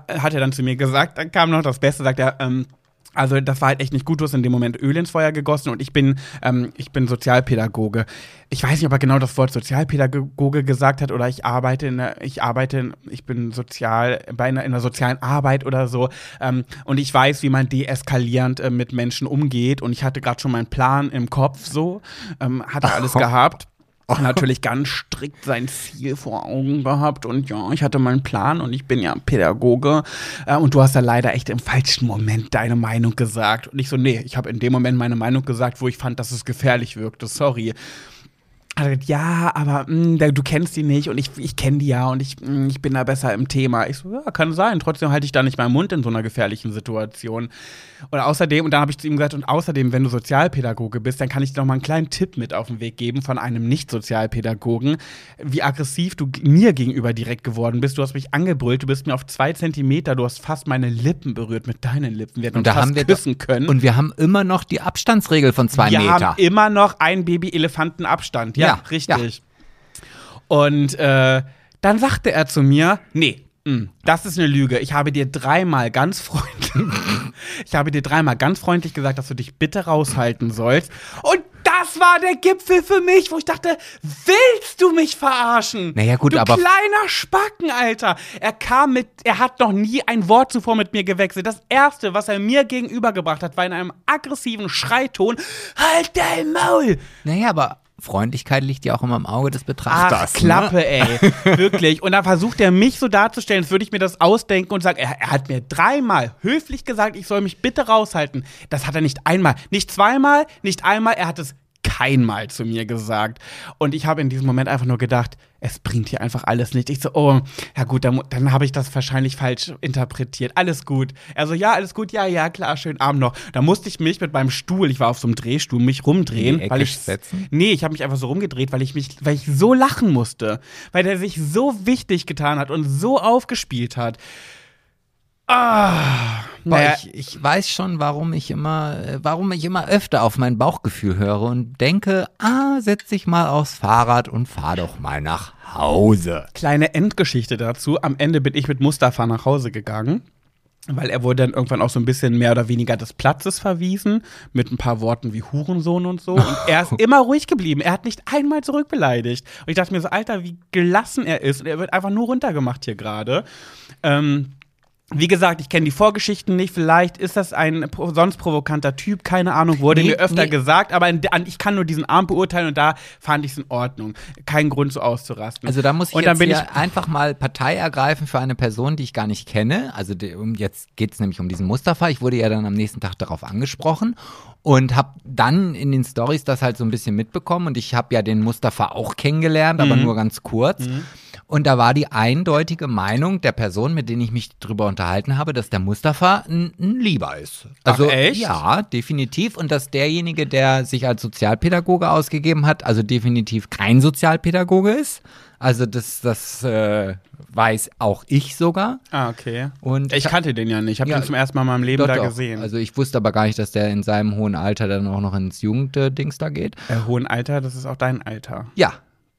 Speaker 1: hat er dann zu mir gesagt, dann kam noch das Beste, sagt er, ähm, also das war halt echt nicht gut, du hast in dem Moment Öl ins Feuer gegossen und ich bin, ähm, ich bin Sozialpädagoge. Ich weiß nicht, ob er genau das Wort Sozialpädagoge gesagt hat oder ich arbeite in der, ich arbeite, in, ich bin sozial, bei einer, in der sozialen Arbeit oder so. Ähm, und ich weiß, wie man deeskalierend äh, mit Menschen umgeht und ich hatte gerade schon meinen Plan im Kopf so, ähm, hatte alles gehabt natürlich ganz strikt sein Ziel vor Augen gehabt und ja, ich hatte meinen Plan und ich bin ja Pädagoge äh, und du hast da leider echt im falschen Moment deine Meinung gesagt und ich so, nee, ich habe in dem Moment meine Meinung gesagt, wo ich fand, dass es gefährlich wirkte, sorry. Hat er gesagt, ja, aber mh, da- du kennst die nicht und ich, ich kenne die ja und ich, mh, ich bin da besser im Thema. Ich so, ja, kann sein. Trotzdem halte ich da nicht meinen Mund in so einer gefährlichen Situation. Und außerdem, und dann habe ich zu ihm gesagt, und außerdem, wenn du Sozialpädagoge bist, dann kann ich dir noch mal einen kleinen Tipp mit auf den Weg geben von einem Nicht-Sozialpädagogen, wie aggressiv du mir gegenüber direkt geworden bist. Du hast mich angebrüllt, du bist mir auf zwei Zentimeter, du hast fast meine Lippen berührt mit deinen Lippen. Wir hätten uns
Speaker 2: Und da haben wir
Speaker 1: küssen können.
Speaker 2: Und wir haben immer noch die Abstandsregel von zwei
Speaker 1: wir
Speaker 2: Meter.
Speaker 1: haben immer noch einen Baby-Elefanten-Abstand. Ja,
Speaker 2: Ja,
Speaker 1: richtig. Und äh, dann sagte er zu mir, nee, mh, das ist eine Lüge. Ich habe dir dreimal ganz freundlich, ich habe dir dreimal ganz freundlich gesagt, dass du dich bitte raushalten sollst. Und das war der Gipfel für mich, wo ich dachte, willst du mich verarschen?
Speaker 2: Naja, gut,
Speaker 1: du
Speaker 2: aber-
Speaker 1: kleiner Spacken, Alter. Er kam mit, er hat noch nie ein Wort zuvor mit mir gewechselt. Das erste, was er mir gegenübergebracht hat, war in einem aggressiven Schreiton: Halt dein Maul!
Speaker 2: Naja, aber Freundlichkeit liegt ja auch immer im Auge des Betrachters.
Speaker 1: Ach, Klappe, ey. Wirklich. Und dann versucht er mich so darzustellen, als würde ich mir das ausdenken und sagen, er, er hat mir dreimal höflich gesagt, ich soll mich bitte raushalten. Das hat er nicht einmal, nicht zweimal, nicht einmal, er hat es keinmal zu mir gesagt. Und ich habe in diesem Moment einfach nur gedacht, es bringt hier einfach alles nicht. Ich so, oh, ja gut, dann, dann habe ich das wahrscheinlich falsch interpretiert. Alles gut. Er so, ja, alles gut, ja, ja, klar, schönen Abend noch. Da musste ich mich mit meinem Stuhl, ich war auf so einem Drehstuhl, mich rumdrehen, weil ich
Speaker 2: setzen?
Speaker 1: Nee, ich habe mich einfach so rumgedreht, weil ich mich, weil ich so lachen musste, weil der sich so wichtig getan hat und so aufgespielt hat. Ah,
Speaker 2: Boah,
Speaker 1: naja,
Speaker 2: ich, ich weiß schon, warum ich immer, äh, warum ich immer öfter auf mein Bauchgefühl höre und denke, ah, setz dich mal aufs Fahrrad und fahr doch mal nach Hause.
Speaker 1: kleine Endgeschichte dazu. Am Ende bin ich mit Mustafa nach Hause gegangen. Weil er wurde dann irgendwann auch so ein bisschen mehr oder weniger des Platzes verwiesen, mit ein paar Worten wie Hurensohn und so. Und er ist immer ruhig geblieben. Er hat nicht einmal zurückbeleidigt. Und ich dachte mir so, Alter, wie gelassen er ist. Und er wird einfach nur runtergemacht hier gerade. Ähm, wie gesagt, ich kenne die Vorgeschichten nicht. Vielleicht ist das ein sonst provokanter Typ, keine Ahnung, wurde
Speaker 2: Nee,
Speaker 1: mir öfter
Speaker 2: nee.
Speaker 1: gesagt, aber ich kann nur diesen Arm beurteilen und da fand ich es in Ordnung. Kein Grund so auszurasten.
Speaker 2: Also da muss ich
Speaker 1: und dann
Speaker 2: jetzt
Speaker 1: ich
Speaker 2: einfach mal Partei ergreifen für eine Person, die ich gar nicht kenne. Also um, jetzt geht es nämlich um diesen Mustafa. Ich wurde ja dann am nächsten Tag darauf angesprochen und habe dann in den Stories das halt so ein bisschen mitbekommen. Und ich habe ja den Mustafa auch kennengelernt,
Speaker 1: Mhm.
Speaker 2: aber nur ganz kurz. Und da war die eindeutige Meinung der Person, mit denen ich mich drüber unterhalten habe, dass der Mustafa ein, ein Lieber ist. Also
Speaker 1: Ach, echt?
Speaker 2: ja, definitiv. Und dass derjenige, der sich als Sozialpädagoge ausgegeben hat, also definitiv kein Sozialpädagoge ist. Also das, das äh, weiß auch ich sogar.
Speaker 1: Ah, okay.
Speaker 2: Und
Speaker 1: Ich kannte den ja nicht. Ich habe
Speaker 2: Ja,
Speaker 1: den zum ersten Mal in meinem Leben
Speaker 2: Doch,
Speaker 1: da
Speaker 2: doch.
Speaker 1: gesehen.
Speaker 2: Also ich wusste aber gar nicht, dass der in seinem hohen Alter dann auch noch ins Jugenddings da geht.
Speaker 1: äh, hohen Alter, das ist auch dein Alter.
Speaker 2: Ja.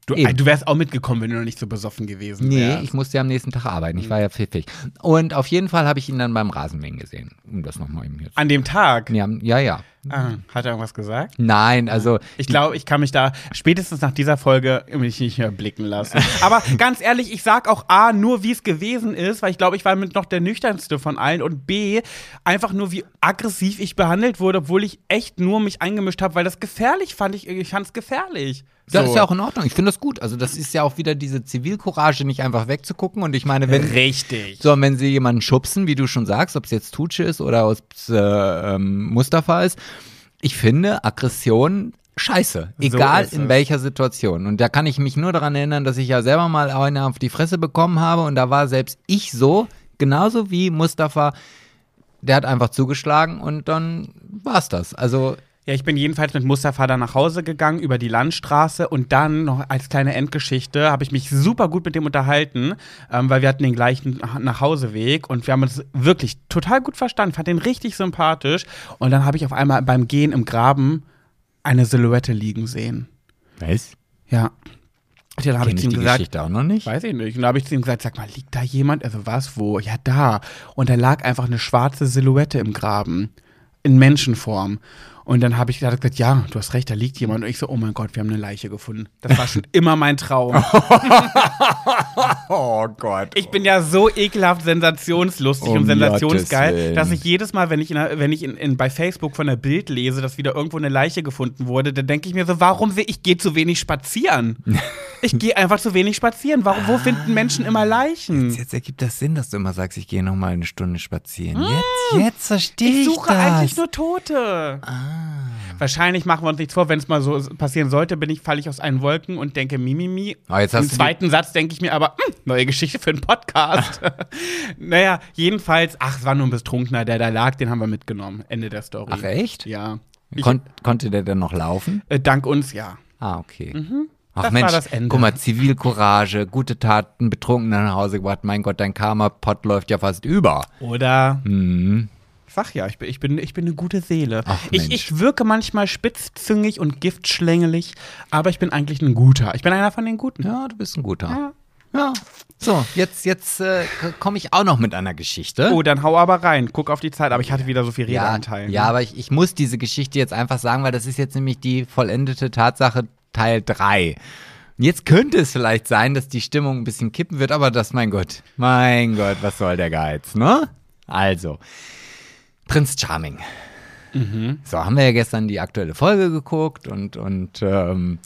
Speaker 1: Du, du wärst auch mitgekommen, wenn du noch nicht so besoffen gewesen
Speaker 2: Nee,
Speaker 1: wärst.
Speaker 2: ich musste ja am nächsten Tag arbeiten. Ich war ja pfiffig. Und auf jeden Fall habe ich ihn dann beim Rasenmähen gesehen. Um das nochmal eben jetzt.
Speaker 1: An dem Tag.
Speaker 2: Ja, ja, ja.
Speaker 1: Ah, hat er irgendwas gesagt?
Speaker 2: Nein, also
Speaker 1: Ich glaube, ich kann mich da spätestens nach dieser Folge mich nicht mehr blicken lassen. Aber ganz ehrlich, ich sag auch A, nur wie es gewesen ist, weil ich glaube, ich war mit noch der nüchternste von allen und B, einfach nur wie aggressiv ich behandelt wurde, obwohl ich echt nur mich eingemischt habe, weil das gefährlich fand. Ich, ich fand es gefährlich.
Speaker 2: Das
Speaker 1: So.
Speaker 2: ist ja auch in Ordnung. Ich finde das gut. Also das ist ja auch wieder diese Zivilcourage, nicht einfach wegzugucken. Und ich meine, wenn
Speaker 1: Richtig.
Speaker 2: so, wenn sie jemanden schubsen, wie du schon sagst, ob es jetzt Tutsche ist oder ob es äh, ähm, Mustafa ist, ich finde, Aggression scheiße. Egal
Speaker 1: ist
Speaker 2: in welcher Situation. Und da kann ich mich nur daran erinnern, dass ich ja selber mal eine auf die Fresse bekommen habe und da war selbst ich so, genauso wie Mustafa, der hat einfach zugeschlagen und dann war's das. Also
Speaker 1: Ja, ich bin jedenfalls mit Mustafa dann nach Hause gegangen über die Landstraße und dann noch als kleine Endgeschichte habe ich mich super gut mit dem unterhalten, ähm, weil wir hatten den gleichen Nachhauseweg und wir haben uns wirklich total gut verstanden, fand den richtig sympathisch und dann habe ich auf einmal beim Gehen im Graben eine Silhouette liegen sehen.
Speaker 2: Was?
Speaker 1: Ja. Und dann habe ich zu ihm
Speaker 2: die
Speaker 1: gesagt,
Speaker 2: Geschichte auch noch nicht.
Speaker 1: Weiß ich nicht. Und da habe ich zu ihm gesagt, sag mal, liegt da jemand? Also was, wo? Ja, da. Und da lag einfach eine schwarze Silhouette im Graben. In Menschenform. Und dann habe ich gesagt, ja, du hast recht, da liegt jemand. Und ich so, oh mein Gott, wir haben eine Leiche gefunden. Das war schon immer mein Traum.
Speaker 2: Oh Gott.
Speaker 1: Ich bin ja so ekelhaft sensationslustig
Speaker 2: Um
Speaker 1: und sensationsgeil, dass ich jedes Mal, wenn ich, in, wenn ich in, in, bei Facebook von der Bild lese, dass wieder irgendwo eine Leiche gefunden wurde, dann denke ich mir so, warum will ich gehe zu wenig spazieren? ich gehe einfach zu wenig spazieren. Warum, wo finden Menschen immer Leichen?
Speaker 2: Jetzt ergibt das Sinn, dass du immer sagst, ich gehe noch mal eine Stunde spazieren. Jetzt, jetzt verstehe ich,
Speaker 1: Ich suche
Speaker 2: das.
Speaker 1: eigentlich nur Tote. Wahrscheinlich machen wir uns nichts vor, wenn es mal so passieren sollte, bin ich, falle ich aus allen Wolken und denke Mimimi.
Speaker 2: Oh, jetzt hast
Speaker 1: Im zweiten Satz denke ich mir aber, hm, neue Geschichte für einen Podcast. naja, jedenfalls, ach, es war nur ein Betrunkener, der da lag, den haben wir mitgenommen. Ende der Story.
Speaker 2: Ach echt?
Speaker 1: Ja. Ich,
Speaker 2: Kon konnte der denn noch laufen?
Speaker 1: äh, dank uns, ja.
Speaker 2: Ah, okay. Ach.
Speaker 1: Das
Speaker 2: Mensch,
Speaker 1: war das Ende.
Speaker 2: guck mal, Zivilcourage, gute Taten, betrunken nach Hause gebracht. Mein Gott, dein Karma-Pot läuft ja fast über.
Speaker 1: Oder
Speaker 2: Mhm.
Speaker 1: Ich sag ja, ich bin, ich bin, ich bin eine gute Seele.
Speaker 2: Ach,
Speaker 1: ich, ich wirke manchmal spitzzüngig und giftschlängelig, aber ich bin eigentlich ein Guter. Ich bin einer von den Guten.
Speaker 2: Ja, du bist ein guter.
Speaker 1: Ja.
Speaker 2: Ja. So, jetzt, jetzt äh, komme ich auch noch mit einer Geschichte.
Speaker 1: Oh, dann hau aber rein. Guck auf die Zeit, aber ich hatte wieder so viel
Speaker 2: ja,
Speaker 1: Redeanteil. ne?
Speaker 2: ja, aber ich, ich muss diese Geschichte jetzt einfach sagen, weil das ist jetzt nämlich die vollendete Tatsache Teil 3. Jetzt könnte es vielleicht sein, dass die Stimmung ein bisschen kippen wird, aber das, mein Gott, mein Gott, was soll der Geiz, ne? Also, Prinz Charming. So, haben wir ja gestern die aktuelle Folge geguckt und, und ähm,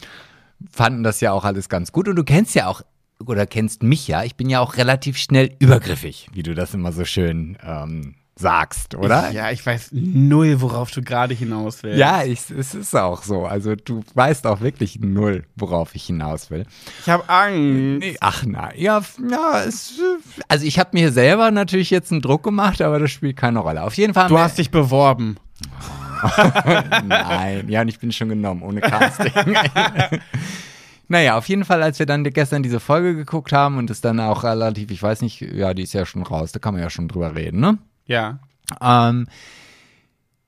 Speaker 2: fanden das ja auch alles ganz gut. Und du kennst ja auch, oder kennst mich ja, ich bin ja auch relativ schnell übergriffig, wie du das immer so schön ähm, sagst, oder?
Speaker 1: Ja, ich weiß null, worauf du gerade hinaus willst.
Speaker 2: Ja, ich, es ist auch so. Also du weißt auch wirklich null, worauf ich hinaus will.
Speaker 1: Ich habe Angst.
Speaker 2: Nee, ach na, ja, ja, es, also ich habe mir selber natürlich jetzt einen Druck gemacht, aber das spielt keine Rolle. Auf jeden Fall.
Speaker 1: Du hast dich beworben.
Speaker 2: Nein, ja, und ich bin schon genommen, ohne Casting. naja, auf jeden Fall, als wir dann gestern diese Folge geguckt haben und es dann auch relativ, ich weiß nicht, ja, die ist ja schon raus, da kann man ja schon drüber reden, ne?
Speaker 1: Ja.
Speaker 2: Ähm,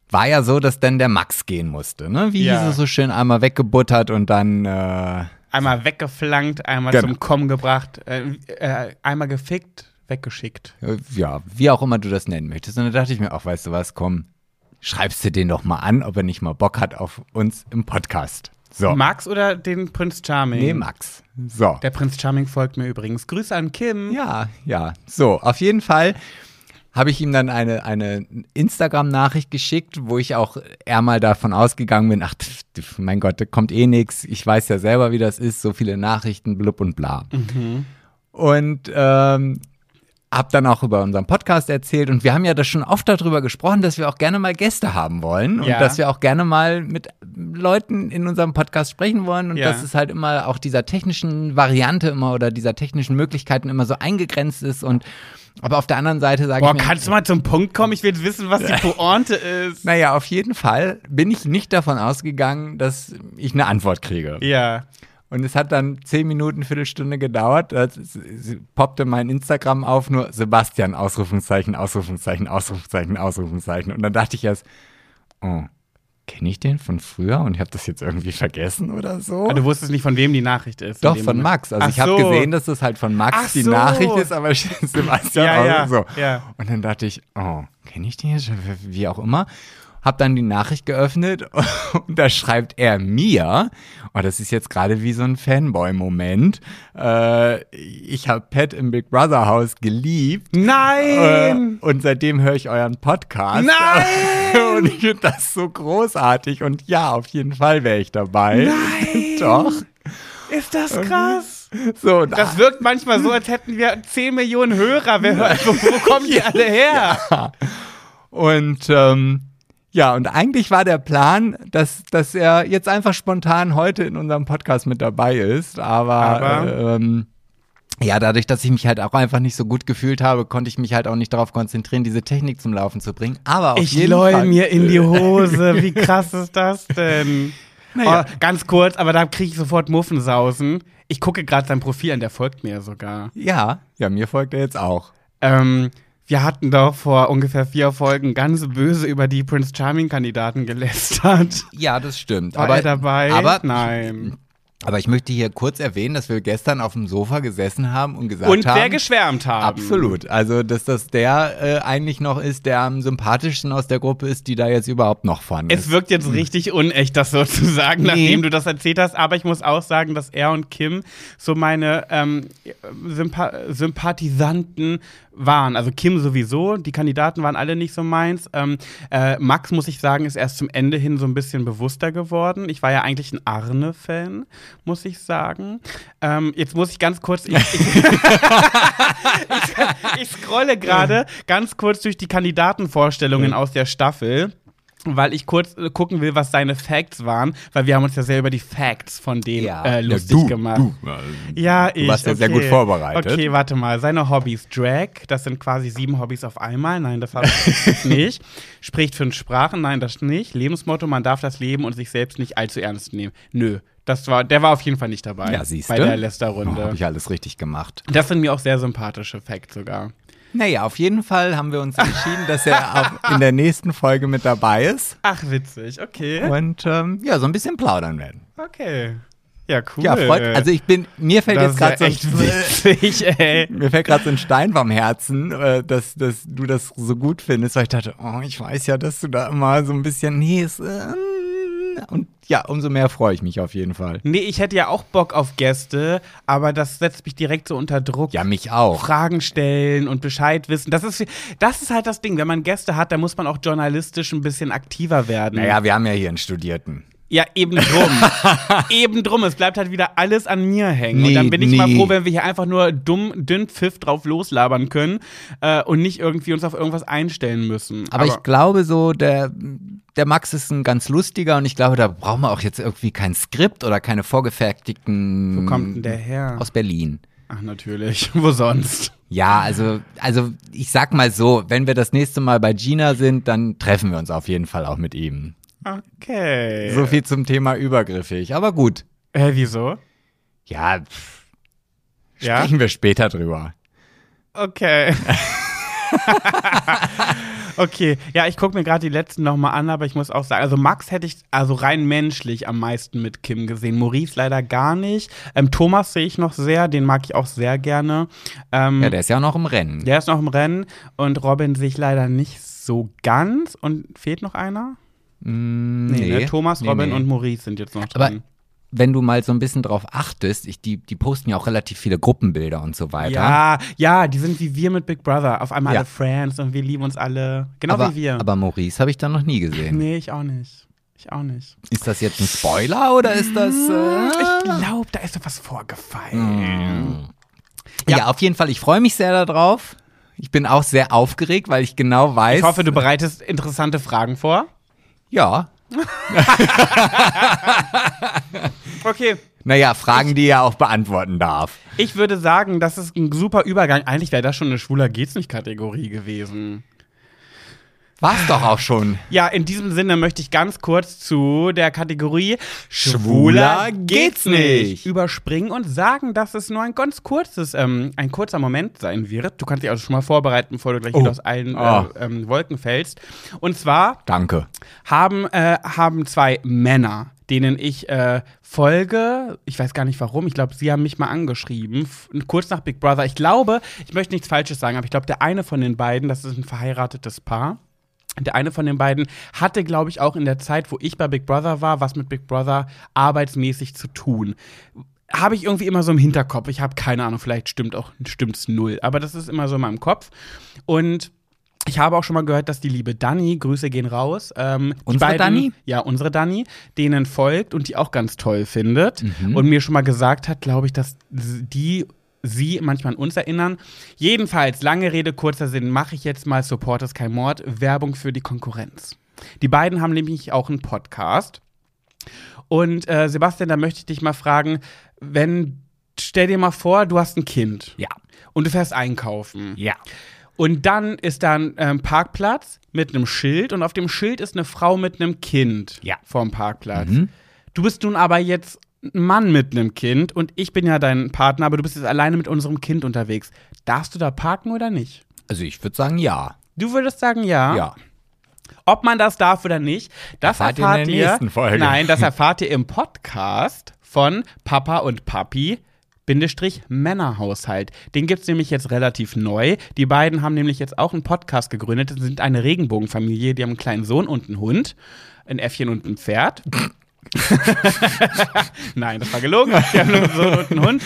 Speaker 2: war ja so, dass dann der Max gehen musste, ne? Wie
Speaker 1: Ja.
Speaker 2: hieß es so schön, einmal weggebuttert und dann, äh,
Speaker 1: Einmal weggeflankt, einmal
Speaker 2: Genau.
Speaker 1: zum Kommen gebracht, äh, äh, einmal gefickt, weggeschickt.
Speaker 2: ja, wie auch immer du das nennen möchtest. Und da dachte ich mir auch, weißt du was, komm, schreibst du den doch mal an, ob er nicht mal Bock hat auf uns im Podcast. So.
Speaker 1: Max oder den Prinz Charming?
Speaker 2: nee, Max. So.
Speaker 1: Der Prinz Charming folgt mir übrigens. Grüße an Kim.
Speaker 2: Ja, ja. So, auf jeden Fall habe ich ihm dann eine, eine Instagram-Nachricht geschickt, wo ich auch eher mal davon ausgegangen bin, ach, pf, mein Gott, da kommt eh nix. Ich weiß ja selber, wie das ist, so viele Nachrichten, blub und bla. Und ähm, hab dann auch über unseren Podcast erzählt und wir haben ja das schon oft darüber gesprochen, dass wir auch gerne mal Gäste haben wollen und
Speaker 1: Ja.
Speaker 2: dass wir auch gerne mal mit Leuten in unserem Podcast sprechen wollen und
Speaker 1: Ja.
Speaker 2: dass es halt immer auch dieser technischen Variante immer oder dieser technischen Möglichkeiten immer so eingegrenzt ist und aber auf der anderen Seite sage
Speaker 1: Boah,
Speaker 2: ich mir,
Speaker 1: kannst du mal zum Punkt kommen? Ich will wissen, was die Pointe ist.
Speaker 2: naja, auf jeden Fall bin ich nicht davon ausgegangen, dass ich eine Antwort kriege.
Speaker 1: Ja.
Speaker 2: Und es hat dann zehn Minuten, Viertelstunde gedauert. Da s- s- poppte mein Instagram auf, nur Sebastian, Ausrufungszeichen, Ausrufungszeichen, Ausrufungszeichen, Ausrufungszeichen. Und dann dachte ich erst, oh, kenne ich den von früher und ich habe das jetzt irgendwie vergessen oder so?
Speaker 1: Aber du wusstest nicht, von wem die Nachricht ist.
Speaker 2: Doch, von
Speaker 1: Moment.
Speaker 2: Max. Also
Speaker 1: Ach
Speaker 2: ich habe
Speaker 1: so.
Speaker 2: gesehen, dass das halt von Max
Speaker 1: Ach
Speaker 2: die
Speaker 1: so.
Speaker 2: Nachricht ist, aber Sebastian
Speaker 1: Ja,
Speaker 2: auch
Speaker 1: ja,
Speaker 2: so.
Speaker 1: ja.
Speaker 2: Und dann dachte ich, oh, kenne ich den jetzt? Wie auch immer. Hab dann die Nachricht geöffnet und da schreibt er mir, oh, das ist jetzt gerade wie so ein Fanboy-Moment, äh, ich habe Pat im Big Brother Haus geliebt. Äh,
Speaker 1: Nein!
Speaker 2: und seitdem höre ich euren Podcast.
Speaker 1: Nein!
Speaker 2: Und ich finde das so großartig. Und ja, auf jeden Fall wäre ich dabei.
Speaker 1: Nein!
Speaker 2: Doch.
Speaker 1: Ist das krass?
Speaker 2: So,
Speaker 1: Das wirkt manchmal so, als hätten wir 10 Millionen Hörer. Wer hört, wo, wo kommen die alle her?
Speaker 2: Und ähm, Ja, und eigentlich war der Plan, dass, dass er jetzt einfach spontan heute in unserem Podcast mit dabei ist. Aber,
Speaker 1: Aber?
Speaker 2: äh, ähm, ja, dadurch, dass ich mich halt auch einfach nicht so gut gefühlt habe, konnte ich mich halt auch nicht darauf konzentrieren, diese Technik zum Laufen zu bringen. Aber auf
Speaker 1: Ich
Speaker 2: jeden Fall.
Speaker 1: mir in die Hose. Wie krass ist das denn?
Speaker 2: Naja.
Speaker 1: Oh, ganz kurz, aber da kriege ich sofort Muffensausen. Ich gucke gerade sein Profil an, der folgt mir sogar.
Speaker 2: Ja, ja, mir folgt er jetzt auch.
Speaker 1: Ähm, wir hatten doch vor ungefähr vier Folgen ganz böse über die Prince Charming-Kandidaten gelästert.
Speaker 2: Ja, das stimmt.
Speaker 1: War
Speaker 2: aber
Speaker 1: er dabei?
Speaker 2: Aber,
Speaker 1: Nein.
Speaker 2: Aber ich möchte hier kurz erwähnen, dass wir gestern auf dem Sofa gesessen haben und gesagt
Speaker 1: Und
Speaker 2: haben.
Speaker 1: wer geschwärmt haben.
Speaker 2: Absolut. Also, dass das der äh, eigentlich noch ist, der am sympathischsten aus der Gruppe ist, die da jetzt überhaupt noch vorne
Speaker 1: Es
Speaker 2: ist.
Speaker 1: wirkt jetzt richtig unecht, das so zu sagen,
Speaker 2: Nee.
Speaker 1: nachdem du das erzählt hast. Aber ich muss auch sagen, dass er und Kim so meine ähm, Sympa Sympathisanten waren. Also Kim sowieso, die Kandidaten waren alle nicht so meins. Ähm, äh, Max, muss ich sagen, ist erst zum Ende hin so ein bisschen bewusster geworden. Ich war ja eigentlich ein Arne-Fan, muss ich sagen. Ähm, jetzt muss ich ganz kurz. Ich, ich, ich, ich scrolle gerade ganz kurz durch die Kandidatenvorstellungen aus der Staffel. Weil ich kurz äh, gucken will, was seine Facts waren, weil wir haben uns ja sehr über die Facts von denen äh, lustig
Speaker 2: du,
Speaker 1: gemacht.
Speaker 2: Du.
Speaker 1: Ja, ich.
Speaker 2: warst ja sehr gut vorbereitet.
Speaker 1: Okay, warte mal. Seine Hobbys. Drag, das sind quasi sieben Hobbys auf einmal. Nein, das habe ich nicht. Spricht fünf Sprachen. Nein, das nicht. Lebensmotto, man darf das Leben und sich selbst nicht allzu ernst nehmen. Nö. Das war, der war auf jeden Fall nicht dabei.
Speaker 2: Ja, siehst
Speaker 1: Bei
Speaker 2: du.
Speaker 1: der Lester-Runde.
Speaker 2: Oh, Habe ich alles richtig gemacht.
Speaker 1: das sind mir auch sehr sympathische Facts sogar.
Speaker 2: Naja, auf jeden Fall haben wir uns entschieden, dass er auch in der nächsten Folge mit dabei ist
Speaker 1: Ach, witzig. Okay.
Speaker 2: und ähm, ja, so ein bisschen plaudern werden.
Speaker 1: Okay. Ja, cool.
Speaker 2: Ja, freut. Also ich bin, mir fällt
Speaker 1: das
Speaker 2: jetzt gerade so
Speaker 1: echt witzig, ey.
Speaker 2: mir fällt gerade so ein Stein vom Herzen, äh, dass, dass du das so gut findest, weil ich dachte, oh, ich weiß ja, dass du da immer so ein bisschen, nee, ist, äh, und ja, umso mehr freue ich mich auf jeden Fall.
Speaker 1: Nee, ich hätte ja auch Bock auf Gäste, aber das setzt mich direkt so unter Druck.
Speaker 2: Ja, mich auch.
Speaker 1: Fragen stellen und Bescheid wissen. Das ist, das ist halt das Ding. Wenn man Gäste hat, dann muss man auch journalistisch ein bisschen aktiver werden.
Speaker 2: Naja, wir haben ja hier einen Studierten.
Speaker 1: Ja, eben drum. eben drum. Es bleibt halt wieder alles an mir hängen. und
Speaker 2: Nee,
Speaker 1: dann bin ich mal
Speaker 2: nee.
Speaker 1: froh, wenn wir hier einfach nur dumm, dünn Pfiff drauf loslabern können äh, und nicht irgendwie uns auf irgendwas einstellen müssen.
Speaker 2: Aber, ich glaube so, der, der Max ist ein ganz lustiger und ich glaube, da brauchen wir auch jetzt irgendwie kein Skript oder keine vorgefertigten.
Speaker 1: wo kommt denn der her?
Speaker 2: Aus Berlin.
Speaker 1: Ach, natürlich. Wo sonst?
Speaker 2: Ja, also, also ich sag mal so, wenn wir das nächste Mal bei Gina sind, dann treffen wir uns auf jeden Fall auch mit ihm.
Speaker 1: Okay.
Speaker 2: So viel zum Thema übergriffig. Aber gut.
Speaker 1: Hä, wieso?
Speaker 2: Ja, pff,
Speaker 1: Ja?
Speaker 2: sprechen wir später drüber.
Speaker 1: Okay. okay, ja, ich gucke mir gerade die letzten nochmal an, aber ich muss auch sagen, also Max hätte ich also rein menschlich am meisten mit Kim gesehen. Maurice leider gar nicht. Ähm, Thomas sehe ich noch sehr, den mag ich auch sehr gerne. Ähm,
Speaker 2: Ja, der ist ja auch noch im Rennen.
Speaker 1: der ist noch im Rennen und Robin sehe ich leider nicht so ganz. Und fehlt noch einer?
Speaker 2: Mm,
Speaker 1: Nee, ne? Thomas,
Speaker 2: nee,
Speaker 1: Robin
Speaker 2: nee.
Speaker 1: und Maurice sind jetzt noch
Speaker 2: Aber
Speaker 1: drin.
Speaker 2: wenn du mal so ein bisschen drauf achtest, ich, die, die posten ja auch relativ viele Gruppenbilder und so weiter.
Speaker 1: Ja, ja, die sind wie wir mit Big Brother. Auf einmal
Speaker 2: Ja.
Speaker 1: alle Friends und wir lieben uns alle. Genau
Speaker 2: aber,
Speaker 1: wie wir.
Speaker 2: aber Maurice habe ich da noch nie gesehen.
Speaker 1: nee, ich auch nicht. Ich auch nicht.
Speaker 2: Ist das jetzt ein Spoiler oder ist das. Äh,
Speaker 1: Ich glaube, da ist doch was vorgefallen.
Speaker 2: ja.
Speaker 1: Ja.
Speaker 2: auf jeden Fall. Ich freue mich sehr darauf. Ich bin auch sehr aufgeregt, weil ich genau weiß.
Speaker 1: Ich hoffe, du bereitest interessante Fragen vor.
Speaker 2: Ja.
Speaker 1: Okay.
Speaker 2: Naja, Fragen, die er auch beantworten darf.
Speaker 1: Ich würde sagen, das ist ein super Übergang. Eigentlich wäre das schon eine schwuler geht's nicht Kategorie gewesen.
Speaker 2: War's doch auch schon.
Speaker 1: Ja, in diesem Sinne möchte ich ganz kurz zu der Kategorie
Speaker 2: Schwuler geht's nicht.
Speaker 1: überspringen und sagen, dass es nur ein ganz kurzes, ähm, ein kurzer Moment sein wird. Du kannst dich also schon mal vorbereiten, bevor du gleich
Speaker 2: Oh.
Speaker 1: wieder aus allen äh, ähm, Wolken fällst. Und zwar
Speaker 2: Danke.
Speaker 1: haben, äh, haben zwei Männer, denen ich äh, folge. Ich weiß gar nicht warum. Ich glaube, sie haben mich mal angeschrieben, kurz nach Big Brother. Ich glaube, ich möchte nichts Falsches sagen, aber ich glaube, der eine von den beiden, das ist ein verheiratetes Paar. Der eine von den beiden hatte, glaube ich, auch in der Zeit, wo ich bei Big Brother war, was mit Big Brother arbeitsmäßig zu tun. Habe ich irgendwie immer so im Hinterkopf. Ich habe keine Ahnung, vielleicht stimmt auch stimmt's null, aber das ist immer so in meinem Kopf. Und ich habe auch schon mal gehört, dass die liebe Dani, Grüße gehen raus, ähm,
Speaker 2: Unsere Dani?
Speaker 1: Ja, unsere Dani, denen folgt und die auch ganz toll findet
Speaker 2: Mhm.
Speaker 1: und mir schon mal gesagt hat, glaube ich, dass die sie manchmal an uns erinnern. Jedenfalls, lange Rede, kurzer Sinn, mache ich jetzt mal Support ist kein Mord, Werbung für die Konkurrenz. Die beiden haben nämlich auch einen Podcast. Und äh, Sebastian, da möchte ich dich mal fragen, wenn, stell dir mal vor, du hast ein Kind
Speaker 2: Ja.
Speaker 1: und du fährst einkaufen.
Speaker 2: Ja.
Speaker 1: Und dann ist da ein ähm, Parkplatz mit einem Schild und auf dem Schild ist eine Frau mit einem Kind
Speaker 2: Ja.
Speaker 1: vorm Parkplatz.
Speaker 2: Mhm.
Speaker 1: Du bist nun aber jetzt Mann mit einem Kind und ich bin ja dein Partner, aber du bist jetzt alleine mit unserem Kind unterwegs. Darfst du da parken oder nicht?
Speaker 2: Also ich würde sagen, ja.
Speaker 1: Du würdest sagen ja.
Speaker 2: Ja.
Speaker 1: Ob man das darf oder nicht, das
Speaker 2: Erfahrt ihr in
Speaker 1: erfahrt
Speaker 2: der
Speaker 1: ihr.
Speaker 2: nächsten Folge.
Speaker 1: Nein, das erfahrt ihr im Podcast von Papa und Papi. Bindestrich Männerhaushalt. Den gibt's nämlich jetzt relativ neu. Die beiden haben nämlich jetzt auch einen Podcast gegründet. Sind eine Regenbogenfamilie. Die haben einen kleinen Sohn und einen Hund. Ein Äffchen und ein Pferd. Nein, das war gelogen. Die haben Sohn und einen Hund.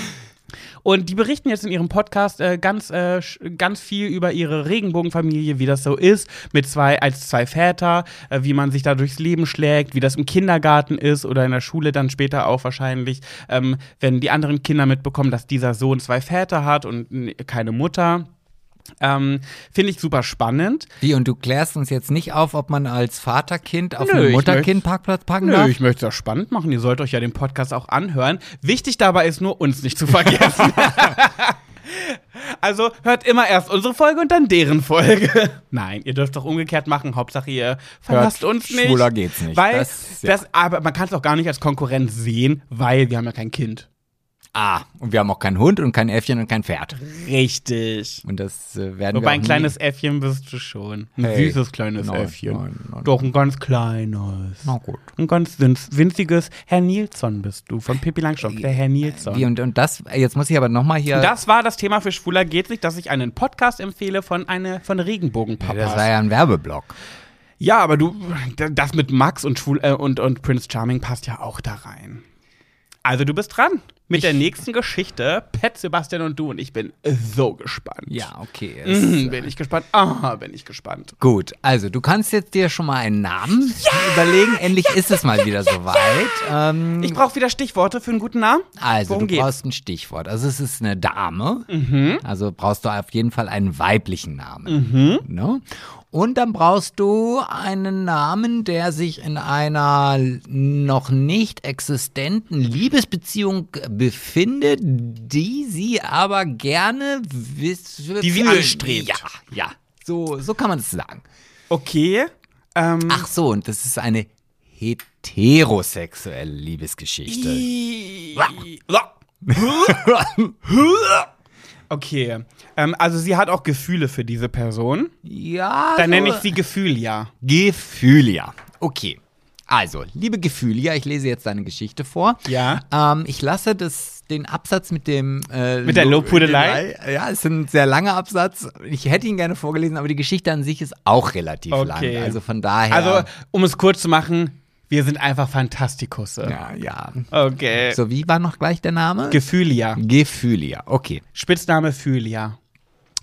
Speaker 1: Und die berichten jetzt in ihrem Podcast äh, ganz, äh, ganz viel über ihre Regenbogenfamilie, wie das so ist, mit zwei, als zwei Väter, äh, wie man sich da durchs Leben schlägt, wie das im Kindergarten ist oder in der Schule dann später auch wahrscheinlich, ähm, wenn die anderen Kinder mitbekommen, dass dieser Sohn zwei Väter hat und keine Mutter. Ähm, Finde ich super spannend.
Speaker 2: Wie, und du klärst uns jetzt nicht auf, ob man als Vaterkind auf
Speaker 1: Nö,
Speaker 2: einem Mutterkind-Parkplatz parken
Speaker 1: Nö,
Speaker 2: darf?
Speaker 1: ich möchte das spannend machen. Ihr sollt euch ja den Podcast auch anhören. Wichtig dabei ist nur, uns nicht zu vergessen. also hört immer erst unsere Folge und dann deren Folge. Nein, ihr dürft doch umgekehrt machen. Hauptsache ihr verlasst uns nicht.
Speaker 2: schwuler geht's nicht.
Speaker 1: Weil
Speaker 2: Das-
Speaker 1: das,
Speaker 2: ja.
Speaker 1: aber man kann es auch gar nicht als Konkurrenz sehen, weil wir haben ja kein Kind.
Speaker 2: Ah, und wir haben auch keinen Hund und kein Äffchen und kein Pferd.
Speaker 1: Richtig.
Speaker 2: Und das äh, werden
Speaker 1: Wobei
Speaker 2: wir auch
Speaker 1: ein kleines Äffchen bist du schon. Ein
Speaker 2: Hey.
Speaker 1: süßes kleines
Speaker 2: Nein,
Speaker 1: Äffchen.
Speaker 2: nein, nein.
Speaker 1: Doch, ein ganz kleines.
Speaker 2: Na gut.
Speaker 1: Ein ganz winz- winziges Herr Nilsson bist du, von Pippi Langstrumpf, der Herr Nilsson.
Speaker 2: Wie, und, und das, jetzt muss ich aber nochmal hier.
Speaker 1: Das war das Thema für Schwuler geht's nicht, dass ich einen Podcast empfehle von eine von
Speaker 2: das
Speaker 1: Regenbogenpapas.
Speaker 2: war ja ein Werbeblock.
Speaker 1: ja, aber du, das mit Max und Schwul äh, und, und Prince Charming passt ja auch da rein. Also du bist dran mit der nächsten Geschichte. Pet, Sebastian und du und ich bin so gespannt.
Speaker 2: Ja, okay.
Speaker 1: Mhm, bin ich gespannt. Ah, bin ich gespannt.
Speaker 2: Gut, also du kannst jetzt dir schon mal einen Namen überlegen. Endlich ist es mal wieder soweit. Ähm,
Speaker 1: Ich brauche wieder Stichworte für einen guten Namen.
Speaker 2: also
Speaker 1: Worum
Speaker 2: du
Speaker 1: geht's?
Speaker 2: brauchst ein Stichwort. Also es ist eine Dame.
Speaker 1: Mhm.
Speaker 2: Also brauchst du auf jeden Fall einen weiblichen Namen. Ne? Und dann brauchst du einen Namen, der sich in einer noch nicht existenten Liebesbeziehung befindet, die sie aber gerne wiss
Speaker 1: Die sie anstrebt.
Speaker 2: Ja, ja. So, so kann man es sagen.
Speaker 1: Okay. Ähm,
Speaker 2: Ach so, und das ist eine heterosexuelle Liebesgeschichte.
Speaker 1: Okay. Ähm, also sie hat auch Gefühle für diese Person.
Speaker 2: ja,
Speaker 1: Dann
Speaker 2: so-
Speaker 1: nenne ich sie Gefühlia.
Speaker 2: Gefühlia. Okay. Also, liebe Gefühlia, ich lese jetzt deine Geschichte vor.
Speaker 1: Ja.
Speaker 2: Ähm, ich lasse das, den Absatz mit dem äh,
Speaker 1: Mit der
Speaker 2: Lo-
Speaker 1: Lobhudelei?
Speaker 2: Ja, es ist ein sehr langer Absatz. Ich hätte ihn gerne vorgelesen, aber die Geschichte an sich ist auch relativ
Speaker 1: Okay.
Speaker 2: lang. Also von daher.
Speaker 1: Also, um es kurz zu machen, wir sind einfach Fantastikusse.
Speaker 2: ja, ja.
Speaker 1: Okay.
Speaker 2: So, wie war noch gleich der Name?
Speaker 1: Gefühlia.
Speaker 2: Gefühlia. Okay.
Speaker 1: Spitzname Fühlia.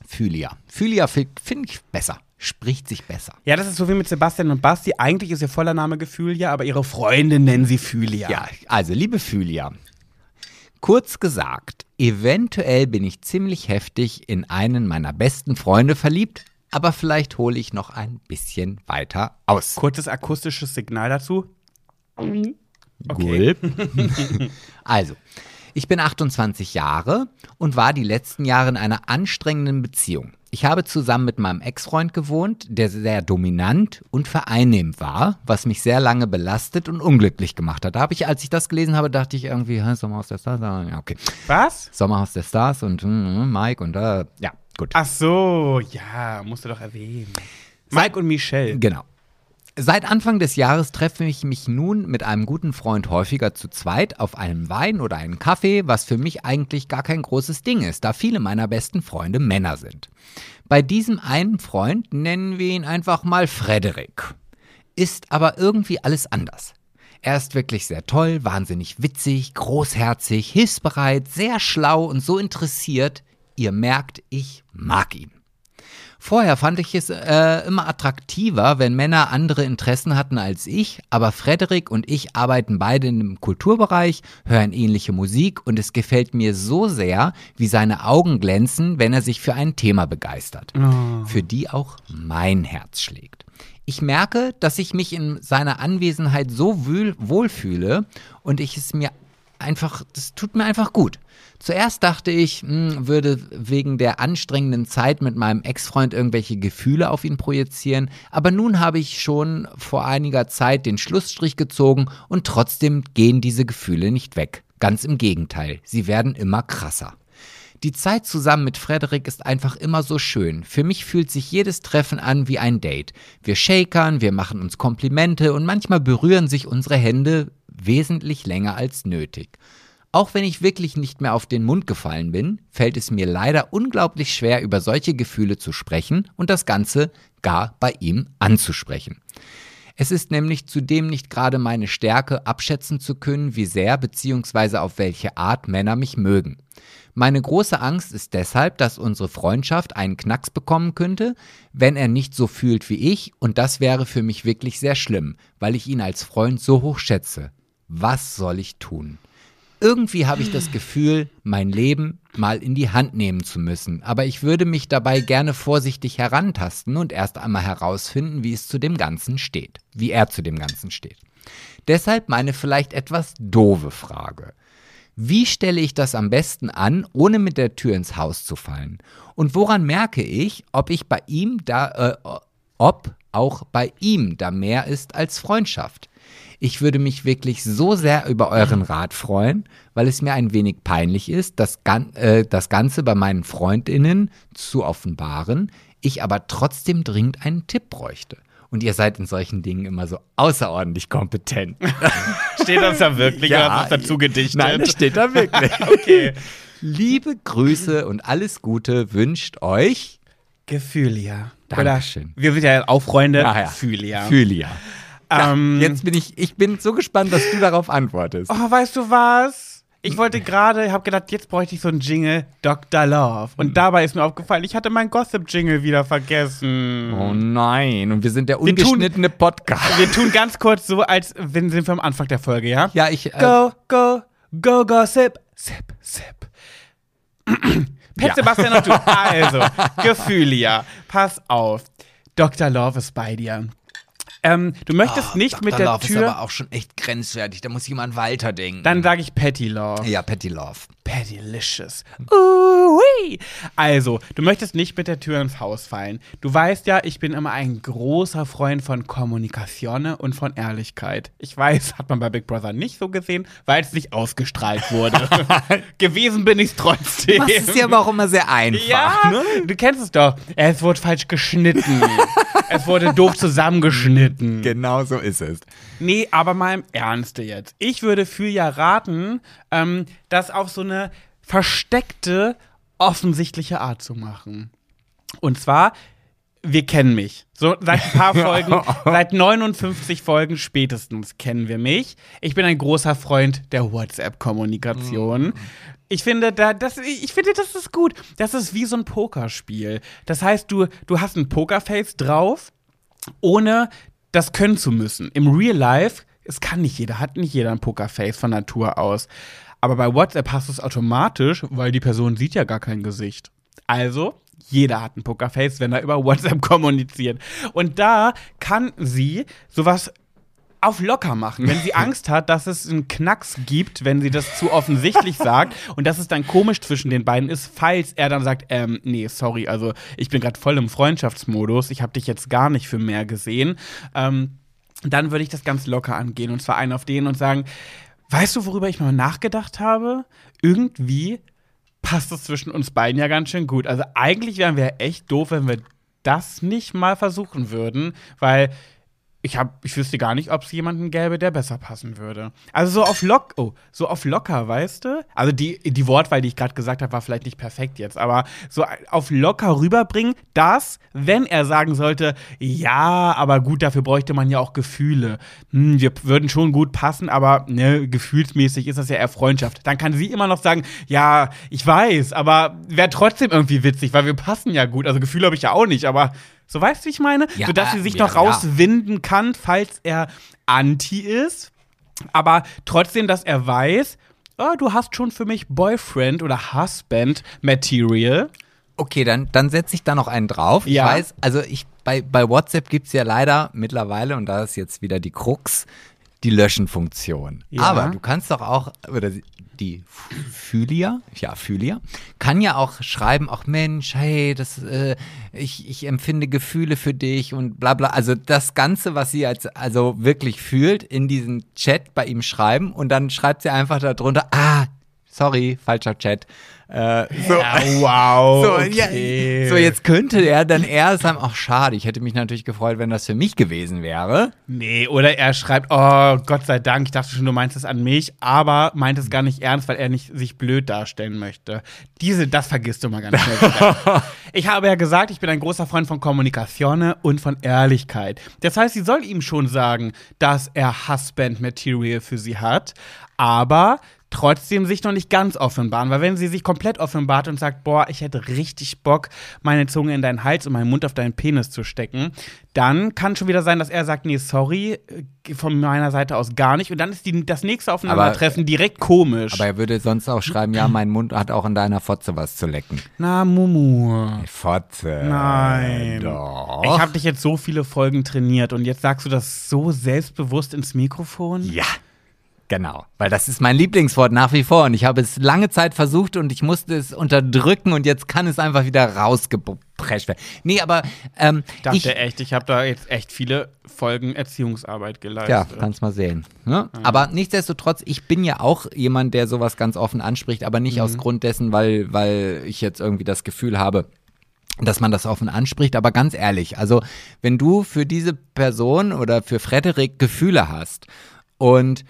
Speaker 2: Fühlia. Fühlia finde ich besser. Spricht sich besser.
Speaker 1: Ja, das ist so wie mit Sebastian und Basti. Eigentlich ist ihr voller Name Gefühlia, aber ihre Freunde nennen sie Fühlia.
Speaker 2: Ja, also liebe Fühlia, kurz gesagt, eventuell bin ich ziemlich heftig in einen meiner besten Freunde verliebt, aber vielleicht hole ich noch ein bisschen weiter aus.
Speaker 1: Kurzes akustisches Signal dazu.
Speaker 2: Gulp. also, ich bin 28 Jahre und war die letzten Jahre in einer anstrengenden Beziehung. Ich habe zusammen mit meinem Ex-Freund gewohnt, der sehr dominant und vereinnehmend war, was mich sehr lange belastet und unglücklich gemacht hat. Da habe ich, als ich das gelesen habe, dachte ich irgendwie, Sommerhaus der Stars, ja, okay.
Speaker 1: Was?
Speaker 2: Sommerhaus der Stars und hm, Mike und äh, ja, gut.
Speaker 1: Ach so, ja, musst du doch erwähnen. Mike und Michelle.
Speaker 2: Genau. Seit Anfang des Jahres treffe ich mich nun mit einem guten Freund häufiger zu zweit auf einem Wein oder einen Kaffee, was für mich eigentlich gar kein großes Ding ist, da viele meiner besten Freunde Männer sind. Bei diesem einen Freund nennen wir ihn einfach mal Frederik. Ist aber irgendwie alles anders. Er ist wirklich sehr toll, wahnsinnig witzig, großherzig, hilfsbereit, sehr schlau und so interessiert. Ihr merkt, ich mag ihn. Vorher fand ich es äh, immer attraktiver, wenn Männer andere Interessen hatten als ich, aber Frederik und ich arbeiten beide im Kulturbereich, hören ähnliche Musik und es gefällt mir so sehr, wie seine Augen glänzen, wenn er sich für ein Thema begeistert, für die auch mein Herz schlägt. Ich merke, dass ich mich in seiner Anwesenheit so wohlfühle und ich es mir einfach, das tut mir einfach gut. Zuerst dachte ich, hm, würde wegen der anstrengenden Zeit mit meinem Ex-Freund irgendwelche Gefühle auf ihn projizieren, aber nun habe ich schon vor einiger Zeit den Schlussstrich gezogen und trotzdem gehen diese Gefühle nicht weg. Ganz im Gegenteil, sie werden immer krasser. Die Zeit zusammen mit Frederik ist einfach immer so schön. Für mich fühlt sich jedes Treffen an wie ein Date. Wir shakern, wir machen uns Komplimente und manchmal berühren sich unsere Hände wesentlich länger als nötig. Auch wenn ich wirklich nicht mehr auf den Mund gefallen bin, fällt es mir leider unglaublich schwer, über solche Gefühle zu sprechen und das Ganze gar bei ihm anzusprechen. Es ist nämlich zudem nicht gerade meine Stärke, abschätzen zu können, wie sehr bzw. auf welche Art Männer mich mögen. Meine große Angst ist deshalb, dass unsere Freundschaft einen Knacks bekommen könnte, wenn er nicht so fühlt wie ich, und das wäre für mich wirklich sehr schlimm, weil ich ihn als Freund so hoch schätze. Was soll ich tun? Irgendwie habe ich das Gefühl, mein Leben mal in die Hand nehmen zu müssen, aber ich würde mich dabei gerne vorsichtig herantasten und erst einmal herausfinden, wie es zu dem Ganzen steht, wie er zu dem Ganzen steht. Deshalb meine vielleicht etwas doofe Frage. Wie stelle ich das am besten an, ohne mit der Tür ins Haus zu fallen? Und woran merke ich, ob ich bei ihm da, äh, ob auch bei ihm da mehr ist als Freundschaft? Ich würde mich wirklich so sehr über euren Rat freuen, weil es mir ein wenig peinlich ist, das, Gan äh, das Ganze bei meinen Freundinnen zu offenbaren, ich aber trotzdem dringend einen Tipp bräuchte. Und ihr seid in solchen Dingen immer so außerordentlich kompetent.
Speaker 1: Steht das da wirklich oder hast du dazu gedichtet?
Speaker 2: Nein, das steht da wirklich.
Speaker 1: okay.
Speaker 2: Liebe Grüße und alles Gute wünscht euch
Speaker 1: Gefühlia.
Speaker 2: Dankeschön.
Speaker 1: Oder, wir sind ja auch Freunde.
Speaker 2: Ja.
Speaker 1: Fühlia.
Speaker 2: Fühlia.
Speaker 1: Ähm,
Speaker 2: Ja, jetzt bin ich, ich bin so gespannt, dass du darauf antwortest.
Speaker 1: Oh, weißt du was? Ich wollte gerade, habe gedacht, jetzt bräuchte ich so einen Jingle Dr. Love. Und dabei ist mir aufgefallen, ich hatte meinen Gossip-Jingle wieder vergessen.
Speaker 2: Oh nein, und wir sind der
Speaker 1: Wir tun-
Speaker 2: ungeschnittene Podcast.
Speaker 1: Wir tun ganz kurz so, als wenn sind wir am Anfang der Folge, ja?
Speaker 2: Ja, ich. Äh,
Speaker 1: Go, go, go, gossip. Sip, sip. Pet
Speaker 2: Ja.
Speaker 1: Sebastian und du. Also, Gefühlia. Pass auf. Dr. Love ist bei dir. Ähm, du möchtest nicht mit der
Speaker 2: Love
Speaker 1: Tür.
Speaker 2: ist aber auch schon echt grenzwertig. Da muss an Walter denken.
Speaker 1: Dann sage ich Patty Love.
Speaker 2: ja, Patty Love.
Speaker 1: Pattylicious. Ui. Also, du möchtest nicht mit der Tür ins Haus fallen. Du weißt ja, ich bin immer ein großer Freund von Kommunikation und von Ehrlichkeit. Ich weiß, hat man bei Big Brother nicht so gesehen, weil es nicht ausgestrahlt wurde. Gewesen bin ich es trotzdem.
Speaker 2: Das ist ja aber auch immer sehr einfach.
Speaker 1: Ja,
Speaker 2: Ne?
Speaker 1: du kennst es doch. Es wurde falsch geschnitten. es wurde doof zusammengeschnitten.
Speaker 2: Genau so ist es.
Speaker 1: Nee, aber mal im Ernste jetzt. Ich würde für ja raten, ähm, das auf so eine versteckte, offensichtliche Art zu machen. Und zwar, wir kennen mich. So seit ein paar Folgen, seit 59 Folgen spätestens kennen wir mich. Ich bin ein großer Freund der WhatsApp-Kommunikation. Ich finde, da, das, ich finde, das ist gut. Das ist wie so ein Pokerspiel. Das heißt, du, du hast ein Pokerface drauf, ohne das können zu müssen. Im Real Life, es kann nicht jeder, hat nicht jeder ein Pokerface von Natur aus. Aber bei WhatsApp hast du es automatisch, weil die Person sieht ja gar kein Gesicht. Also, jeder hat ein Pokerface, wenn er über WhatsApp kommuniziert. Und da kann sie sowas auf locker machen, wenn sie Angst hat, dass es einen Knacks gibt, wenn sie das zu offensichtlich sagt und dass es dann komisch zwischen den beiden ist, falls er dann sagt, ähm, nee, sorry, also ich bin gerade voll im Freundschaftsmodus, ich habe dich jetzt gar nicht für mehr gesehen, ähm, dann würde ich das ganz locker angehen und zwar einen auf den und sagen, weißt du, worüber ich mal nachgedacht habe? Irgendwie passt es zwischen uns beiden ja ganz schön gut. Also eigentlich wären wir echt doof, wenn wir das nicht mal versuchen würden, weil ich hab, ich wüsste gar nicht, ob es jemanden gäbe, der besser passen würde. Also so auf lock, oh, so auf locker, weißt du? Also die, die Wortwahl, die ich gerade gesagt habe, war vielleicht nicht perfekt jetzt, aber so auf locker rüberbringen, dass, wenn er sagen sollte, ja, aber gut, dafür bräuchte man ja auch Gefühle. Hm, wir würden schon gut passen, aber ne, gefühlsmäßig ist das ja eher Freundschaft. Dann kann sie immer noch sagen, ja, ich weiß, aber wäre trotzdem irgendwie witzig, weil wir passen ja gut. Also Gefühle habe ich ja auch nicht, aber so weißt du, wie ich meine?
Speaker 2: Ja,
Speaker 1: Sodass sie sich
Speaker 2: ja,
Speaker 1: noch rauswinden kann, falls er anti ist. Aber trotzdem, dass er weiß, oh, du hast schon für mich Boyfriend oder Husband Material.
Speaker 2: Okay, dann, dann setze ich da noch einen drauf.
Speaker 1: Ja.
Speaker 2: Ich weiß, also ich, bei, bei WhatsApp gibt's ja leider mittlerweile, und da ist jetzt wieder die Krux, die Löschen-Funktion.
Speaker 1: Ja.
Speaker 2: Aber du kannst doch auch, oder die Phylia, ja, Phylia, kann ja auch schreiben, ach Mensch, hey, das, äh, ich, ich empfinde Gefühle für dich und bla bla. Also das Ganze, was sie als, also wirklich fühlt, in diesen Chat bei ihm schreiben und dann schreibt sie einfach darunter, ah, sorry, falscher Chat. Äh, so.
Speaker 1: Ja, wow.
Speaker 2: So,
Speaker 1: okay.
Speaker 2: ja, so, jetzt könnte er dann eher sagen, ach schade, ich hätte mich natürlich gefreut, wenn das für mich gewesen wäre.
Speaker 1: Nee, oder er schreibt, oh Gott sei Dank, ich dachte schon, du meinst es an mich, aber meint es gar nicht ernst, weil er nicht sich blöd darstellen möchte. Diese, das vergisst du mal ganz schnell. ich habe ja gesagt, ich bin ein großer Freund von Kommunikation und von Ehrlichkeit. Das heißt, sie soll ihm schon sagen, dass er Husband-Material für sie hat, aber trotzdem sich noch nicht ganz offenbaren, weil wenn sie sich komplett offenbart und sagt, boah, ich hätte richtig Bock, meine Zunge in deinen Hals und meinen Mund auf deinen Penis zu stecken, dann kann schon wieder sein, dass er sagt, nee, sorry, äh, von meiner Seite aus gar nicht und dann ist die, das nächste Aufeinandertreffen direkt komisch.
Speaker 2: Aber er würde sonst auch schreiben, ja, mein Mund hat auch in deiner Fotze was zu lecken.
Speaker 1: Na, Mumu.
Speaker 2: Fotze.
Speaker 1: Nein.
Speaker 2: Doch.
Speaker 1: Ich habe dich jetzt so viele Folgen trainiert und jetzt sagst du das so selbstbewusst ins Mikrofon?
Speaker 2: Ja. Genau, weil das ist mein Lieblingswort nach wie vor und ich habe es lange Zeit versucht und ich musste es unterdrücken und jetzt kann es einfach wieder rausgeprescht werden. Nee, aber ähm,
Speaker 1: Ich dachte
Speaker 2: ich,
Speaker 1: echt, ich habe da jetzt echt viele Folgen Erziehungsarbeit
Speaker 2: Ja,
Speaker 1: geleistet.
Speaker 2: kannst mal sehen. Ne? Aber nichtsdestotrotz, ich bin ja auch jemand, der sowas ganz offen anspricht, aber nicht aus Grund dessen, weil, weil ich jetzt irgendwie das Gefühl habe, dass man das offen anspricht. Aber ganz ehrlich, also wenn du für diese Person oder für Frederik Gefühle hast und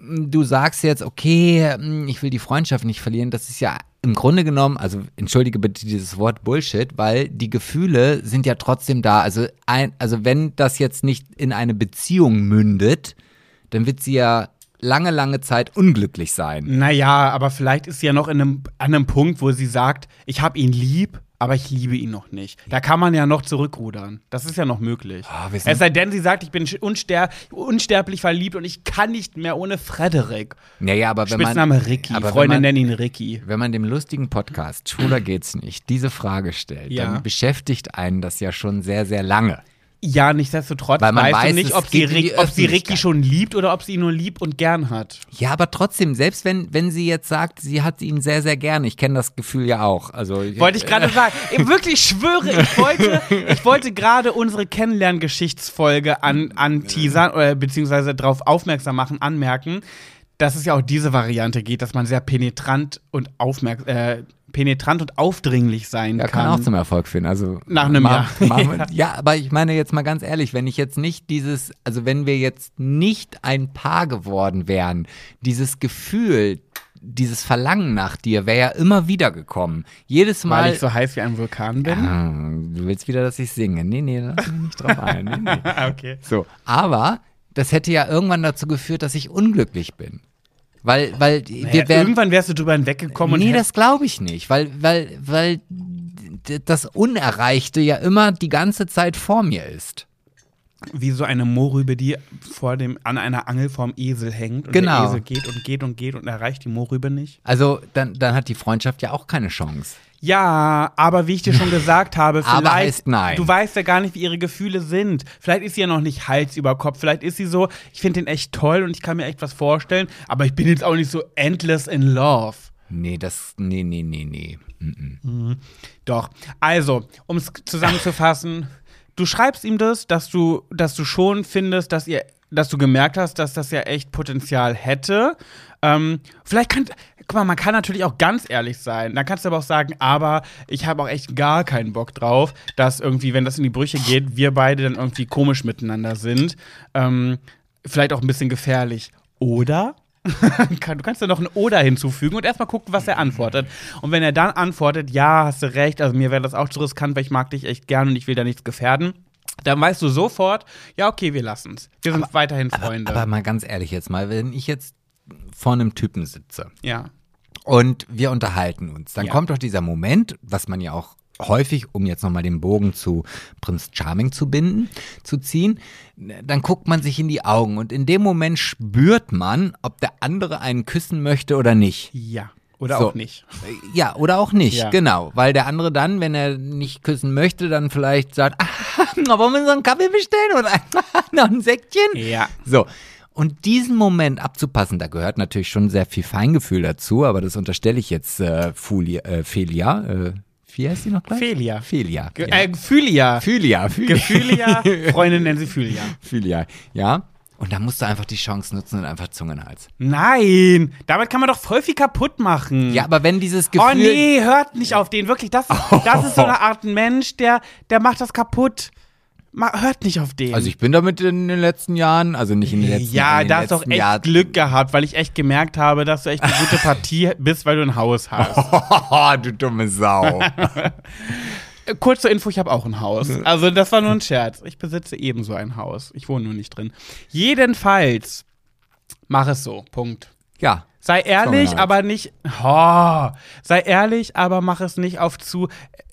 Speaker 2: du sagst jetzt, okay, hm, ich will die Freundschaft nicht verlieren, das ist ja im Grunde genommen, also entschuldige bitte dieses Wort Bullshit, weil die Gefühle sind ja trotzdem da. Also, ein, also wenn das jetzt nicht in eine Beziehung mündet, dann wird sie ja lange, lange Zeit unglücklich sein.
Speaker 1: Naja, aber vielleicht ist sie ja noch in einem, an einem Punkt, wo sie sagt, ich habe ihn lieb, aber ich liebe ihn noch nicht. Da kann man ja noch zurückrudern. Das ist ja noch möglich.
Speaker 2: Sind-
Speaker 1: es sei denn, sie sagt, ich bin unster unsterblich verliebt und ich kann nicht mehr ohne Frederik.
Speaker 2: Naja, aber wenn man,
Speaker 1: Spitzname Ricky.
Speaker 2: aber
Speaker 1: Freunde
Speaker 2: man-
Speaker 1: nennen ihn Ricky.
Speaker 2: wenn man dem lustigen Podcast Schwuler geht's nicht diese Frage stellt,
Speaker 1: Ja.
Speaker 2: dann beschäftigt einen das ja schon sehr, sehr lange.
Speaker 1: Ja, nichtsdestotrotz
Speaker 2: Weil man
Speaker 1: weißt
Speaker 2: weiß,
Speaker 1: du nicht, ob sie, Rick, ob sie Ricky schon liebt oder ob sie ihn nur lieb und gern hat.
Speaker 2: Ja, aber trotzdem, selbst wenn, wenn sie jetzt sagt, sie hat ihn sehr, sehr gern, ich kenne das Gefühl ja auch. Also,
Speaker 1: Wollte ich gerade sagen. Ich wirklich schwöre, ich wollte, ich wollte gerade unsere Kennenlerngeschichtsfolge an, an teasern oder beziehungsweise darauf aufmerksam machen, anmerken, dass es ja auch diese Variante geht, dass man sehr penetrant und aufmerk äh, penetrant und aufdringlich sein
Speaker 2: Ja, kann
Speaker 1: kann.
Speaker 2: auch zum Erfolg führen. Also
Speaker 1: Nach einem Jahr.
Speaker 2: wir- ja, aber ich meine jetzt mal ganz ehrlich, wenn ich jetzt nicht dieses, also wenn wir jetzt nicht ein Paar geworden wären, dieses Gefühl, dieses Verlangen nach dir wäre ja immer wieder gekommen. Jedes Mal.
Speaker 1: weil ich so heiß wie ein Vulkan bin.
Speaker 2: Ah, du willst wieder, dass ich singe. Nee, nee, da lass mich nicht drauf ein. Nee, nee.
Speaker 1: okay.
Speaker 2: So, aber das hätte ja irgendwann dazu geführt, dass ich unglücklich bin. Weil, weil
Speaker 1: Ja,
Speaker 2: wir werden.
Speaker 1: irgendwann wärst du drüber hinweggekommen
Speaker 2: Nee, das glaube ich nicht, weil, weil, weil das Unerreichte ja immer die ganze Zeit vor mir ist.
Speaker 1: wie so eine Mohrrübe, die vor dem, an einer Angel vorm Esel hängt. Und
Speaker 2: Genau.
Speaker 1: der Esel geht und geht und geht und erreicht die Mohrrübe nicht.
Speaker 2: Also dann, dann hat die Freundschaft ja auch keine Chance.
Speaker 1: Ja, aber wie ich dir schon gesagt habe, vielleicht, du weißt ja gar nicht, wie ihre Gefühle sind. Vielleicht ist sie ja noch nicht Hals über Kopf. Vielleicht ist sie so, ich finde den echt toll und ich kann mir echt was vorstellen, aber ich bin jetzt auch nicht so endless in love.
Speaker 2: Nee, das, nee, nee, nee, nee. Mm-mm.
Speaker 1: Doch. Also, um es zusammenzufassen, du schreibst ihm das, dass du, dass du schon findest, dass ihr, dass du gemerkt hast, dass das ja echt Potenzial hätte. Ähm, vielleicht kann, guck mal, man kann natürlich auch ganz ehrlich sein. Dann kannst du aber auch sagen, aber ich habe auch echt gar keinen Bock drauf, dass irgendwie, wenn das in die Brüche geht, wir beide dann irgendwie komisch miteinander sind. Ähm, vielleicht auch ein bisschen gefährlich. Oder? Du kannst da noch ein Oder hinzufügen und erstmal gucken, was er antwortet. Und wenn er dann antwortet, ja, hast du recht, also mir wäre das auch zu riskant, weil ich mag dich echt gern und ich will da nichts gefährden, dann weißt du sofort, ja, okay, wir lassen's. Wir sind weiterhin Freunde.
Speaker 2: Aber mal ganz ehrlich jetzt mal, wenn ich jetzt vor einem Typen sitze
Speaker 1: ja.
Speaker 2: Und wir unterhalten uns, dann
Speaker 1: Ja.
Speaker 2: kommt doch dieser Moment, was man ja auch häufig, um jetzt nochmal den Bogen zu Prinz Charming zu binden, zu ziehen, dann guckt man sich in die Augen und in dem Moment spürt man, ob der andere einen küssen möchte oder nicht.
Speaker 1: Ja. Oder
Speaker 2: So.
Speaker 1: auch nicht.
Speaker 2: Ja, oder auch nicht,
Speaker 1: Ja.
Speaker 2: genau. Weil der andere dann, wenn er nicht küssen möchte, dann vielleicht sagt, ah, wollen wir so einen Kaffee bestellen oder noch ein Säckchen?
Speaker 1: Ja.
Speaker 2: So. Und diesen Moment abzupassen, da gehört natürlich schon sehr viel Feingefühl dazu, aber das unterstelle ich jetzt äh, Fulia, äh, Felia. Äh, wie heißt die noch gleich?
Speaker 1: Felia.
Speaker 2: Felia.
Speaker 1: Ge
Speaker 2: ja.
Speaker 1: äh, Gefühlia.
Speaker 2: Fühlia, Fühlia.
Speaker 1: Gefühlia. Freunde nennen sie Fühlia.
Speaker 2: Fühlia, ja. Und da musst du einfach die Chance nutzen und einfach Zungenhals.
Speaker 1: Nein, damit kann man doch voll viel kaputt machen.
Speaker 2: Ja, aber wenn dieses Gefühl.
Speaker 1: Oh nee, hört nicht auf den. Wirklich, das, das ist so eine Art Mensch, der, der macht das kaputt. Hört nicht auf den.
Speaker 2: Also ich bin damit in den letzten Jahren, also nicht in den letzten
Speaker 1: ja,
Speaker 2: in den
Speaker 1: da hast du auch echt
Speaker 2: Jahren-
Speaker 1: Glück gehabt, weil ich echt gemerkt habe, dass du echt eine gute Partie bist, weil du ein Haus hast.
Speaker 2: Oh, du dumme Sau.
Speaker 1: Äh, Kurz zur Info, ich habe auch ein Haus. Also das war nur ein Scherz. Ich besitze ebenso ein Haus. Ich wohne nur nicht drin. Jedenfalls, mach es so. Punkt.
Speaker 2: ja.
Speaker 1: Sei ehrlich, aber nicht. Oh, sei ehrlich, aber mach es nicht auf zu.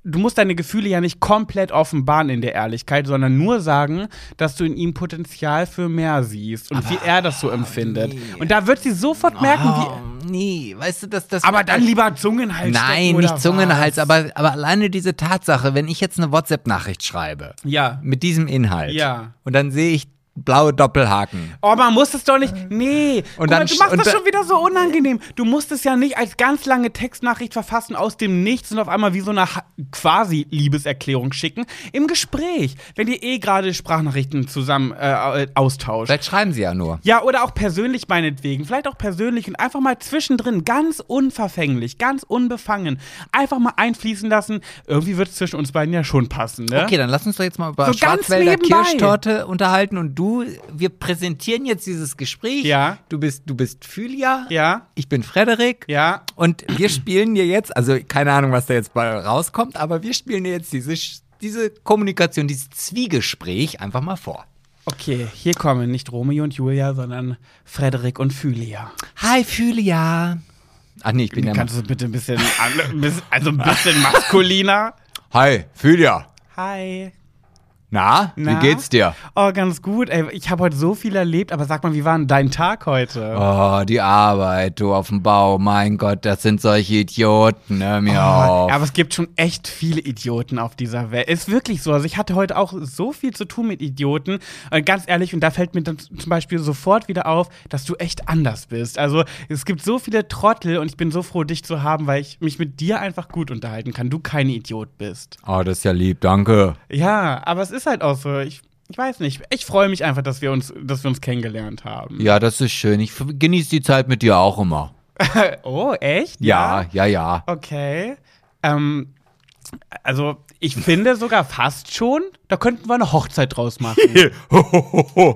Speaker 1: Du musst deine Gefühle ja nicht komplett offenbaren in der Ehrlichkeit, sondern nur sagen, dass du in ihm Potenzial für mehr siehst und wie er das so empfindet. Und da wird sie sofort merken, wie.
Speaker 2: Oh, nee, weißt du, dass das.
Speaker 1: Aber dann lieber Zungenhals.
Speaker 2: Nein, nicht Zungenhals,
Speaker 1: was?
Speaker 2: aber, aber alleine diese Tatsache, wenn ich jetzt eine WhatsApp-Nachricht schreibe
Speaker 1: Ja.
Speaker 2: mit diesem Inhalt
Speaker 1: Ja.
Speaker 2: und dann sehe ich blaue Doppelhaken.
Speaker 1: Oh, man muss es doch nicht. Nee.
Speaker 2: Und
Speaker 1: Guck mal,
Speaker 2: dann
Speaker 1: du machst
Speaker 2: und
Speaker 1: das
Speaker 2: da-
Speaker 1: schon wieder so unangenehm. Du musst es ja nicht als ganz lange Textnachricht verfassen aus dem Nichts und auf einmal wie so eine quasi Liebeserklärung schicken. Im Gespräch, wenn ihr eh gerade Sprachnachrichten zusammen äh, austauscht.
Speaker 2: Vielleicht schreiben sie ja nur.
Speaker 1: Ja, oder auch persönlich meinetwegen. Vielleicht auch persönlich und einfach mal zwischendrin ganz unverfänglich, ganz unbefangen. Einfach mal einfließen lassen. Irgendwie wird es zwischen uns beiden ja schon passen, ne?
Speaker 2: Okay, dann lass uns doch jetzt mal über
Speaker 1: So
Speaker 2: Schwarzwälder. Kirschtorte unterhalten und du, wir präsentieren jetzt dieses Gespräch.
Speaker 1: Ja.
Speaker 2: Du bist, du bist Phylia.
Speaker 1: Ja,
Speaker 2: Ich bin Frederik.
Speaker 1: ja.
Speaker 2: Und wir spielen dir jetzt, also keine Ahnung, was da jetzt bei rauskommt, aber wir spielen dir jetzt diese, diese Kommunikation, dieses Zwiegespräch einfach mal vor.
Speaker 1: Okay, hier kommen nicht Romeo und Julia, sondern Frederik und Phylia.
Speaker 2: Hi Phylia. Ach nee, ich bin ja
Speaker 1: Kannst du bitte ein bisschen, also ein bisschen maskuliner?
Speaker 2: Hi Phylia.
Speaker 1: Hi.
Speaker 2: Na,
Speaker 1: Na?
Speaker 2: wie geht's dir?
Speaker 1: Oh, ganz gut. Ey, ich habe heute so viel erlebt, aber sag mal, wie war denn dein Tag heute?
Speaker 2: Oh, die Arbeit, du auf dem Bau. Mein Gott, das sind solche Idioten. Hör mir
Speaker 1: Oh,
Speaker 2: auf.
Speaker 1: aber es gibt schon echt viele Idioten auf dieser Welt. Ist wirklich so. Also ich hatte heute auch so viel zu tun mit Idioten. Und ganz ehrlich, und da fällt mir dann zum Beispiel sofort wieder auf, dass du echt anders bist. Also es gibt so viele Trottel und ich bin so froh, dich zu haben, weil ich mich mit dir einfach gut unterhalten kann. Du kein Idiot bist.
Speaker 2: Oh, das ist ja lieb, danke.
Speaker 1: Ja, aber es ist halt auch so. Ich, ich weiß nicht. Ich freue mich einfach, dass wir uns, dass wir uns kennengelernt haben.
Speaker 2: Ja, das ist schön. Ich genieße die Zeit mit dir auch immer.
Speaker 1: Oh, echt?
Speaker 2: Ja, ja, ja.
Speaker 1: Okay. Ähm, also, ich finde sogar fast schon, da könnten wir eine Hochzeit draus machen.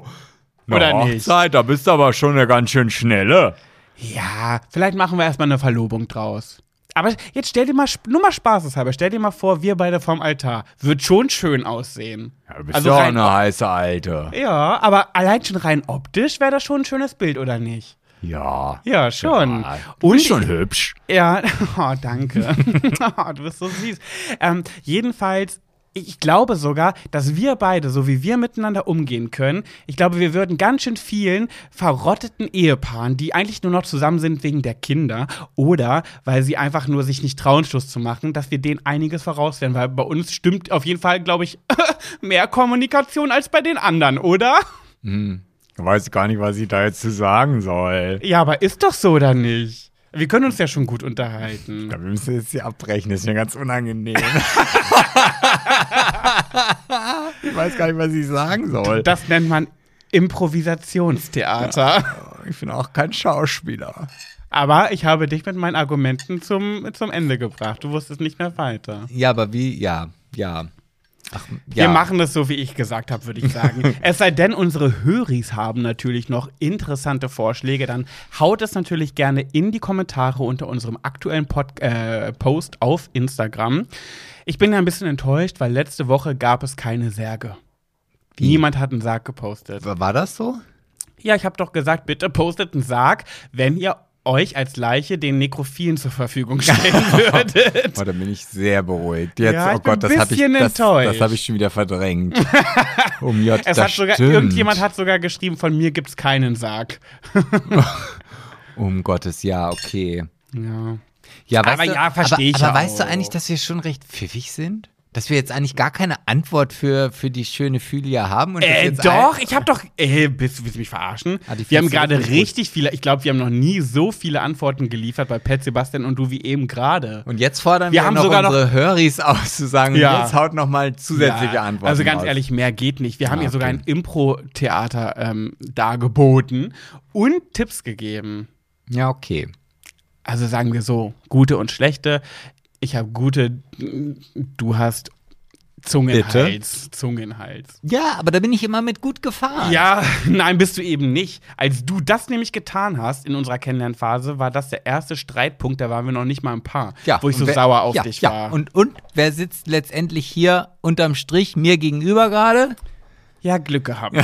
Speaker 1: Oder nicht?
Speaker 2: Hochzeit, da bist du aber schon eine ganz schön schnelle.
Speaker 1: ja, vielleicht machen wir erstmal eine Verlobung draus. Aber jetzt stell dir mal, nur mal spaßeshalber, stell dir mal vor, wir beide vorm Altar. Wird schon schön aussehen.
Speaker 2: Ja, du bist
Speaker 1: Also rein
Speaker 2: eine heiße Alte.
Speaker 1: Ja, aber allein schon rein optisch wäre das schon ein schönes Bild, oder nicht?
Speaker 2: Ja.
Speaker 1: Ja, schon.
Speaker 2: Ja, du
Speaker 1: Und
Speaker 2: bist schon hübsch.
Speaker 1: Ja, oh, danke. oh, du bist so süß. Ähm, jedenfalls, ich glaube sogar, dass wir beide, so wie wir miteinander umgehen können, ich glaube, wir würden ganz schön vielen verrotteten Ehepaaren, die eigentlich nur noch zusammen sind wegen der Kinder oder weil sie einfach nur sich nicht trauen, Schluss zu machen, dass wir denen einiges voraus werden, weil bei uns stimmt auf jeden Fall, glaube ich, mehr Kommunikation als bei den anderen, oder?
Speaker 2: Ich weiß gar nicht, was ich da jetzt zu sagen soll.
Speaker 1: Ja, aber ist doch so oder nicht? Wir können uns ja schon gut unterhalten.
Speaker 2: wir müssen jetzt hier abbrechen, das ist mir ganz unangenehm. ich weiß gar nicht, was ich sagen soll.
Speaker 1: Das nennt man Improvisationstheater.
Speaker 2: Ich bin auch kein Schauspieler.
Speaker 1: Aber ich habe dich mit meinen Argumenten zum, zum Ende gebracht. Du wusstest nicht mehr weiter.
Speaker 2: Ja, aber wie, ja, ja. Ach,
Speaker 1: Wir machen es so, wie ich gesagt habe, würde ich sagen. es sei denn, unsere Höris haben natürlich noch interessante Vorschläge. Dann haut es natürlich gerne in die Kommentare unter unserem aktuellen Pod äh, Post auf Instagram. Ich bin ja ein bisschen enttäuscht, weil letzte Woche gab es keine Särge. Niemand hat einen Sarg gepostet.
Speaker 2: War das so?
Speaker 1: Ja, ich habe doch gesagt, bitte postet einen Sarg, wenn ihr euch als Leiche den Nekrophilen zur Verfügung stellen würdet.
Speaker 2: Oh, da bin ich sehr beruhigt. Jetzt,
Speaker 1: Ja,
Speaker 2: oh Gott, das habe ich, das,
Speaker 1: enttäuscht.
Speaker 2: das hab ich schon wieder verdrängt. um J,
Speaker 1: Es hat sogar,
Speaker 2: stimmt.
Speaker 1: irgendjemand hat sogar geschrieben, von mir gibt's keinen Sarg.
Speaker 2: Um Gottes, ja, okay.
Speaker 1: Ja.
Speaker 2: Ja,
Speaker 1: Aber
Speaker 2: du,
Speaker 1: ja, versteh ich
Speaker 2: aber,
Speaker 1: ja
Speaker 2: weißt du
Speaker 1: auch.
Speaker 2: eigentlich, dass wir schon recht pfiffig sind? Dass wir jetzt eigentlich gar keine Antwort für, für die schöne Fühlia haben? Und
Speaker 1: Äh, doch, ich habe doch. Äh, willst, willst du mich verarschen?
Speaker 2: Ah,
Speaker 1: wir haben gerade
Speaker 2: richtig gut.
Speaker 1: viele. Ich glaube, wir haben noch nie so viele Antworten geliefert bei Pet Sebastian und du wie eben gerade.
Speaker 2: Und jetzt fordern
Speaker 1: Wir
Speaker 2: wir,
Speaker 1: haben
Speaker 2: noch
Speaker 1: sogar noch-
Speaker 2: unsere Höris aus, zu sagen,
Speaker 1: Ja.
Speaker 2: jetzt haut noch mal zusätzliche
Speaker 1: Ja,
Speaker 2: Antworten
Speaker 1: Also ganz
Speaker 2: raus.
Speaker 1: ehrlich, mehr geht nicht. Wir haben
Speaker 2: Ah,
Speaker 1: ihr sogar
Speaker 2: okay.
Speaker 1: ein Impro-Theater ähm, dargeboten und Tipps gegeben.
Speaker 2: Ja, okay.
Speaker 1: Also sagen wir so, gute und schlechte. Ich habe gute, du hast Zungenhals. Zungenhals.
Speaker 2: Ja, aber da bin ich immer mit gut gefahren.
Speaker 1: Ja, nein, bist du eben nicht. Als du das nämlich getan hast in unserer Kennenlernphase, war das der erste Streitpunkt, da waren wir noch nicht mal ein Paar,
Speaker 2: Ja,
Speaker 1: wo ich so
Speaker 2: wer-
Speaker 1: sauer auf
Speaker 2: ja,
Speaker 1: dich
Speaker 2: ja.
Speaker 1: war.
Speaker 2: Und, und wer sitzt letztendlich hier unterm Strich mir gegenüber gerade?
Speaker 1: Ja, Glück gehabt.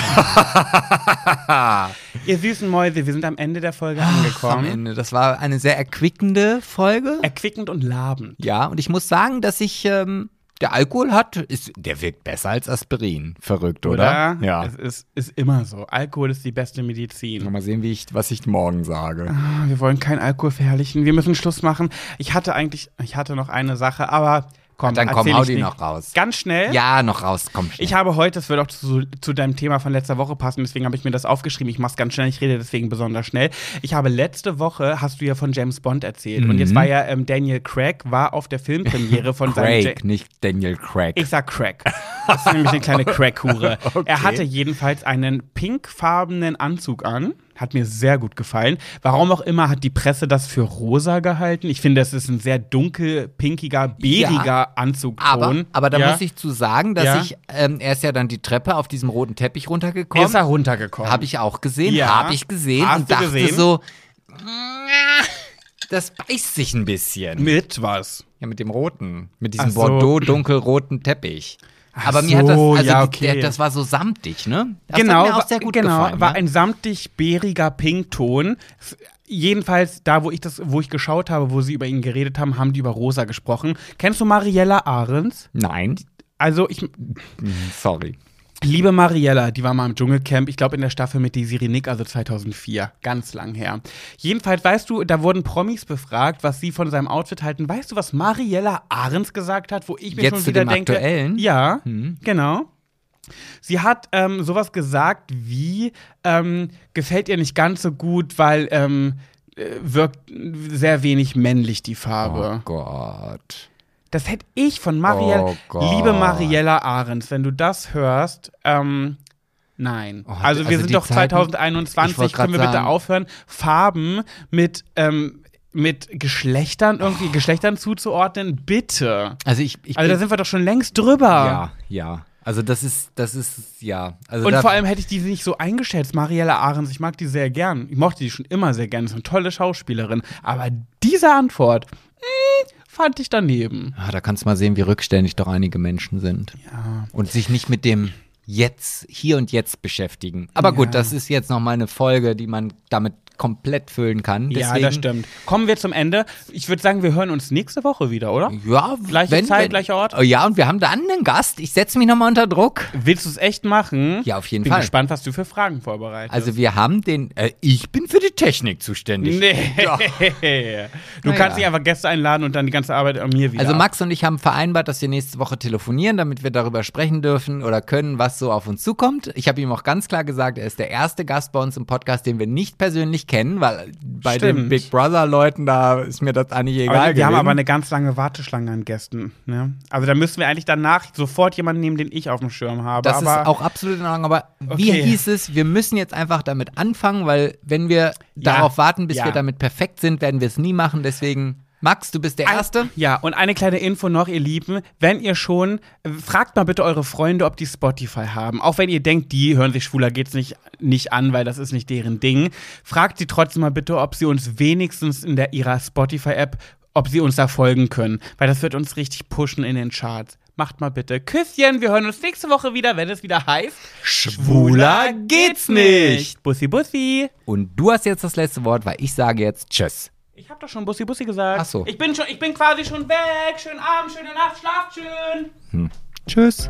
Speaker 1: Ihr süßen Mäuse, wir sind am Ende der Folge
Speaker 2: Am
Speaker 1: angekommen.
Speaker 2: Ende. Das war eine sehr erquickende Folge.
Speaker 1: Erquickend und labend.
Speaker 2: Ja, und ich muss sagen, dass ich ähm, der Alkohol hat, ist, der wirkt besser als Aspirin. Verrückt, oder?
Speaker 1: Oder?
Speaker 2: Ja.
Speaker 1: Es ist, ist immer so. Alkohol ist die beste Medizin.
Speaker 2: Mal sehen, wie ich, was ich morgen sage.
Speaker 1: Ah, Wir wollen keinen Alkohol verherrlichen. Wir müssen Schluss machen. Ich hatte eigentlich, ich hatte noch eine Sache, aber komm,
Speaker 2: Dann komm, hau die
Speaker 1: nicht.
Speaker 2: noch raus.
Speaker 1: Ganz schnell.
Speaker 2: Ja, noch raus, komm schnell.
Speaker 1: Ich habe heute, das wird auch zu, zu deinem Thema von letzter Woche passen, deswegen habe ich mir das aufgeschrieben. Ich mache es ganz schnell, ich rede deswegen besonders schnell. Ich habe letzte Woche, hast du ja von James Bond erzählt. Und
Speaker 2: Mhm.
Speaker 1: jetzt war ja ähm, Daniel Craig, war auf der Filmpremiere von seinem.
Speaker 2: Craig, nicht Daniel Craig.
Speaker 1: Ich sag Craig. Das ist nämlich eine kleine Crack-Hure.
Speaker 2: Okay.
Speaker 1: Er hatte jedenfalls einen pinkfarbenen Anzug an. Hat mir sehr gut gefallen. Warum auch immer hat die Presse das für rosa gehalten. Ich finde, es ist ein sehr dunkel, pinkiger, bäriger
Speaker 2: Ja,
Speaker 1: Anzugton.
Speaker 2: aber, aber da
Speaker 1: ja?
Speaker 2: muss ich zu sagen, dass
Speaker 1: Ja.
Speaker 2: ich, ähm, er ist ja dann die Treppe auf diesem roten Teppich runtergekommen.
Speaker 1: Ist er runtergekommen.
Speaker 2: Habe ich auch gesehen,
Speaker 1: Ja.
Speaker 2: habe ich gesehen
Speaker 1: Hast
Speaker 2: und dachte
Speaker 1: gesehen?
Speaker 2: so, das beißt sich ein bisschen.
Speaker 1: Mit was?
Speaker 2: Ja, mit dem roten, mit diesem
Speaker 1: so.
Speaker 2: Bordeaux dunkelroten Teppich.
Speaker 1: Ach
Speaker 2: Aber mir hat das,
Speaker 1: so,
Speaker 2: also
Speaker 1: ja, okay.
Speaker 2: der, das war so samtig, ne? Das
Speaker 1: genau,
Speaker 2: hat mir auch
Speaker 1: war-
Speaker 2: sehr gut
Speaker 1: genau,
Speaker 2: gefallen.
Speaker 1: war
Speaker 2: ne?
Speaker 1: ein samtig bäriger Pinkton. Jedenfalls, da wo ich das, wo ich geschaut habe, wo sie über ihn geredet haben, haben die über Rosa gesprochen. Kennst du Mariella Ahrens?
Speaker 2: Nein,
Speaker 1: Also ich
Speaker 2: sorry.
Speaker 1: Liebe Mariella, die war mal im Dschungelcamp, ich glaube in der Staffel mit Desiree Nick, also 2004, ganz lang her. Jedenfalls, weißt du, da wurden Promis befragt, was sie von seinem Outfit halten. Weißt du, was Mariella Ahrens gesagt hat, wo ich mir
Speaker 2: Jetzt
Speaker 1: schon wieder denke,
Speaker 2: aktuellen?
Speaker 1: ja,
Speaker 2: Hm.
Speaker 1: genau. Sie hat ähm, sowas gesagt wie, ähm, gefällt ihr nicht ganz so gut, weil ähm, äh, wirkt sehr wenig männlich die
Speaker 2: Oh
Speaker 1: Farbe.
Speaker 2: Gott.
Speaker 1: Das hätte ich von Mariella,
Speaker 2: Oh
Speaker 1: liebe Mariella Ahrens, wenn du das hörst, ähm, nein.
Speaker 2: Oh,
Speaker 1: also wir
Speaker 2: also
Speaker 1: sind doch
Speaker 2: Zeiten- ich
Speaker 1: 2021,
Speaker 2: wollt grad
Speaker 1: können wir bitte
Speaker 2: sagen-
Speaker 1: aufhören, Farben mit, ähm, mit Geschlechtern, irgendwie Geschlechtern zuzuordnen, bitte.
Speaker 2: Also ich, ich
Speaker 1: Also da sind wir doch schon längst drüber.
Speaker 2: ja, ja. Also das ist, das ist, ja. Also
Speaker 1: Und vor allem hätte ich die nicht so eingeschätzt. Mariella Ahrens, ich mag die sehr gern. Ich mochte die schon immer sehr gern. Ist eine tolle Schauspielerin. Aber diese Antwort mh, fand ich daneben.
Speaker 2: Ah, da kannst du mal sehen, wie rückständig doch einige Menschen sind.
Speaker 1: Ja.
Speaker 2: Und sich nicht mit dem Jetzt, hier und jetzt beschäftigen. Aber gut,
Speaker 1: Ja.
Speaker 2: das ist jetzt noch mal eine Folge, die man damit komplett füllen kann.
Speaker 1: Ja,
Speaker 2: Deswegen,
Speaker 1: das stimmt. Kommen wir zum Ende. Ich würde sagen, wir hören uns nächste Woche wieder, oder?
Speaker 2: Ja,
Speaker 1: Gleiche Zeit, gleicher Ort?
Speaker 2: Oh, Ja, und wir haben da einen Gast. Ich setze mich noch mal unter Druck.
Speaker 1: Willst du es echt machen?
Speaker 2: Ja, auf jeden
Speaker 1: bin
Speaker 2: Fall.
Speaker 1: gespannt, was du für Fragen vorbereitest.
Speaker 2: Also wir haben den, äh, ich bin für die Technik zuständig.
Speaker 1: Nee. Du
Speaker 2: Naja.
Speaker 1: kannst nicht einfach Gäste einladen und dann die ganze Arbeit an mir wieder.
Speaker 2: Also Max und ich haben vereinbart, dass wir nächste Woche telefonieren, damit wir darüber sprechen dürfen oder können, was so auf uns zukommt. Ich habe ihm auch ganz klar gesagt, er ist der erste Gast bei uns im Podcast, den wir nicht persönlich kennen, weil bei den
Speaker 1: Stimmt.
Speaker 2: Big Brother Leuten da ist mir das eigentlich egal
Speaker 1: aber wir haben
Speaker 2: gewesen.
Speaker 1: aber eine ganz lange Warteschlange an Gästen. Ne? Also da müssen wir eigentlich danach sofort jemanden nehmen, den ich auf dem Schirm habe.
Speaker 2: das
Speaker 1: aber
Speaker 2: ist auch absolut in Ordnung, aber wie
Speaker 1: Okay.
Speaker 2: hieß es, wir müssen jetzt einfach damit anfangen, weil wenn wir darauf warten, bis
Speaker 1: ja.
Speaker 2: wir damit perfekt sind, werden wir es nie machen. Deswegen, Max, du bist der Erste.
Speaker 1: Ja, und eine kleine Info noch, ihr Lieben. Wenn ihr schon, äh, fragt mal bitte eure Freunde, ob die Spotify haben. Auch wenn ihr denkt, die hören sich schwuler geht's nicht, nicht an, weil das ist nicht deren Ding. Fragt sie trotzdem mal bitte, ob sie uns wenigstens in der ihrer Spotify-App, ob sie uns da folgen können. Weil das wird uns richtig pushen in den Charts. Macht mal bitte Küsschen. Wir hören uns nächste Woche wieder, wenn es wieder heißt.
Speaker 2: Schwuler geht's nicht.
Speaker 1: Bussi, bussi.
Speaker 2: Und du hast jetzt das letzte Wort, weil ich sage jetzt Tschüss.
Speaker 1: Ich hab doch schon Bussi Bussi gesagt.
Speaker 2: Ach so.
Speaker 1: Ich bin, schon, ich bin quasi schon weg. Schönen Abend, schöne Nacht, schlaft schön. Hm.
Speaker 2: Tschüss.